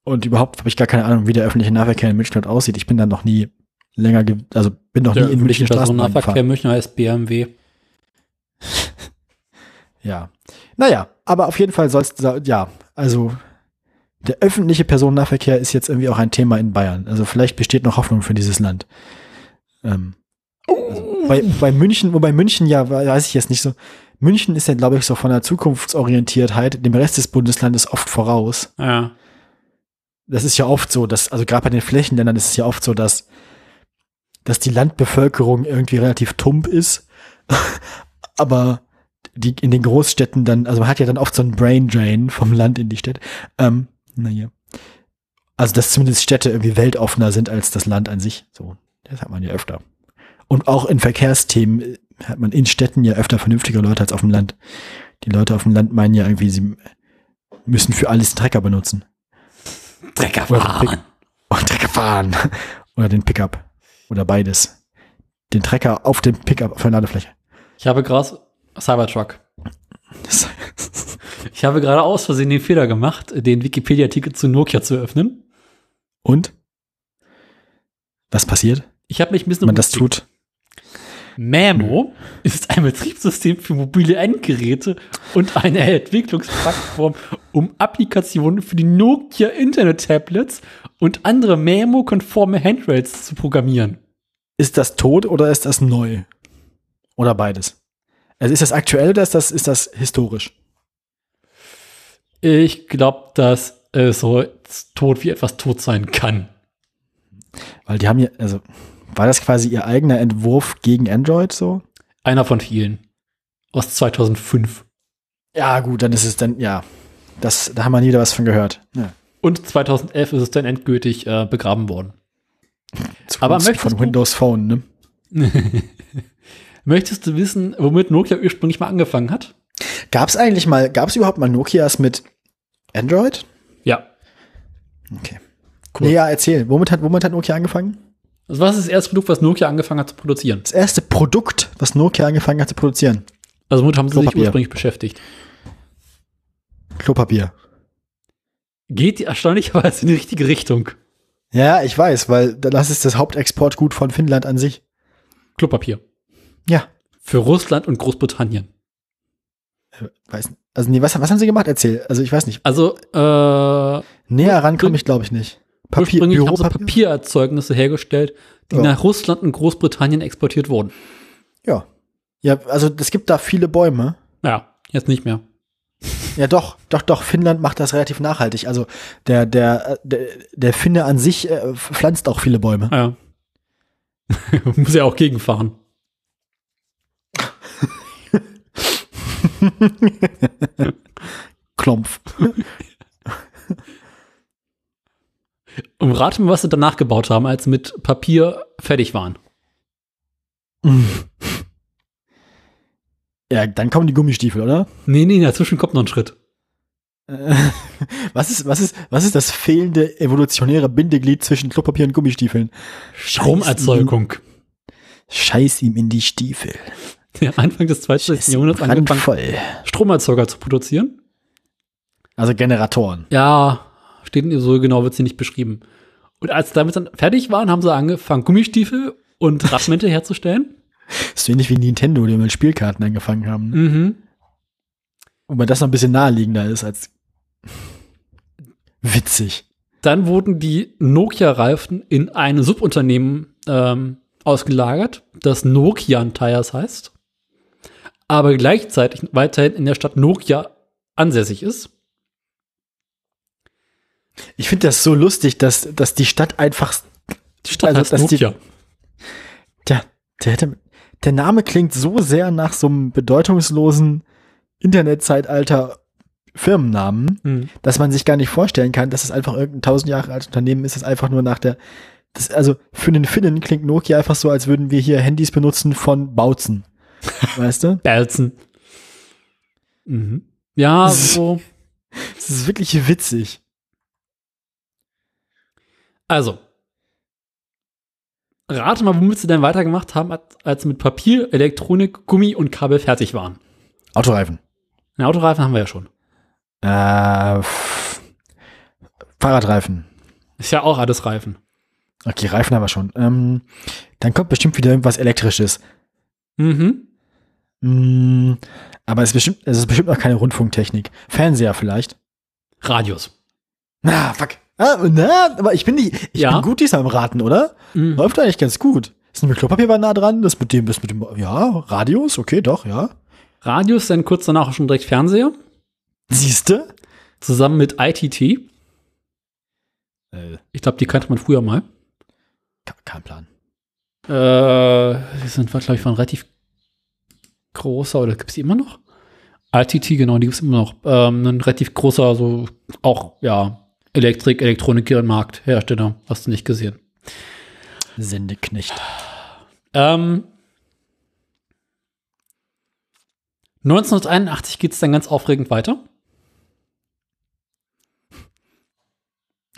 Und überhaupt habe ich gar keine Ahnung, wie der öffentliche Nahverkehr in München dort aussieht. Ich bin da noch nie länger, ge- also bin noch nie in München Straßenbahn Personennahverkehr gefahren. München heißt BMW. Ja. Naja, aber auf jeden Fall soll's, ja, also der öffentliche Personennahverkehr ist jetzt irgendwie auch ein Thema in Bayern. Also vielleicht besteht noch Hoffnung für dieses Land. Ähm, also bei, bei München, wobei München ja, weiß ich jetzt nicht so, München ist ja, glaube ich, so von der Zukunftsorientiertheit dem Rest des Bundeslandes oft voraus. Ja. das ist ja oft so, dass, also gerade bei den Flächenländern ist es ja oft so, dass, dass die Landbevölkerung irgendwie relativ tump ist, aber die in den Großstädten dann, also man hat ja dann oft so einen Brain Drain vom Land in die Städte. Ähm, naja. Also, dass zumindest Städte irgendwie weltoffener sind als das Land an sich. So, das hat man ja öfter. Und auch in Verkehrsthemen hat man in Städten ja öfter vernünftige Leute als auf dem Land. Die Leute auf dem Land meinen ja irgendwie, sie müssen für alles einen Trecker benutzen. Drecker Oder fahren. Und Trecker fahren. Oder den Pickup. Oder beides. Den Trecker auf dem Pickup auf der Ladefläche. Ich habe gerade Cybertruck. Ich habe gerade aus Versehen den Fehler gemacht, den Wikipedia-Artikel zu Nokia zu öffnen. und? Was passiert, Ich habe mich ein bisschen wenn man das tut? Mamo ist ein Betriebssystem für mobile Endgeräte und eine Entwicklungsplattform, um Applikationen für die Nokia Internet Tablets und andere Mamo-konforme Handrails zu programmieren. Ist das tot oder ist das neu? Oder beides? Also ist das aktuell oder ist das, ist das historisch? Ich glaube, dass es so tot wie etwas tot sein kann. Weil die haben ja, also war das quasi ihr eigener Entwurf gegen Android so? Einer von vielen. Aus 2005. Ja, gut, dann ist es dann, ja. Das, da haben wir nie wieder was von gehört. Ja. Und 2011 ist es dann endgültig äh, begraben worden. Aber Zugunsten möchtest von Windows Phone, ne? Möchtest du wissen, womit Nokia ursprünglich mal angefangen hat? Gab es eigentlich mal, gab es überhaupt mal Nokias mit Android? Ja. Okay. Cool. Nee, ja, erzähl. Womit hat, womit hat Nokia angefangen? Also was ist das erste Produkt, was Nokia angefangen hat zu produzieren? Das erste Produkt, was Nokia angefangen hat zu produzieren. Also womit haben sie sich ursprünglich beschäftigt? Klopapier. Geht erstaunlicherweise in die richtige Richtung. Ja, ich weiß, weil das ist das Hauptexportgut von Finnland an sich. Klopapier. Ja. Für Russland und Großbritannien. Äh, Weiß, also nee, was, was haben sie gemacht? Erzähl. Also ich weiß nicht. Also, äh, Näher ran komme ich, glaube ich, nicht. Papier, ursprünglich haben sie Büropapier? Papiererzeugnisse hergestellt, die Ja. nach Russland und Großbritannien exportiert wurden. Ja. Ja, also es gibt da viele Bäume. Ja, jetzt nicht mehr. Ja, doch, doch, doch. Finnland macht das relativ nachhaltig. Also der, der, der, der Finne an sich äh, pflanzt auch viele Bäume. Ja. Muss ja auch gegenfahren. Klompf. Und rate mal, was sie danach gebaut haben, als sie mit Papier fertig waren. Ja, dann kommen die Gummistiefel, oder? Nee, nee, dazwischen kommt noch ein Schritt. Äh, Was ist, was ist, was ist das fehlende evolutionäre Bindeglied zwischen Klopapier und Gummistiefeln? Stromerzeugung. Scheiß ihm in die Stiefel. Der Anfang des 20. Ist Jahrhunderts angefangen, voll. Stromerzeuger zu produzieren. Also Generatoren. Ja, steht so genau, wird sie nicht beschrieben. Und als damit dann fertig waren, haben sie angefangen, Gummistiefel und Radmäntel herzustellen. ist so ähnlich wie Nintendo, die mit Spielkarten angefangen haben. Ne? Mhm. Wobei das noch ein bisschen naheliegender ist als witzig. Dann wurden die Nokia-Reifen in ein Subunternehmen ähm, ausgelagert, das Nokian Tires heißt, aber gleichzeitig weiterhin in der Stadt Nokia ansässig ist. Ich finde das so lustig, dass, dass die Stadt einfach, Die Stadt Also, heißt dass die- Nokia. der, der, hätte, der Name klingt so sehr nach so einem bedeutungslosen Internetzeitalter Firmennamen, Mhm. dass man sich gar nicht vorstellen kann, dass es einfach irgendein tausend Jahre altes Unternehmen ist, das einfach nur nach der, das, also für den Finnen klingt Nokia einfach so, als würden wir hier Handys benutzen von Bautzen. weißt du? Belzen. Mhm. Ja, so. Das ist wirklich witzig. Also. Rate mal, womit sie denn weitergemacht haben, als- sie mit Papier, Elektronik, Gummi und Kabel fertig waren. Autoreifen. Den Autoreifen haben wir ja schon. Äh, Fahrradreifen. Ist ja auch alles Reifen. Okay, Reifen haben wir schon. Ähm, dann kommt bestimmt wieder irgendwas Elektrisches. Mhm. Mm, aber es ist bestimmt, es ist bestimmt noch keine Rundfunktechnik. Fernseher vielleicht. Radios. Na, fuck. Ah, na, aber ich bin nicht, ich Ja. bin gut diesmal im Raten, oder? Mhm. Läuft eigentlich ganz gut. Das mit Klopapier war nah dran, das mit dem, das mit dem, ja, Radios, okay, doch, ja. Radios, dann kurz danach auch schon direkt Fernseher. Siehste? Zusammen mit ITT. Äh, Ich glaube, die kannte man früher mal. kein Plan. Äh, die sind, glaube ich, von relativ großer, oder gibt es die immer noch? ITT, genau, die gibt es immer noch. Ähm, ein relativ großer, so auch, ja, Elektrik, Elektronik, Markthersteller. Hast du nicht gesehen. Sendeknecht. Ähm, 1981 geht es dann ganz aufregend weiter.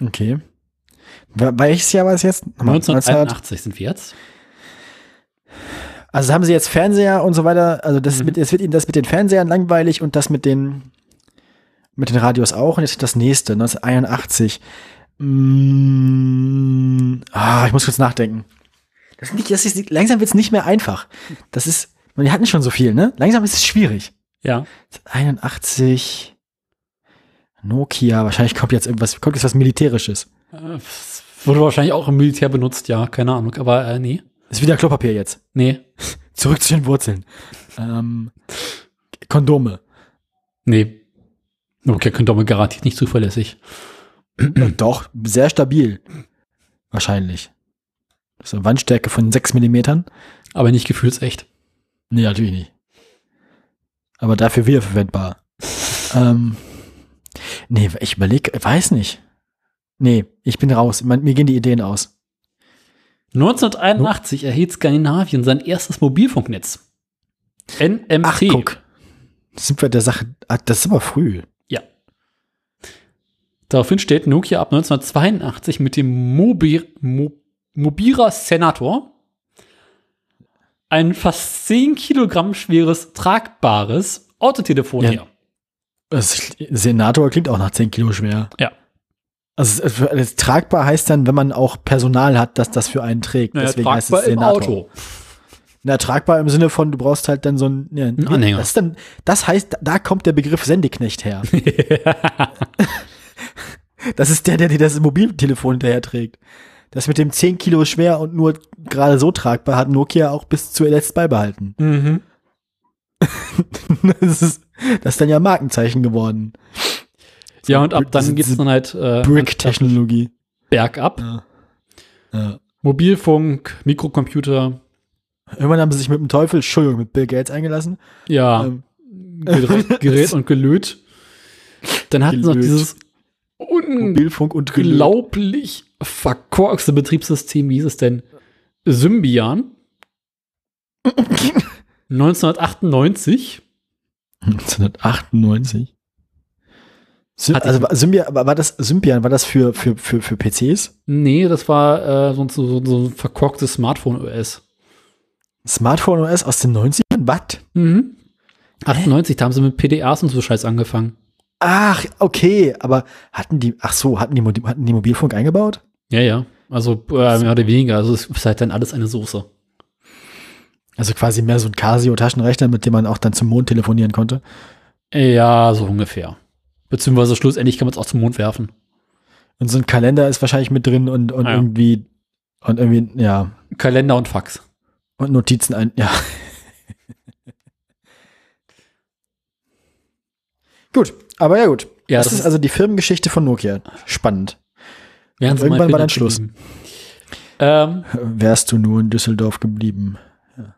Okay. Wel- Welches Jahr war es jetzt? Nochmal, 1981 sind wir jetzt. Also haben sie jetzt Fernseher und so weiter, also das, Mhm. mit, jetzt wird ihnen das mit den Fernsehern langweilig und das mit den mit den Radios auch und jetzt das nächste, 1981. Mm, ah, ich muss kurz nachdenken. Das ist nicht, das ist, langsam wird es nicht mehr einfach. Das ist, wir hatten schon so viel, ne? Langsam ist es schwierig. Ja. 81 Nokia, wahrscheinlich kommt jetzt irgendwas, kommt jetzt was Militärisches. Äh, wurde wahrscheinlich auch im Militär benutzt, ja, keine Ahnung, aber äh, nee. Ist wieder Klopapier jetzt. Nee. Zurück zu den Wurzeln. Ähm, Kondome. Nee. Okay, könnte aber garantiert nicht zuverlässig. Doch, sehr stabil. Wahrscheinlich. Das ist eine Wandstärke von 6 Millimetern. Aber nicht gefühlsecht. Nee, natürlich nicht. Aber dafür wiederverwendbar. ähm, nee, ich überlege, weiß nicht. Nee, ich bin raus. Man, mir gehen die Ideen aus. 1981 erhielt Skandinavien sein erstes Mobilfunknetz. NMT. Ach, guck. Sind wir der Sache. Ah, das ist aber früh. Daraufhin steht Nokia ab 1982 mit dem Mobi Mo Mobira Senator ein fast 10 Kilogramm schweres, tragbares Autotelefon Ja. her. Das Senator klingt auch nach 10 Kilo schwer. Ja. Also es- es- tragbar heißt dann, wenn man auch Personal hat, das das für einen trägt. Naja, Deswegen heißt es tragbar im Senator. Auto. Na, tragbar im Sinne von, du brauchst halt dann so ein, ja, ein Anhänger. Das, dann, das heißt, da kommt der Begriff Sendeknecht her. das ist der, der dir das Mobiltelefon hinterher trägt. Das mit dem 10 Kilo schwer und nur gerade so tragbar hat Nokia auch bis zuletzt beibehalten. Mhm. das, ist, das ist dann ja Markenzeichen geworden. Ja, und ab dann geht's diese dann halt äh, Brick-Technologie. bergab. Ja. Ja. Mobilfunk, Mikrocomputer, Irgendwann haben sie sich mit dem Teufel, Entschuldigung, mit Bill Gates eingelassen. ja, Ähm, Gerät, und Gelöt. Dann hatten sie noch Gelöt. dieses Mobilfunk und unglaublich verkorkste Betriebssystem, wie hieß es denn? Symbian. 1998. 1998. Sym Hatte ich- also Symbian, war das Symbian, war das für, für, für, für PCs? Nee, das war äh, so, so, so ein verkorktes Smartphone-OS. Smartphone OS aus den 90ern? Was? Mhm. 98, da haben sie mit PDAs und so Scheiß angefangen. Ach, okay, aber hatten die, ach so, hatten die, hatten die Mobilfunk eingebaut? Ja, ja. Also äh, mehr oder weniger. Also es ist halt dann alles eine Soße. Also quasi mehr so ein Casio-Taschenrechner, mit dem man auch dann zum Mond telefonieren konnte. Ja, so ungefähr. Beziehungsweise schlussendlich kann man es auch zum Mond werfen. Und so ein Kalender ist wahrscheinlich mit drin und, und ja. irgendwie, und irgendwie, ja, Kalender und Fax. und Notizen ein, ja. gut, aber ja gut. Ja, das, das ist ist- also die Firmengeschichte von Nokia. Spannend. Irgendwann war dann Schluss. Ähm, Wärst du nur in Düsseldorf geblieben. Ja,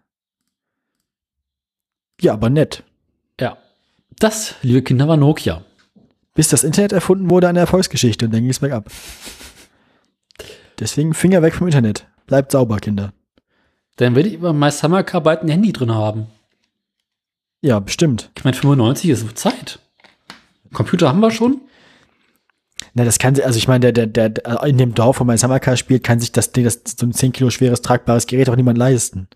ja aber nett. ja. Das, liebe Kinder, war Nokia. Bis das Internet erfunden wurde, eine Erfolgsgeschichte und dann ging es bergab. Deswegen Finger weg vom Internet. Bleibt sauber, Kinder. Dann werde ich über My Summer Car bald ein Handy drin haben. Ja, bestimmt. Ich meine, 95 ist Zeit. Computer haben wir schon. Na, das kann sie, also ich meine, der, der, der, in dem Dorf, wo mein Summercar spielt, kann sich das Ding, das so ein 10 Kilo schweres, tragbares Gerät auch niemand leisten.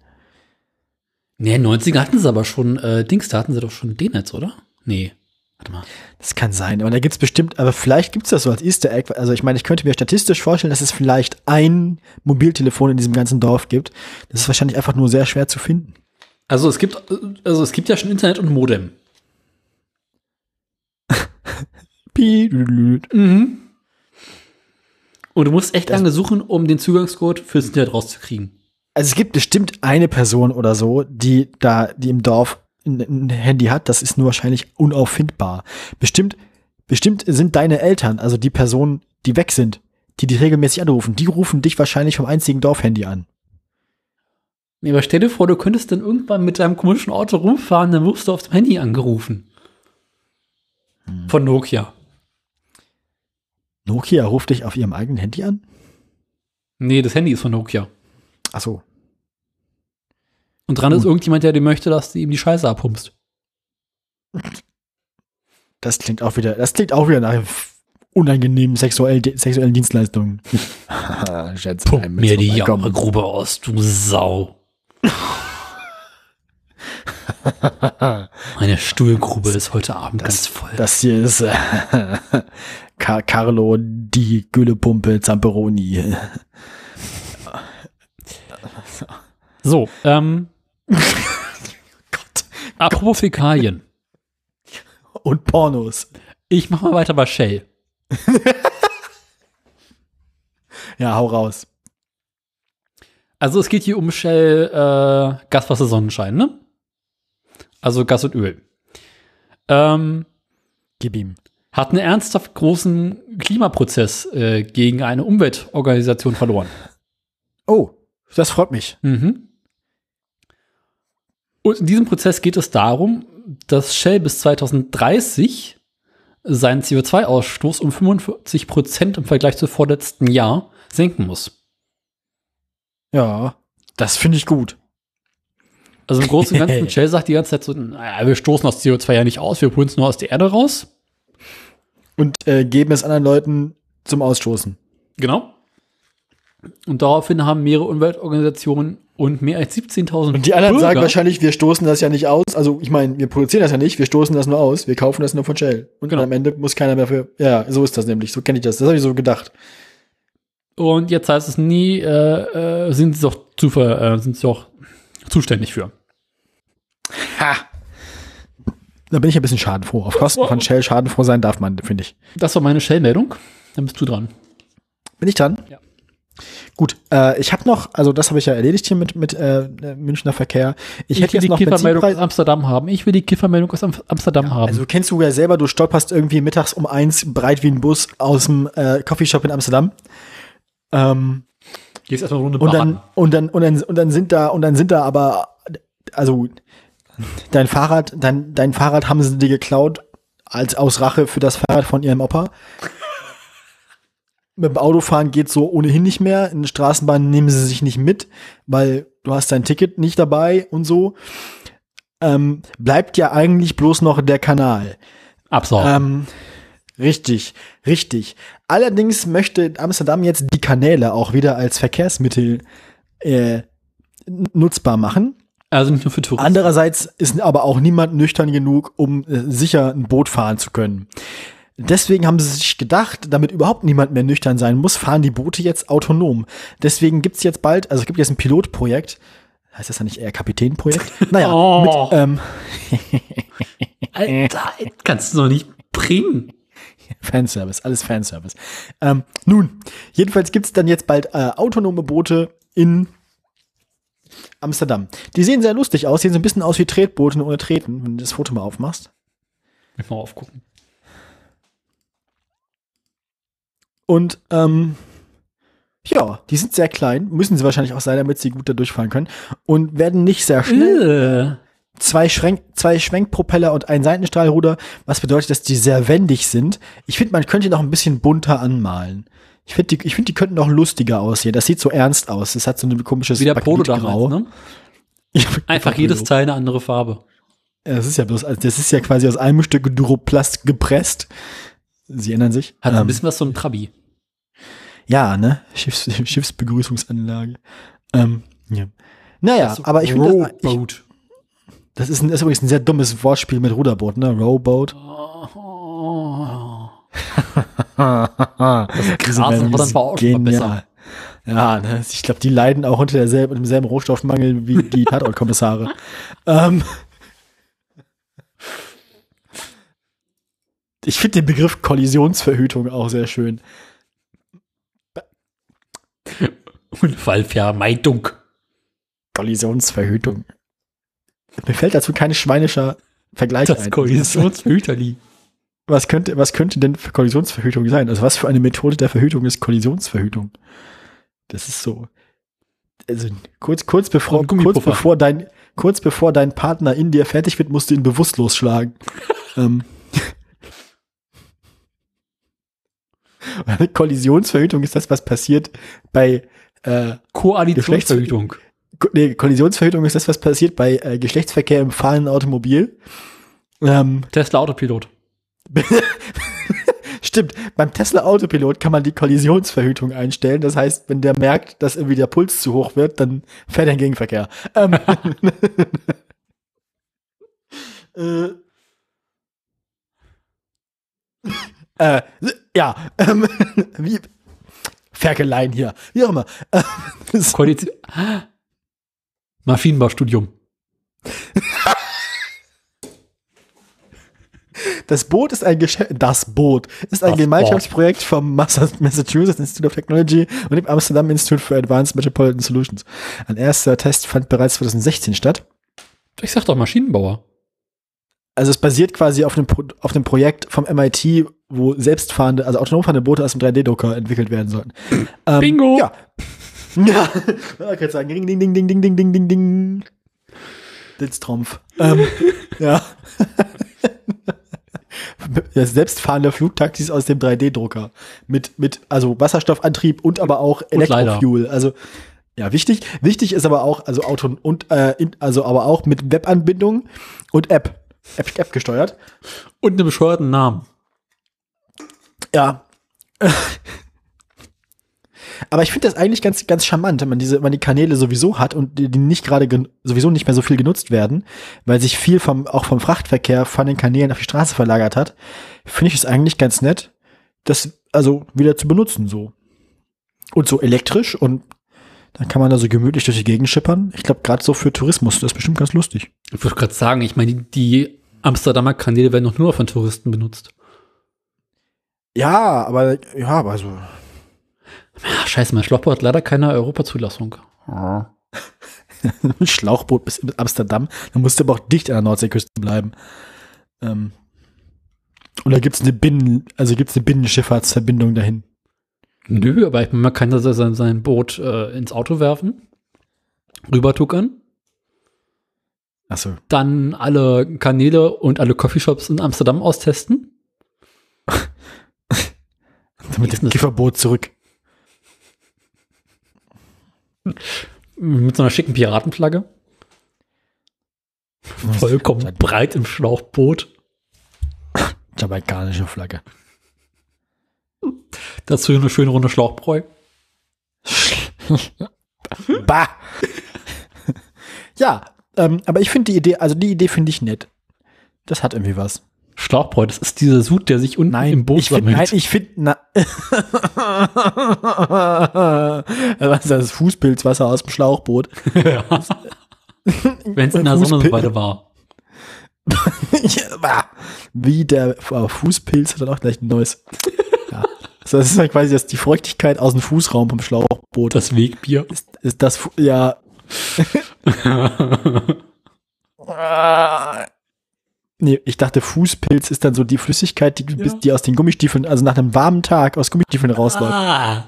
Nee, 90er hatten sie aber schon, äh, Dings, da hatten sie doch schon D-Netz, oder? Nee. Warte mal. Das kann sein, aber da gibt's bestimmt, aber vielleicht gibt's das so als Easter Egg. Also ich meine, ich könnte mir statistisch vorstellen, dass es vielleicht ein Mobiltelefon in diesem ganzen Dorf gibt. Das ist wahrscheinlich einfach nur sehr schwer zu finden. Also es gibt, äh, also es gibt ja schon Internet und Modem. Mhm. Und du musst echt lange suchen, um den Zugangscode fürs Internet rauszukriegen. Also es gibt bestimmt eine Person oder so, die da, die im Dorf ein, Handy hat. Das ist nur wahrscheinlich unauffindbar. Bestimmt, bestimmt sind deine Eltern, also die Personen, die weg sind, die dich regelmäßig anrufen, die rufen dich wahrscheinlich vom einzigen Dorfhandy an. Nee, aber stell dir vor, du könntest dann irgendwann mit deinem komischen Auto rumfahren, dann wirst du auf dem Handy angerufen. Von Nokia. Nokia ruft dich auf ihrem eigenen Handy an? Nee, das Handy ist von Nokia. Ach so. Und dran ist Gut. irgendjemand, der dir möchte, dass du ihm die Scheiße abpumpst. Das klingt auch wieder, das klingt auch wieder nach unangenehmen sexuell, sexuellen Dienstleistungen. Schätze, Pump mir die Jammergrube aus, du Sau. Meine Stuhlgrube ist heute Abend ganz voll. Das hier ist äh, Car Carlo die Güllepumpe Zamperoni. So, ähm. Apropos Fäkalien. Und Pornos. Ich mach mal weiter bei Shell. Ja, hau raus. Also es geht hier um Shell äh, Gas, Wasser, Sonnenschein, ne? Also Gas und Öl. Ähm, Gib ihm. Hat einen ernsthaft großen Klimaprozess äh, gegen eine Umweltorganisation verloren. Oh, das freut mich. Mhm. Und in diesem Prozess geht es darum, dass Shell bis 2030 seinen CO2-Ausstoß um 45 Prozent im Vergleich zu vorletzten Jahr senken muss. Ja, das finde ich gut. Also im Großen und Ganzen, Shell sagt die ganze Zeit so, naja, wir stoßen das CO2 ja nicht aus, wir holen es nur aus der Erde raus. Und äh, geben es anderen Leuten zum Ausstoßen. Genau. Und daraufhin haben mehrere Umweltorganisationen und mehr als 17.000 Und die anderen Bürger, sagen wahrscheinlich, wir stoßen das ja nicht aus. Also ich meine, wir produzieren das ja nicht, wir stoßen das nur aus, wir kaufen das nur von Shell. Und Genau. am Ende muss keiner mehr für. Ja, so ist das nämlich. So kenne ich das. Das habe ich so gedacht. Und jetzt heißt es nie, äh, äh, sind sie doch zu, äh, sind sie doch zuständig für. Ha! Da bin ich ein bisschen schadenfroh. Auf Kosten von Shell schadenfroh sein darf man, finde ich. Das war meine Shell-Meldung. Dann bist du dran. Bin ich dran? Ja. Gut, äh, ich habe noch, also das habe ich ja erledigt hier mit, mit äh, Münchner Verkehr. Ich, hätte will jetzt die noch Kiffermeldung aus. Amsterdam haben. Ich will die Kiffermeldung aus Am Amsterdam haben. Also kennst du ja selber, du stolperst irgendwie mittags um eins breit wie ein Bus aus dem äh, Coffeeshop in Amsterdam. Ähm, Gehst erstmal eine Runde und dann, und dann, und dann, und dann sind da, und dann sind da aber, also dein Fahrrad, dein, dein Fahrrad haben sie dir geklaut als aus Rache für das Fahrrad von ihrem Opa. Mit dem Autofahren geht so ohnehin nicht mehr. In der Straßenbahn nehmen sie sich nicht mit, weil du hast dein Ticket nicht dabei und so. Ähm, bleibt ja eigentlich bloß noch der Kanal. Absaugen. Ähm, richtig, richtig. Allerdings möchte Amsterdam jetzt die Kanäle auch wieder als Verkehrsmittel äh, nutzbar machen. Also nicht nur für Touristen. Andererseits ist aber auch niemand nüchtern genug, um äh, sicher ein Boot fahren zu können. Deswegen haben sie sich gedacht, damit überhaupt niemand mehr nüchtern sein muss, fahren die Boote jetzt autonom. Deswegen gibt's jetzt bald, also es gibt jetzt ein Pilotprojekt. Heißt das ja nicht eher Kapitänprojekt? Naja, Oh. mit, ähm, Alter, kannst du noch nicht bringen. Fanservice, alles Fanservice. Ähm, nun, jedenfalls gibt's dann jetzt bald äh, autonome Boote in Amsterdam. Die sehen sehr lustig aus, sehen so ein bisschen aus wie Tretboote nur ohne Treten, wenn du das Foto mal aufmachst. Ich mal aufgucken. Und ähm, ja, die sind sehr klein, müssen sie wahrscheinlich auch sein, damit sie gut da durchfahren können und werden nicht sehr schnell. Äh, Zwei, Schwenk, zwei Schwenkpropeller und ein Seitenstrahlruder, was bedeutet, dass die sehr wendig sind. Ich finde, man könnte noch ein bisschen bunter anmalen. Ich finde, die, ich find, die könnten noch lustiger aussehen. Das sieht so ernst aus. Das hat so ein komisches Wie der Polo damals, ne? Einfach jedes Teil eine andere Farbe. Das ist ja bloß, also das ist ja quasi aus einem Stück Duroplast gepresst. Sie ändern sich. Hat ein Ähm, bisschen was so ein Trabi. Ja, ne? Schiffs, Schiffsbegrüßungsanlage. Ähm, ja. Naja, So aber ich finde, das, Rowboat. das ist, ein, ist übrigens ein sehr dummes Wortspiel mit Ruderboot, ne? Rowboat. Oh. Diese Gras aber dann war auch schon mal genial. Ja, ne? ich glaube, die leiden auch unter derselben, demselben Rohstoffmangel wie die Tatortkommissare. ähm, ich finde den Begriff Kollisionsverhütung auch sehr schön. Unfallvermeidung. Kollisionsverhütung. Mir fällt dazu kein schweinischer Vergleich Das ein. Kollisionsverhüterli. Was könnte, was könnte denn für Kollisionsverhütung sein? Also was für eine Methode der Verhütung ist Kollisionsverhütung? Das ist so. Also kurz, kurz bevor, kurz bevor dein, kurz bevor dein Partner in dir fertig wird, musst du ihn bewusstlos schlagen. ähm. Kollisionsverhütung ist das, was passiert bei äh, Koalitionsverhütung. Ko- nee, Kollisionsverhütung ist das, was passiert bei äh, Geschlechtsverkehr im fahrenden Automobil. Ähm, Tesla Autopilot. stimmt, beim Tesla Autopilot kann man die Kollisionsverhütung einstellen. Das heißt, wenn der merkt, dass irgendwie der Puls zu hoch wird, dann fährt er in Gegenverkehr. Ähm, äh, äh, ja, ähm, wie Ferkeleien hier, wie auch immer. Koalition. Maschinenbaustudium. Das Boot ist ein Geschä das Boot ist ein Das Gemeinschaftsprojekt vom Massa- Massachusetts Institute of Technology und dem Amsterdam Institute for Advanced Metropolitan Solutions. Ein erster Test fand bereits 2016 statt. Ich sag doch Maschinenbauer. Also es basiert quasi auf einem, Pro auf einem Projekt vom MIT, wo selbstfahrende, also autonom fahrende Boote aus dem 3D-Drucker entwickelt werden sollten. Ähm, Bingo! Ja. Ja. ich kann sagen, ding, ding, ding, ding, ding, ding, ding, ding, ding. Ditztrumpf. ähm, ja. Das selbstfahrende Flugtaxis aus dem 3D-Drucker. Mit, mit, also Wasserstoffantrieb und aber auch. Elektrofuel. Also, ja, wichtig. Wichtig ist aber auch, also Auto und, äh, also aber auch mit Webanbindung und App. App, App gesteuert. Und einen bescheuerten Namen. Ja. Aber ich finde das eigentlich ganz, ganz charmant, wenn man diese, wenn man die Kanäle sowieso hat und die, nicht gerade sowieso nicht mehr so viel genutzt werden, weil sich viel vom, auch vom Frachtverkehr von den Kanälen auf die Straße verlagert hat, finde ich es eigentlich ganz nett, das also wieder zu benutzen, so. Und so elektrisch und dann kann man da so gemütlich durch die Gegend schippern. Ich glaube, gerade so für Tourismus, das ist bestimmt ganz lustig. Ich würde gerade sagen, ich meine, die, Amsterdamer Kanäle werden doch nur von Touristen benutzt. Ja, aber, ja, also, Ja, scheiße, mein Schlauchboot hat leider keine Europazulassung. Ja. ein Schlauchboot bis Amsterdam, dann musst du aber auch dicht an der Nordseeküste bleiben. Ähm, und da gibt's eine Binnen, also gibt's eine Binnenschifffahrtsverbindung dahin. Nö, aber ich meine, man kann da sein, sein Boot äh, ins Auto werfen, rübertuckern, Achso. dann alle Kanäle und alle Coffeeshops in Amsterdam austesten. Mit dem Business. Kifferboot zurück. Mit so einer schicken Piratenflagge. Vollkommen breit im Schlauchboot. Jamaikanische Flagge. Dazu eine schöne Runde Schlauchbräu. bah! ja, ähm, aber ich finde die Idee, also die Idee finde ich nett. Das hat irgendwie was. Schlauchbräu, das ist dieser Sud, der sich unten im Boot ich finde, nein, ich finde, was ist das Fußpilzwasser aus dem Schlauchboot? Wenn es in der Sonne so weiter war. Ja. Wie der äh, Fußpilz hat dann auch gleich ein neues. Ja. Also das ist ja quasi das, die Feuchtigkeit aus dem Fußraum vom Schlauchboot. Das Wegbier. ist, ist das, ja. nee, ich dachte, Fußpilz ist dann so die Flüssigkeit, die, bis- die aus den Gummistiefeln, also nach einem warmen Tag aus Gummistiefeln rausläuft. ah.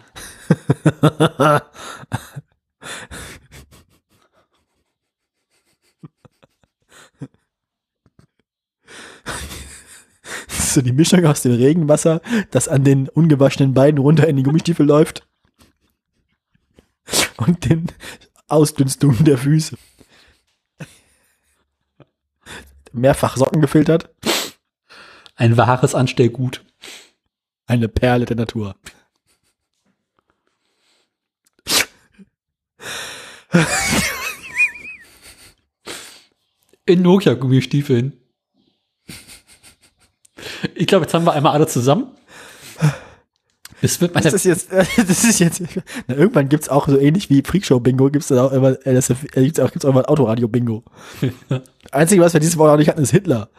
Das ist so die Mischung aus dem Regenwasser, das an den ungewaschenen Beinen runter in die Gummistiefel läuft. Und den Ausdünstungen der Füße. Mehrfach Socken gefiltert. Ein wahres Anstellgut. Eine Perle der Natur. In Nokia-Gummistiefeln. Ich glaube, jetzt haben wir einmal alle zusammen. Es wird meine, Das ist jetzt, das ist jetzt, na, irgendwann gibt's auch so ähnlich wie Freakshow-Bingo, gibt's dann auch immer, das, äh, gibt's auch, gibt's auch immer ein Autoradio-Bingo. Einzige, was wir dieses Mal noch nicht hatten, ist Hitler.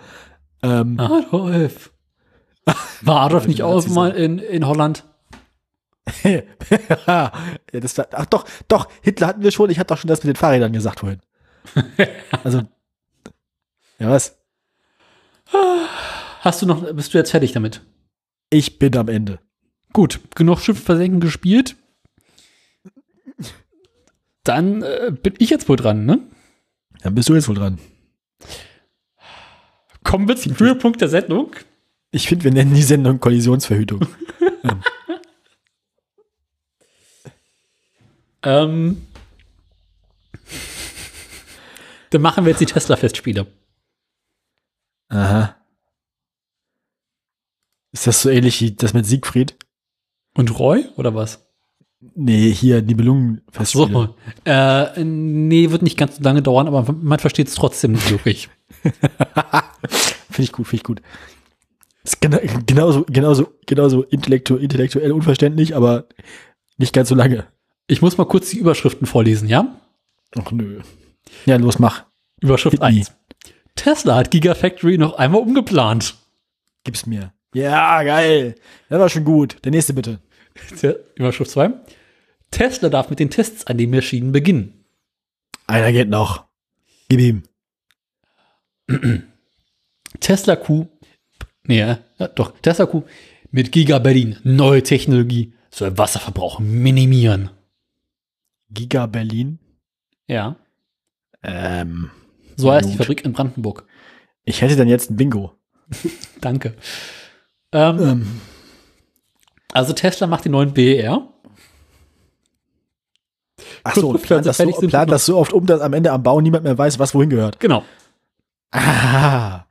Ähm, Adolf. War Adolf nicht auch mal in, in Holland? ja, das war, ach doch, doch, Hitler hatten wir schon, ich hatte doch schon das mit den Fahrrädern gesagt vorhin. Also, ja was? Hast du noch, bist du jetzt fertig damit? Ich bin am Ende. Gut, genug Schiff versenken gespielt. Dann äh, bin ich jetzt wohl dran, ne? Dann bist du jetzt wohl dran. Kommen wir zum Höhepunkt der Sendung. Ich finde, wir nennen die Sendung Kollisionsverhütung. Ähm, dann machen wir jetzt die Tesla-Festspiele. Aha. Ist das so ähnlich wie das mit Siegfried? Und Roy, oder was? Nee, hier Nibelungen-Festspiele. So. Äh, nee, wird nicht ganz so lange dauern, aber man versteht es trotzdem nicht wirklich. Finde ich gut, finde ich gut. Ist gena genauso, genauso, genauso intellektu intellektuell unverständlich, aber nicht ganz so lange. Ich muss mal kurz die Überschriften vorlesen, ja? Ach nö. Ja, los, mach. Überschrift Hit me. 1. Tesla hat Gigafactory noch einmal umgeplant. Gib's mir. Ja, geil. Das war schon gut. Der nächste bitte. Überschrift 2. Tesla darf mit den Tests an den Maschinen beginnen. Einer geht noch. Gib ihm. Tesla Q, nee, ja, doch, Tesla Q mit Giga Berlin, neue Technologie, soll Wasserverbrauch minimieren. Giga Berlin. Ja, Ähm, so heißt die Gut. Fabrik in Brandenburg. ich hätte dann jetzt ein Bingo. Danke. Ähm, Ähm, also Tesla macht den neuen BER. ach so, und plant das, so, plant das so oft um, dass am Ende am Bau niemand mehr weiß, was wohin gehört. Genau. Ah,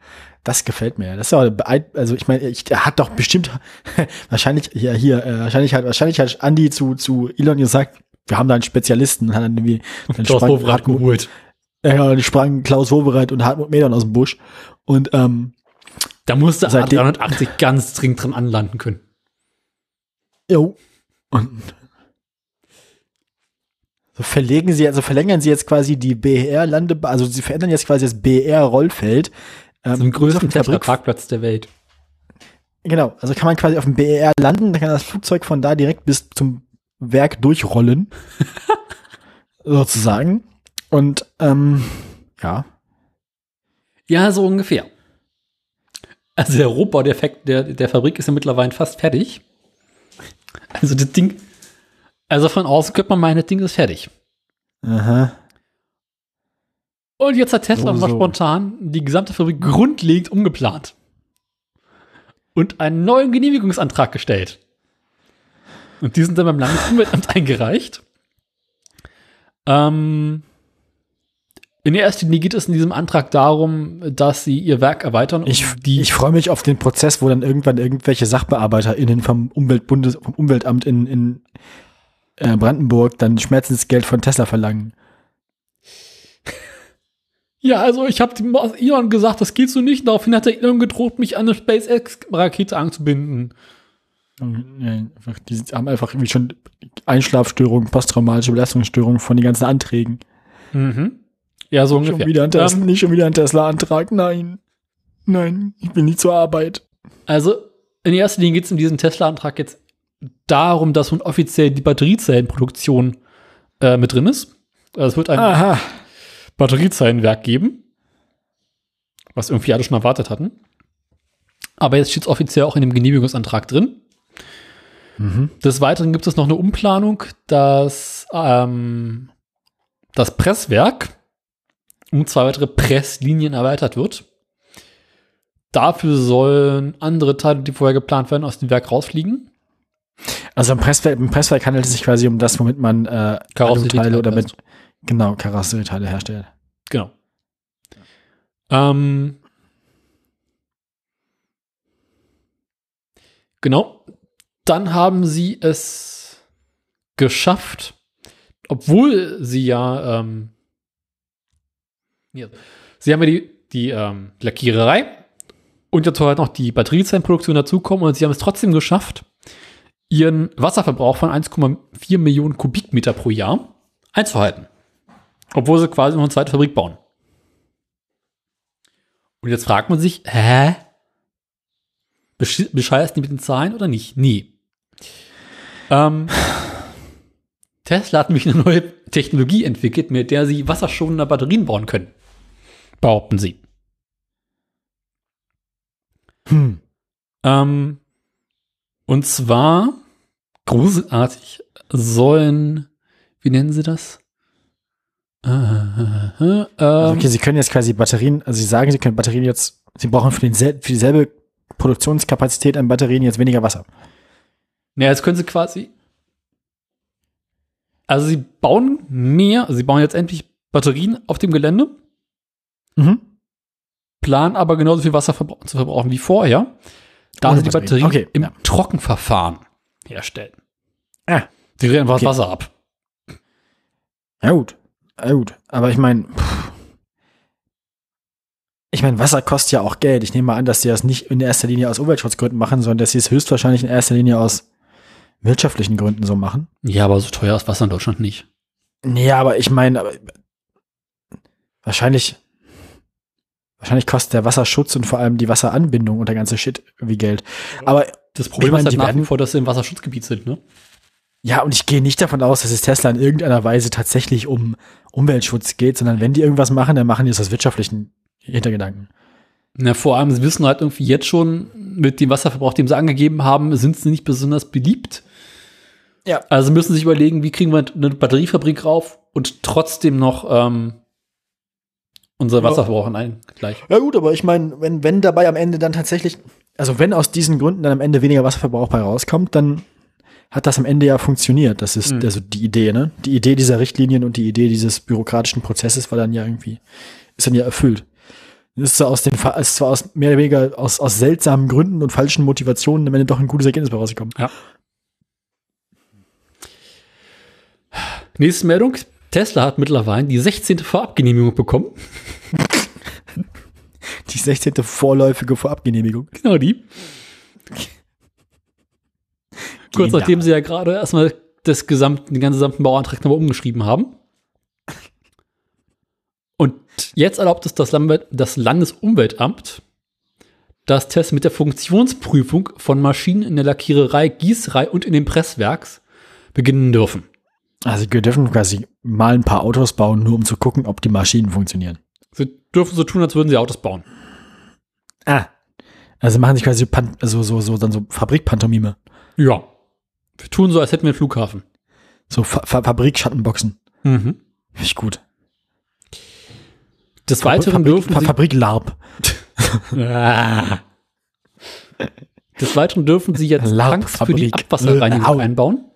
Das gefällt mir. Das ist aber also ich meine, ich, er hat doch bestimmt wahrscheinlich ja hier äh, wahrscheinlich hat wahrscheinlich hat Andy zu zu Elon gesagt, wir haben da einen Spezialisten und hat dann irgendwie dann Klaus sprang Wowereit geholt. ja, genau, die sprangen Klaus Wowereit und Hartmut Medon aus dem Busch und ähm, Da musste Seitdem- A380 ganz dringend dran anlanden können. Jo. und so verlegen sie also verlängern sie jetzt quasi die BR Landebahn, also sie verändern jetzt quasi das BR Rollfeld ähm, Zum größten Fabrik- Tesla-Parkplatz der Welt. Genau, also kann man quasi auf dem BER landen, dann kann das Flugzeug von da direkt bis zum Werk durchrollen. sozusagen. Und ähm, ja. Ja, so ungefähr. Also der Rohbau der, Fak- der, der Fabrik ist ja mittlerweile fast fertig. Also das Ding, also von außen könnte man meinen, das Ding ist fertig. Aha. Und jetzt hat Tesla So, mal so. spontan die gesamte Fabrik grundlegend umgeplant. Und einen neuen Genehmigungsantrag gestellt. Und die sind dann beim Landesumweltamt eingereicht. Ähm, in erster Linie geht es in diesem Antrag darum, dass sie ihr Werk erweitern. Ich, ich freue mich auf den Prozess, wo dann irgendwann irgendwelche SachbearbeiterInnen vom Umweltbundes, vom Umweltamt in, in äh, Brandenburg dann Schmerzensgeld von Tesla verlangen. ja, also ich habe Elon gesagt, das geht so nicht. Daraufhin hat der Elon gedroht, mich an eine SpaceX-Rakete anzubinden. Die haben einfach irgendwie schon Einschlafstörungen, posttraumatische Belastungsstörungen von den ganzen Anträgen. Mhm. Ja, so Schon ungefähr. wieder ein Tesla, Ähm, nicht schon wieder ein Tesla-Antrag, nein. Nein, ich bin nicht zur Arbeit. Also in erster Linie geht es in diesem Tesla-Antrag jetzt darum, dass nun offiziell die Batteriezellenproduktion äh, mit drin ist. Also es wird ein Aha. Batteriezellenwerk geben, was irgendwie alle schon erwartet hatten. Aber jetzt steht es offiziell auch in dem Genehmigungsantrag drin. Mhm. Des Weiteren gibt es noch eine Umplanung, dass ähm, das Presswerk um zwei weitere Presslinien erweitert wird. Dafür sollen andere Teile, die vorher geplant werden, aus dem Werk rausfliegen. Also im Presswerk, im Presswerk handelt es sich quasi um das, womit man äh, Aluteile oder mit, genau, Karosserieteile herstellt. Genau. Ähm, genau. Dann haben sie es geschafft, obwohl sie ja, ähm, ja sie haben ja die, die ähm, Lackiererei und jetzt soll halt noch die Batteriezellenproduktion dazukommen und sie haben es trotzdem geschafft, ihren Wasserverbrauch von 1,4 Millionen Kubikmeter pro Jahr einzuhalten. Obwohl sie quasi noch eine zweite Fabrik bauen. Und jetzt fragt man sich, hä? Besch bescheißt die mit den Zahlen oder nicht? Nee. Ähm, Tesla hat nämlich eine neue Technologie entwickelt, mit der sie wasserschonende Batterien bauen können. Behaupten sie. Hm. Ähm, und zwar, großartig, sollen, wie nennen sie das? Äh, äh, äh, Also ähm, okay, sie können jetzt quasi Batterien, also sie sagen, sie können Batterien jetzt, sie brauchen für, den sel für dieselbe Produktionskapazität an Batterien jetzt weniger Wasser. Ja, jetzt können sie quasi. Also sie bauen mehr, also sie bauen jetzt endlich Batterien auf dem Gelände, Mhm. planen aber genauso viel Wasser verbra zu verbrauchen wie vorher, da sie die Batterien. Batterien Okay, im ja. Trockenverfahren herstellen. Ah, Die drehen einfach Okay. das Wasser ab. ja gut, ja gut. Aber ich meine, ich meine, Wasser kostet ja auch Geld. Ich nehme mal an, dass sie das nicht in erster Linie aus Umweltschutzgründen machen, sondern dass sie es höchstwahrscheinlich in erster Linie aus wirtschaftlichen Gründen so machen. Ja, aber so teuer ist Wasser in Deutschland nicht. Nee, aber ich meine, wahrscheinlich, wahrscheinlich kostet der Wasserschutz und vor allem die Wasseranbindung und der ganze Shit irgendwie Geld. Aber Das Problem Ich ist halt die nach wie werden- vor, dass sie im Wasserschutzgebiet sind, ne? ja, und ich gehe nicht davon aus, dass es Tesla in irgendeiner Weise tatsächlich um Umweltschutz geht, sondern wenn die irgendwas machen, dann machen die es aus wirtschaftlichen Hintergedanken. Na, vor allem, sie wissen halt irgendwie jetzt schon, mit dem Wasserverbrauch, den sie angegeben haben, sind sie nicht besonders beliebt. Ja. Also müssen sie sich überlegen, wie kriegen wir eine Batteriefabrik rauf und trotzdem noch ähm, unser Ja. Wasserverbrauch ein gleich. Ja gut, aber ich meine, wenn, wenn dabei am Ende dann tatsächlich, also wenn aus diesen Gründen dann am Ende weniger Wasserverbrauch bei rauskommt, dann hat das am Ende ja funktioniert. Das ist Mhm. also die Idee, ne? Die Idee dieser Richtlinien und die Idee dieses bürokratischen Prozesses war dann ja irgendwie, ist dann ja erfüllt. ist zwar aus den, ist zwar aus mehr oder weniger aus, aus seltsamen Gründen und falschen Motivationen am Ende doch ein gutes Ergebnis bei rausgekommen. Nächste Meldung. Tesla hat mittlerweile die 16. Vorabgenehmigung bekommen. Die 16. vorläufige Vorabgenehmigung. Genau die. Kurz Gehen nachdem sie ja gerade erstmal das gesamte, den ganzen gesamten Bauantrag nochmal umgeschrieben haben. Und jetzt erlaubt es das, Land das Landesumweltamt, dass Tests mit der Funktionsprüfung von Maschinen in der Lackiererei, Gießerei und in den Presswerks beginnen dürfen. Also wir dürfen quasi mal ein paar Autos bauen, nur um zu gucken, ob die Maschinen funktionieren. Sie dürfen so tun, als würden sie Autos bauen. Ah. Also machen sich quasi Pan also so, so, dann so Fabrikpantomime. Ja. Wir tun so, als hätten wir einen Flughafen. So Fa Fa Fabrik-Schattenboxen. Mhm. Finde gut. Des Weiteren Fabrik, dürfen Fa sie Fabrik-Larp. Ah. Des Weiteren dürfen sie jetzt Tanks für die. Abwasserreinigung Au. einbauen.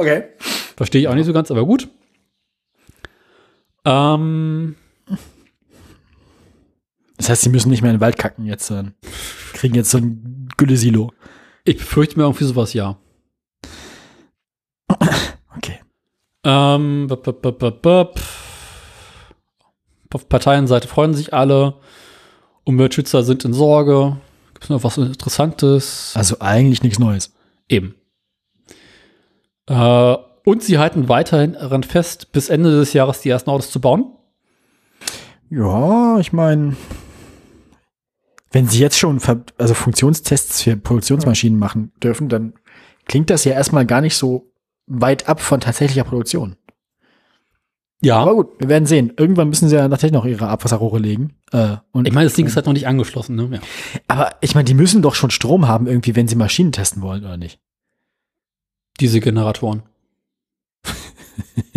Okay. Verstehe ich auch nicht so ganz, aber gut. Ähm, Das heißt, sie müssen nicht mehr in den Wald kacken jetzt, sondern kriegen jetzt so ein Güllesilo. ich befürchte mir irgendwie sowas, ja. Okay. Ähm, bup, bup, bup, bup. Auf Parteienseite freuen sich alle. Umweltschützer sind in Sorge. Gibt es noch was Interessantes? Also eigentlich nichts Neues. Eben. Äh, und sie halten weiterhin daran fest, bis Ende des Jahres die ersten Autos zu bauen. Ja, ich meine, wenn sie jetzt schon also Funktionstests für Produktionsmaschinen machen dürfen, dann klingt das ja erstmal gar nicht so weit ab von tatsächlicher Produktion. Ja. Aber gut, wir werden sehen. Irgendwann müssen sie ja natürlich noch ihre Abwasserrohre legen. Äh, und Ich meine, das Ding ist halt noch nicht angeschlossen, ne? Ja. aber ich meine, die müssen doch schon Strom haben, irgendwie, wenn sie Maschinen testen wollen, oder nicht? Diese Generatoren.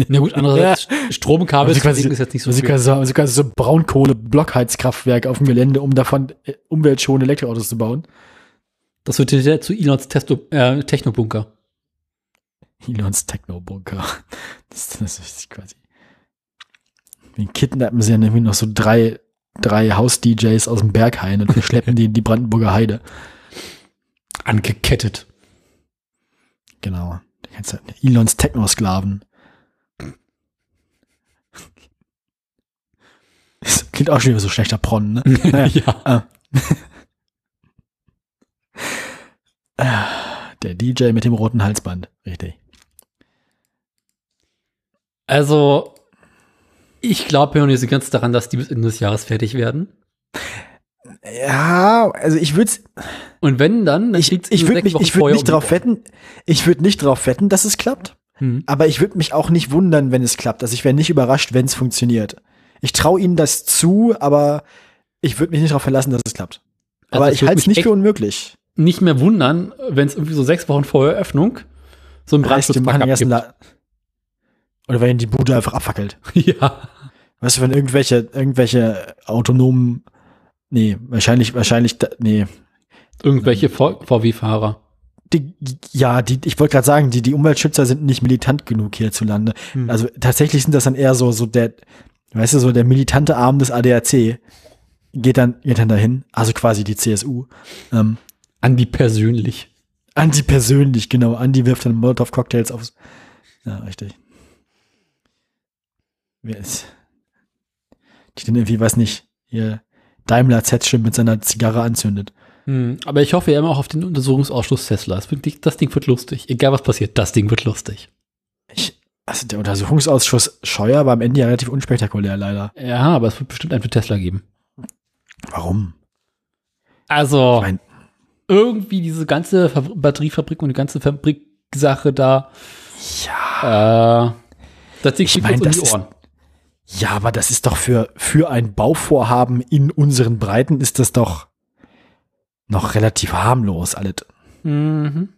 Na gut, andererseits, Stromkabel Also ist jetzt nicht so Also viel. quasi so, also quasi so Braunkohle-Blockheizkraftwerk auf dem Gelände, um davon äh, umweltschonende Elektroautos zu bauen. Das wird ja zu Elons Testo, äh, Technobunker. Elons Techno-Bunker. Das, das ist quasi. Wir kidnappen sie dann irgendwie noch so drei, drei Haus-DJs aus dem Berghain und wir schleppen die in die Brandenburger Heide. Angekettet. Genau. Zeit Elons Techno-Sklaven. Das klingt auch schon wieder so schlechter Pron, ne? Naja. ja. Der DJ mit dem roten Halsband. Richtig. Also, ich glaube ja nicht so ganz daran, dass die bis Ende des Jahres fertig werden. Ja, also ich würde Und wenn dann, dann ich, ich würde mich, Wochen ich würde nicht drauf wetten, ich würde nicht drauf wetten, dass es klappt. Hm. Aber ich würde mich auch nicht wundern, wenn es klappt. Also ich wäre nicht überrascht, wenn es funktioniert. Ich traue ihnen das zu, aber ich würde mich nicht darauf verlassen, dass es klappt. Also aber ich halte es nicht für unmöglich. Nicht mehr wundern, wenn es irgendwie so sechs Wochen vor Eröffnung so ein ersten gibt. Oder wenn die Bude einfach abfackelt. Ja. Weißt du, wenn irgendwelche, irgendwelche autonomen, nee, wahrscheinlich, wahrscheinlich, nee, Irgendwelche VW-Fahrer. die, ja, die, ich wollte gerade sagen, die, die Umweltschützer sind nicht militant genug hierzulande. Hm. Also tatsächlich sind das dann eher so, so der, weißt du, so der militante Arm des ADAC geht dann, geht dann dahin, also quasi die CSU. Ähm, Andi persönlich. Andi persönlich, genau. Andi wirft dann Molotov-Cocktails aufs. Ja, richtig. Wer ist? Die dann irgendwie, weiß nicht, hier Daimler Z-Schirm mit seiner Zigarre anzündet. Hm. Aber ich hoffe ja immer auch auf den Untersuchungsausschuss Tesla. Das, wird, das Ding wird lustig. Egal was passiert, das Ding wird lustig. Ich, also der Untersuchungsausschuss Scheuer war am Ende ja relativ unspektakulär, leider. Ja, aber es wird bestimmt einen für Tesla geben. Warum? Also, Ich mein, irgendwie diese ganze Fab Batteriefabrik und die ganze Fabriksache da. Ja. Äh, das Ding Ich mein, uns um das die ist- Ohren. Ja, aber das ist doch für, für ein Bauvorhaben in unseren Breiten ist das doch noch relativ harmlos, alles. Mhm.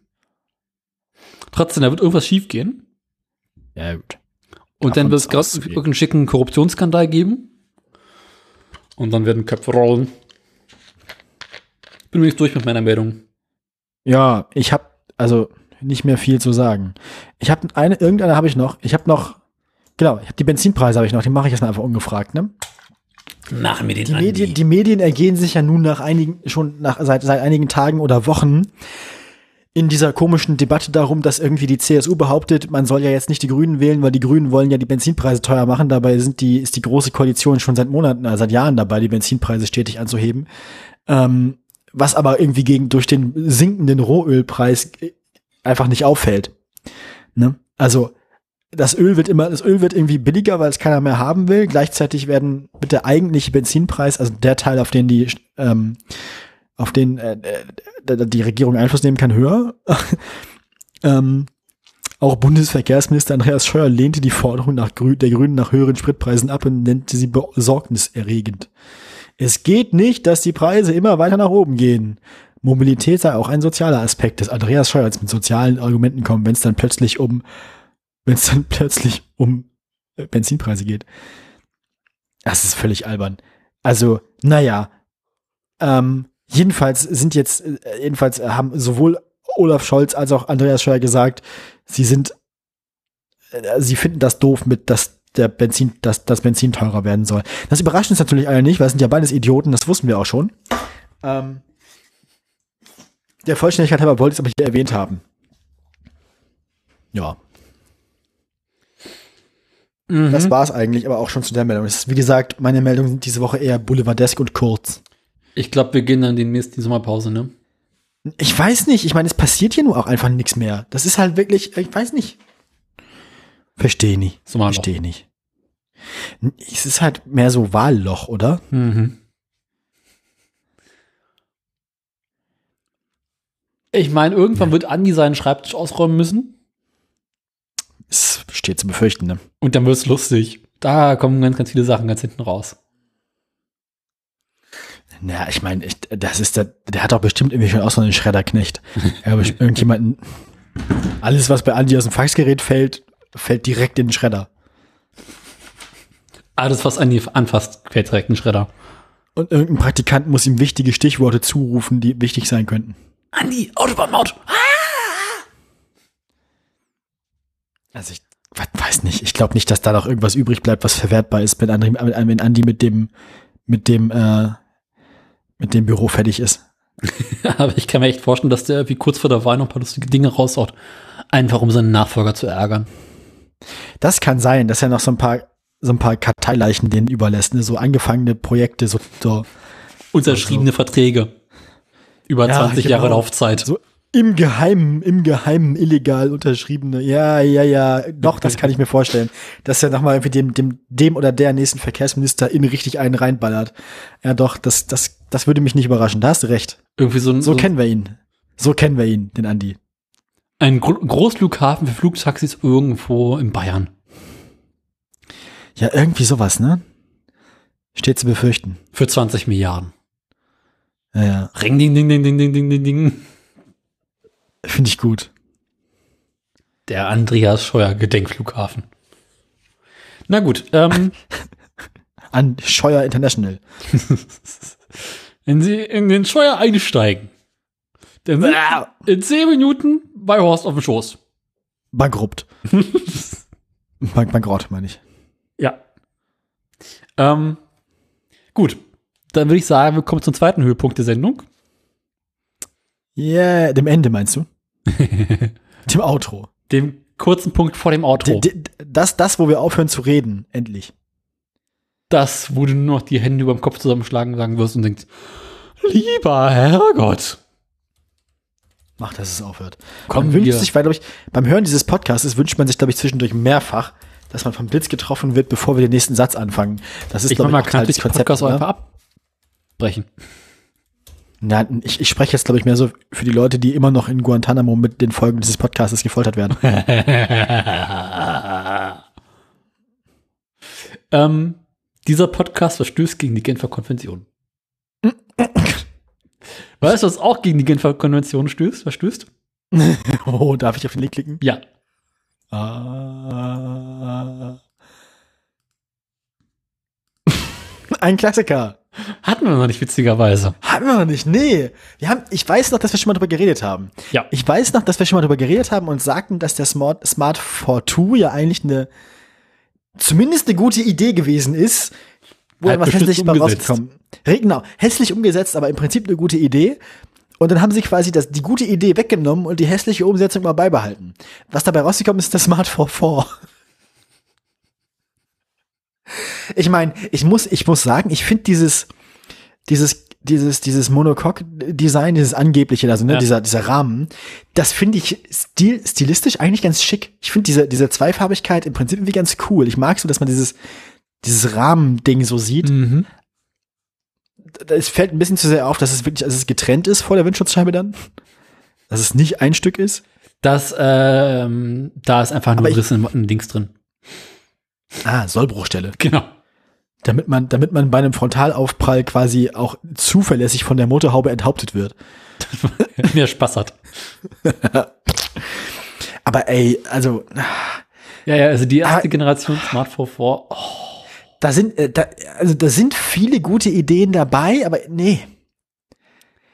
Trotzdem, da wird irgendwas schief gehen. Ja, gut. Und Davon dann wird es irgendeinen schicken Korruptionsskandal geben. Und dann werden Köpfe rollen. Bin übrigens durch mit meiner Meldung. Ja, ich habe also nicht mehr viel zu sagen. Ich habe eine, irgendeine habe ich noch. Ich habe noch, genau, ich habe die Benzinpreise habe ich noch. Die mache ich jetzt einfach ungefragt, ne? Nach mir den Die Medien, die Medien ergehen sich ja nun nach einigen, schon nach, seit, seit einigen Tagen oder Wochen in dieser komischen Debatte darum, dass irgendwie die CSU behauptet, man soll ja jetzt nicht die Grünen wählen, weil die Grünen wollen ja die Benzinpreise teuer machen. Dabei sind die, ist die große Koalition schon seit Monaten, äh, seit Jahren dabei, die Benzinpreise stetig anzuheben. Ähm, was aber irgendwie gegen, durch den sinkenden Rohölpreis äh, einfach nicht auffällt. Ne? Also, das Öl wird immer, das Öl wird irgendwie billiger, weil es keiner mehr haben will. Gleichzeitig werden, wird der eigentliche Benzinpreis, also der Teil, auf den die, ähm, auf den äh, äh, die Regierung Einfluss nehmen kann, höher. ähm, auch Bundesverkehrsminister Andreas Scheuer lehnte die Forderung nach Grü der Grünen nach höheren Spritpreisen ab und nannte sie besorgniserregend. Es geht nicht, dass die Preise immer weiter nach oben gehen. Mobilität sei auch ein sozialer Aspekt, dass Andreas Scheuer jetzt mit sozialen Argumenten kommt, wenn es dann plötzlich um, wenn es dann plötzlich um äh, Benzinpreise geht. Das ist völlig albern. Also, naja, ähm, jedenfalls sind jetzt, äh, jedenfalls haben sowohl Olaf Scholz als auch Andreas Scheuer gesagt, sie sind, äh, sie finden das doof mit, dass der Benzin, dass das Benzin teurer werden soll. Das überrascht uns natürlich alle nicht, weil es sind ja beides Idioten, das wussten wir auch schon. Ähm, der Vollständigkeit halber wollte ich es aber hier erwähnt haben. Ja. Mhm. Das war es eigentlich, aber auch schon zu der Meldung. Ist, wie gesagt, meine Meldungen sind diese Woche eher boulevardesk und kurz. Ich glaube, wir gehen dann demnächst die Sommerpause, ne? Ich weiß nicht, ich meine, es passiert hier nur auch einfach nichts mehr. Das ist halt wirklich, ich weiß nicht. Verstehe nicht. Verstehe nicht. Es ist halt mehr so Wahlloch, oder? Mhm. Ich meine, irgendwann wird Andi seinen Schreibtisch ausräumen müssen. Es steht zu befürchten, ne? Und dann wird es lustig. Da kommen ganz, ganz viele Sachen ganz hinten raus. Ja, ich meine, das ist der, der hat doch bestimmt irgendwie schon auch so einen Schredderknecht. Aber irgendjemanden, alles, was bei Andi aus dem Faxgerät fällt, fällt direkt in den Schredder. Alles, was Andi anfasst, fällt direkt in den Schredder. Und irgendein Praktikant muss ihm wichtige Stichworte zurufen, die wichtig sein könnten. Andi, Autobahnmaut! Also ich we- weiß nicht. Ich glaube nicht, dass da noch irgendwas übrig bleibt, was verwertbar ist, wenn Andi, wenn Andi mit dem, mit dem, äh, mit dem Büro fertig ist. Aber ich kann mir echt vorstellen, dass der wie kurz vor der Wahl noch ein paar lustige Dinge raushaut. Einfach um seinen Nachfolger zu ärgern. Das kann sein, dass er noch so ein paar, so ein paar Karteileichen denen überlässt, ne? so angefangene Projekte, so, so, Unterschriebene Verträge. Über Ja, 20 Jahre genau. Laufzeit. so im Geheimen, im Geheimen illegal unterschriebene. Ja, ja, ja. Doch, das kann ich mir vorstellen. Dass er nochmal irgendwie dem, dem, dem oder der nächsten Verkehrsminister in richtig einen reinballert. Ja, doch, das, das, das würde mich nicht überraschen. Da hast du recht. Irgendwie so ein, So, so kennen wir ihn. So kennen wir ihn, den Andi. Ein Gro Großflughafen für Flugtaxis irgendwo in Bayern. Ja, irgendwie sowas, ne? Steht zu befürchten. Für 20 Milliarden. Ja, ja. Ring, ding, ding, ding, ding, ding, ding, ding. Finde ich gut. Der Andreas Scheuer Gedenkflughafen. Na gut, ähm, An Scheuer International. wenn Sie in den Scheuer einsteigen, dann sind Sie in 10 Minuten bei Horst auf dem Schoß. Bankrupt. Bank, bankrott, meine ich. Ja. Ähm, gut, dann würde ich sagen, wir kommen zum zweiten Höhepunkt der Sendung. Yeah, dem Ende meinst du? Dem Outro. Dem kurzen Punkt vor dem Outro. D- Das, das, wo wir aufhören zu reden, endlich. das, wo du nur noch die Hände über dem Kopf zusammenschlagen sagen wirst und denkst, lieber Herrgott. Mach, dass es aufhört. Kommen man wünscht wir- sich, weil, glaube ich, beim Hören dieses Podcasts wünscht man sich, glaube ich, zwischendurch mehrfach, dass man vom Blitz getroffen wird, bevor wir den nächsten Satz anfangen. Das ist, Ich glaube ich, man auch kann die Podcasts auch ne? einfach abbrechen. Na, ich, ich spreche jetzt, glaube ich, mehr so für die Leute, die immer noch in Guantanamo mit den Folgen dieses Podcasts gefoltert werden. ähm, dieser Podcast verstößt gegen die Genfer Konvention. weißt du, was auch gegen die Genfer Konvention stößt? Verstößt? oh, darf ich auf den Link klicken? Ja. Ah. Ein Klassiker. Hatten wir noch nicht, witzigerweise. Haben wir noch nicht, nee. Wir haben, ich weiß noch, dass wir schon mal drüber geredet haben. Ja. Ich weiß noch, dass wir schon mal drüber geredet haben und sagten, dass der Smart, Smart 42 ja eigentlich eine, zumindest eine gute Idee gewesen ist, wo Halt was hässlich bei rausgekommen. Genau, hässlich umgesetzt, aber im Prinzip eine gute Idee. Und dann haben sie quasi das, die gute Idee weggenommen und die hässliche Umsetzung mal beibehalten. Was dabei rausgekommen ist, ist das Smart 4.4. Ich meine, ich muss, ich muss sagen, ich finde dieses, dieses, dieses, dieses Monocoque-Design, dieses angebliche, also ne, Ja. dieser, dieser Rahmen, das finde ich stil, stilistisch eigentlich ganz schick. Ich finde diese, diese Zweifarbigkeit im Prinzip irgendwie ganz cool. Ich mag so, dass man dieses, dieses Rahmending so sieht. Mhm. Es fällt ein bisschen zu sehr auf, dass es wirklich, dass es getrennt ist vor der Windschutzscheibe dann. Dass es nicht ein Stück ist. Das, ähm, da ist einfach nur ein Riss in Dings drin. Ah, Sollbruchstelle. Genau. Damit man, damit man bei einem Frontalaufprall quasi auch zuverlässig von der Motorhaube enthauptet wird. Wer Spaß hat. Aber ey, also, Ja, ja, also die erste Ah. Generation Smart 4.4, oh, da sind, äh, da, also da sind viele gute Ideen dabei, aber nee.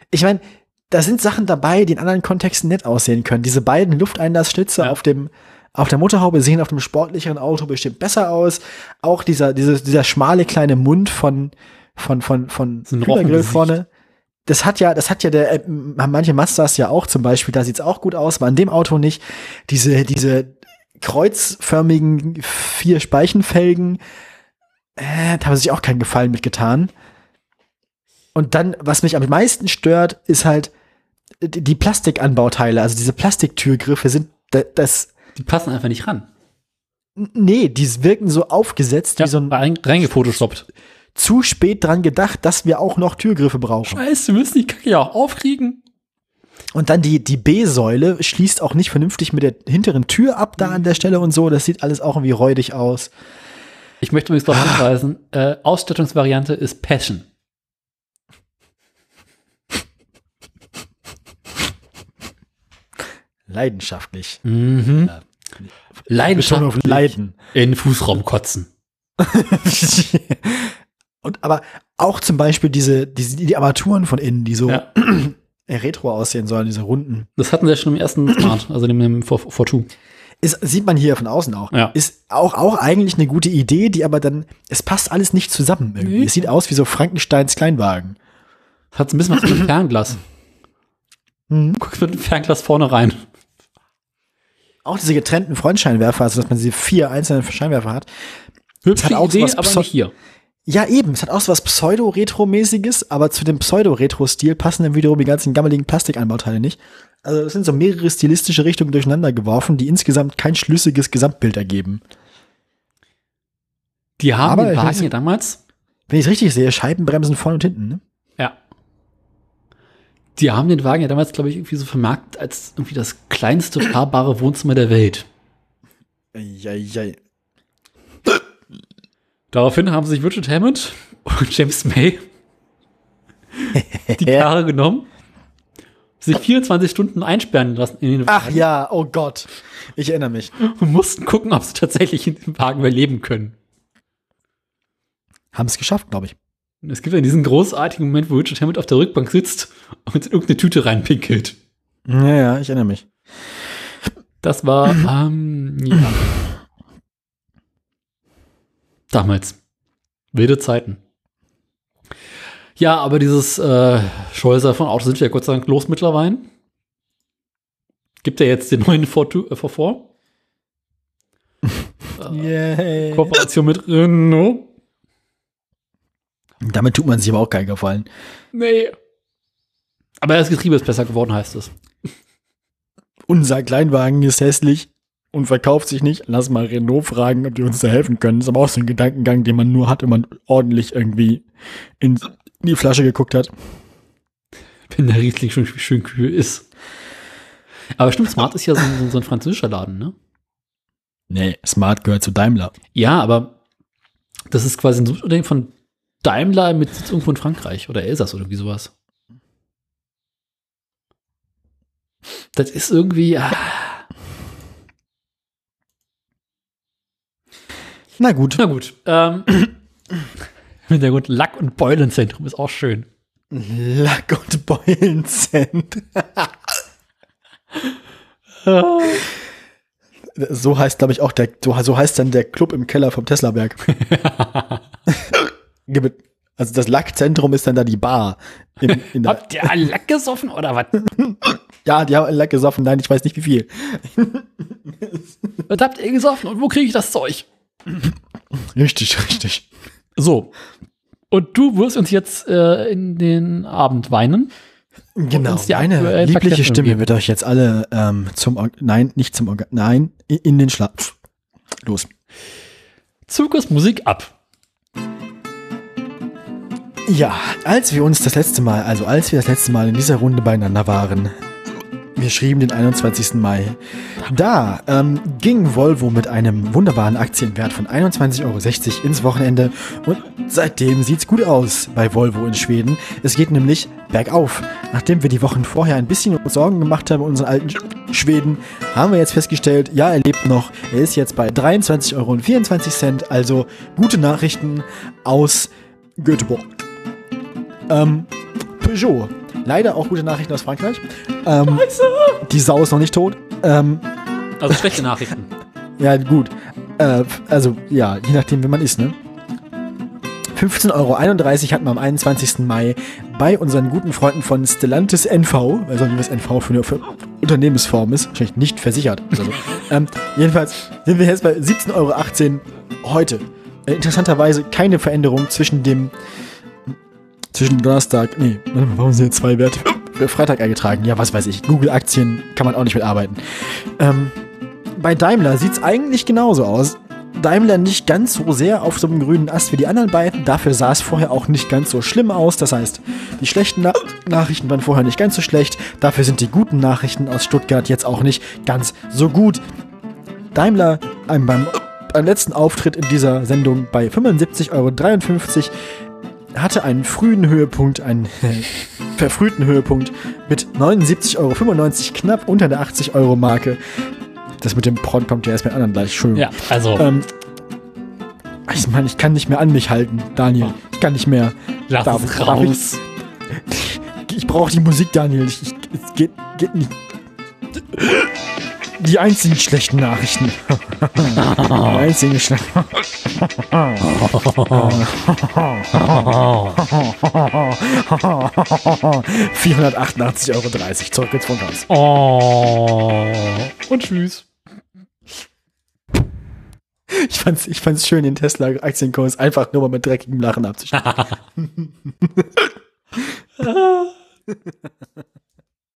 Ich meine, da sind Sachen dabei, die in anderen Kontexten nett aussehen können. Diese beiden Lufteinlassschlitze Ja. auf dem, auf der Motorhaube sehen auf dem sportlicheren Auto bestimmt besser aus. Auch dieser, dieses, dieser schmale kleine Mund von, von, von, von Rochengesicht. vorne. Das hat ja, das hat ja der, äh, haben manche Mazdas ja auch zum Beispiel, da sieht's auch gut aus, aber an dem Auto nicht. Diese, diese kreuzförmigen vier Speichenfelgen, äh, da haben sie sich auch keinen Gefallen mitgetan. Und dann, was mich am meisten stört, ist halt die die Plastikanbauteile, also diese Plastiktürgriffe sind da- das, die passen einfach nicht ran. nee, die wirken so aufgesetzt, Ja, wie so ein rein- reingefotoshoppt. zu spät dran gedacht, dass wir auch noch Türgriffe brauchen. Scheiße, wir müssen die Kacke ja auch aufkriegen. Und dann die, die B-Säule schließt auch nicht vernünftig mit der hinteren Tür ab da an der Stelle und so. Das sieht alles auch irgendwie räudig aus. Ich möchte übrigens darauf hinweisen, äh, Ausstattungsvariante ist Passion. Leidenschaftlich. Mhm. Auf Leidenschaftlich Leiden. in den Fußraum kotzen. und aber auch zum Beispiel diese, diese die Armaturen von innen, die so Ja. retro aussehen sollen, diese runden. Das hatten sie ja schon im ersten Smart, also dem, dem 4.2. Ist, sieht man hier von außen auch. Ja. Ist auch, auch eigentlich eine gute Idee, die aber dann, es passt alles nicht zusammen irgendwie. Nee. Es sieht aus wie so Frankensteins Kleinwagen. Hat ein bisschen was mit dem Fernglas. Mhm. Guckst mit dem Fernglas vorne rein. Auch diese getrennten Frontscheinwerfer, also dass man diese vier einzelnen Scheinwerfer hat. Hübsche hat auch Idee, aber Pseu- nicht hier. Ja, eben. Es hat auch so was Pseudo-Retro-mäßiges, aber zu dem Pseudo-Retro-Stil passen dann wiederum die ganzen gammeligen Plastikanbauteile nicht. Also es sind so mehrere stilistische Richtungen durcheinander geworfen, die insgesamt kein schlüssiges Gesamtbild ergeben. Die haben Aber den Wagen ja damals, Wenn ich es richtig sehe, Scheibenbremsen vorne und hinten, ne? Die haben den Wagen ja damals, glaube ich, irgendwie so vermarktet als irgendwie das kleinste fahrbare Wohnzimmer der Welt. Eieiei. Daraufhin haben sich Richard Hammond und James May die Karre genommen, sich 24 Stunden einsperren lassen in den Ach Wagen ja, oh Gott. Ich erinnere mich. und mussten gucken, ob sie tatsächlich in dem Wagen überleben können. Haben es geschafft, glaube ich. Es gibt ja diesen großartigen Moment, wo Richard Hammond auf der Rückbank sitzt und in irgendeine Tüte reinpinkelt. Ja, ja, ich erinnere mich. Das war, ähm, ja. Damals. Wilde Zeiten. Ja, aber dieses äh, Scholzer von Autos sind wir ja Gott sei Dank los mittlerweile. Gibt ja jetzt den neuen Ford äh, V4. Yay. Kooperation mit Renault. Damit tut man sich aber auch keinen Gefallen. Nee. Aber das Getriebe ist besser geworden, heißt es. Unser Kleinwagen ist hässlich und verkauft sich nicht. Lass mal Renault fragen, ob die uns da helfen können. Das ist aber auch so ein Gedankengang, den man nur hat, wenn man ordentlich irgendwie in die Flasche geguckt hat. Wenn der Riesling schon schön kühl ist. Aber stimmt, Smart ist ja so, ein- so ein französischer Laden, ne? Nee, Smart gehört zu Daimler. Ja, aber das ist quasi ein Subunternehmen von Daimler mit Sitz irgendwo in Frankreich oder Elsass oder irgendwie sowas. Das ist irgendwie. Ah, Na gut. na gut. Ähm, Hintergrund Lack- und Beulenzentrum ist auch schön. Lack- und Beulenzent. so heißt, glaube ich, auch der, so heißt dann der Club im Keller vom Teslaberg. Also das Lackzentrum ist dann da die Bar. In, in Habt ihr Lack gesoffen oder was? ja, die haben Lack gesoffen. Nein, ich weiß nicht wie viel. was habt ihr gesoffen und wo kriege ich das Zeug? Richtig, richtig. So. Und du wirst uns jetzt äh, in den Abend weinen. Genau. die Meine liebliche Stimme wird euch jetzt alle ähm, zum Or Nein, nicht zum Organ. Nein, in, in den Schlaf. Los. Zirkus Musik ab. Ja, als wir uns das letzte Mal, also als wir das letzte Mal in dieser Runde beieinander waren, wir schrieben den 21. Mai, da ähm, ging Volvo mit einem wunderbaren Aktienwert von 21,60 Euro ins Wochenende und seitdem sieht's gut aus bei Volvo in Schweden. Es geht nämlich bergauf. Nachdem wir die Wochen vorher ein bisschen Sorgen gemacht haben unseren alten Sch- Schweden, haben wir jetzt festgestellt, ja, er lebt noch. Er ist jetzt bei 23,24 Euro, also gute Nachrichten aus Göteborg. Ähm, Peugeot. Leider auch gute Nachrichten aus Frankreich. Ähm, die Sau ist noch nicht tot. Ähm, Also schlechte Nachrichten. ja, gut. Äh, also, ja, je nachdem, wie man ist, ne? 15,31 Euro hatten wir am 21. Mai bei unseren guten Freunden von Stellantis NV, also wie das NV für eine für Unternehmensform ist, wahrscheinlich nicht versichert. Also, ähm, jedenfalls sind wir jetzt bei 17,18 Euro heute. Äh, interessanterweise keine Veränderung zwischen dem zwischen Donnerstag, nee, warum sind jetzt zwei Werte für Freitag eingetragen? Ja, was weiß ich. Google-Aktien kann man auch nicht mitarbeiten. Ähm, bei Daimler sieht es eigentlich genauso aus. Daimler nicht ganz so sehr auf so einem grünen Ast wie die anderen beiden. Dafür sah es vorher auch nicht ganz so schlimm aus. Das heißt, die schlechten Na Nachrichten waren vorher nicht ganz so schlecht. Dafür sind die guten Nachrichten aus Stuttgart jetzt auch nicht ganz so gut. Daimler beim, beim letzten Auftritt in dieser Sendung bei 75,53 Euro hatte einen frühen Höhepunkt, einen verfrühten Höhepunkt mit 79,95 Euro, knapp unter der 80 Euro Marke. Das mit dem Pron kommt ja erst mit anderen gleich. Entschuldigung. Ja, also Ähm, ich meine, ich kann nicht mehr an mich halten, Daniel. Ich kann nicht mehr. lass darf- es raus. Ich brauche die Musik, Daniel. Ich, ich, es geht, geht nicht. Die einzigen schlechten Nachrichten. Die einzigen schlechten. 488,30 Euro. Zurück ins Funkhaus. Oh. Und tschüss. Ich fand's, ich fand's schön, den Tesla-Aktienkurs einfach nur mal mit dreckigem Lachen abzuschließen.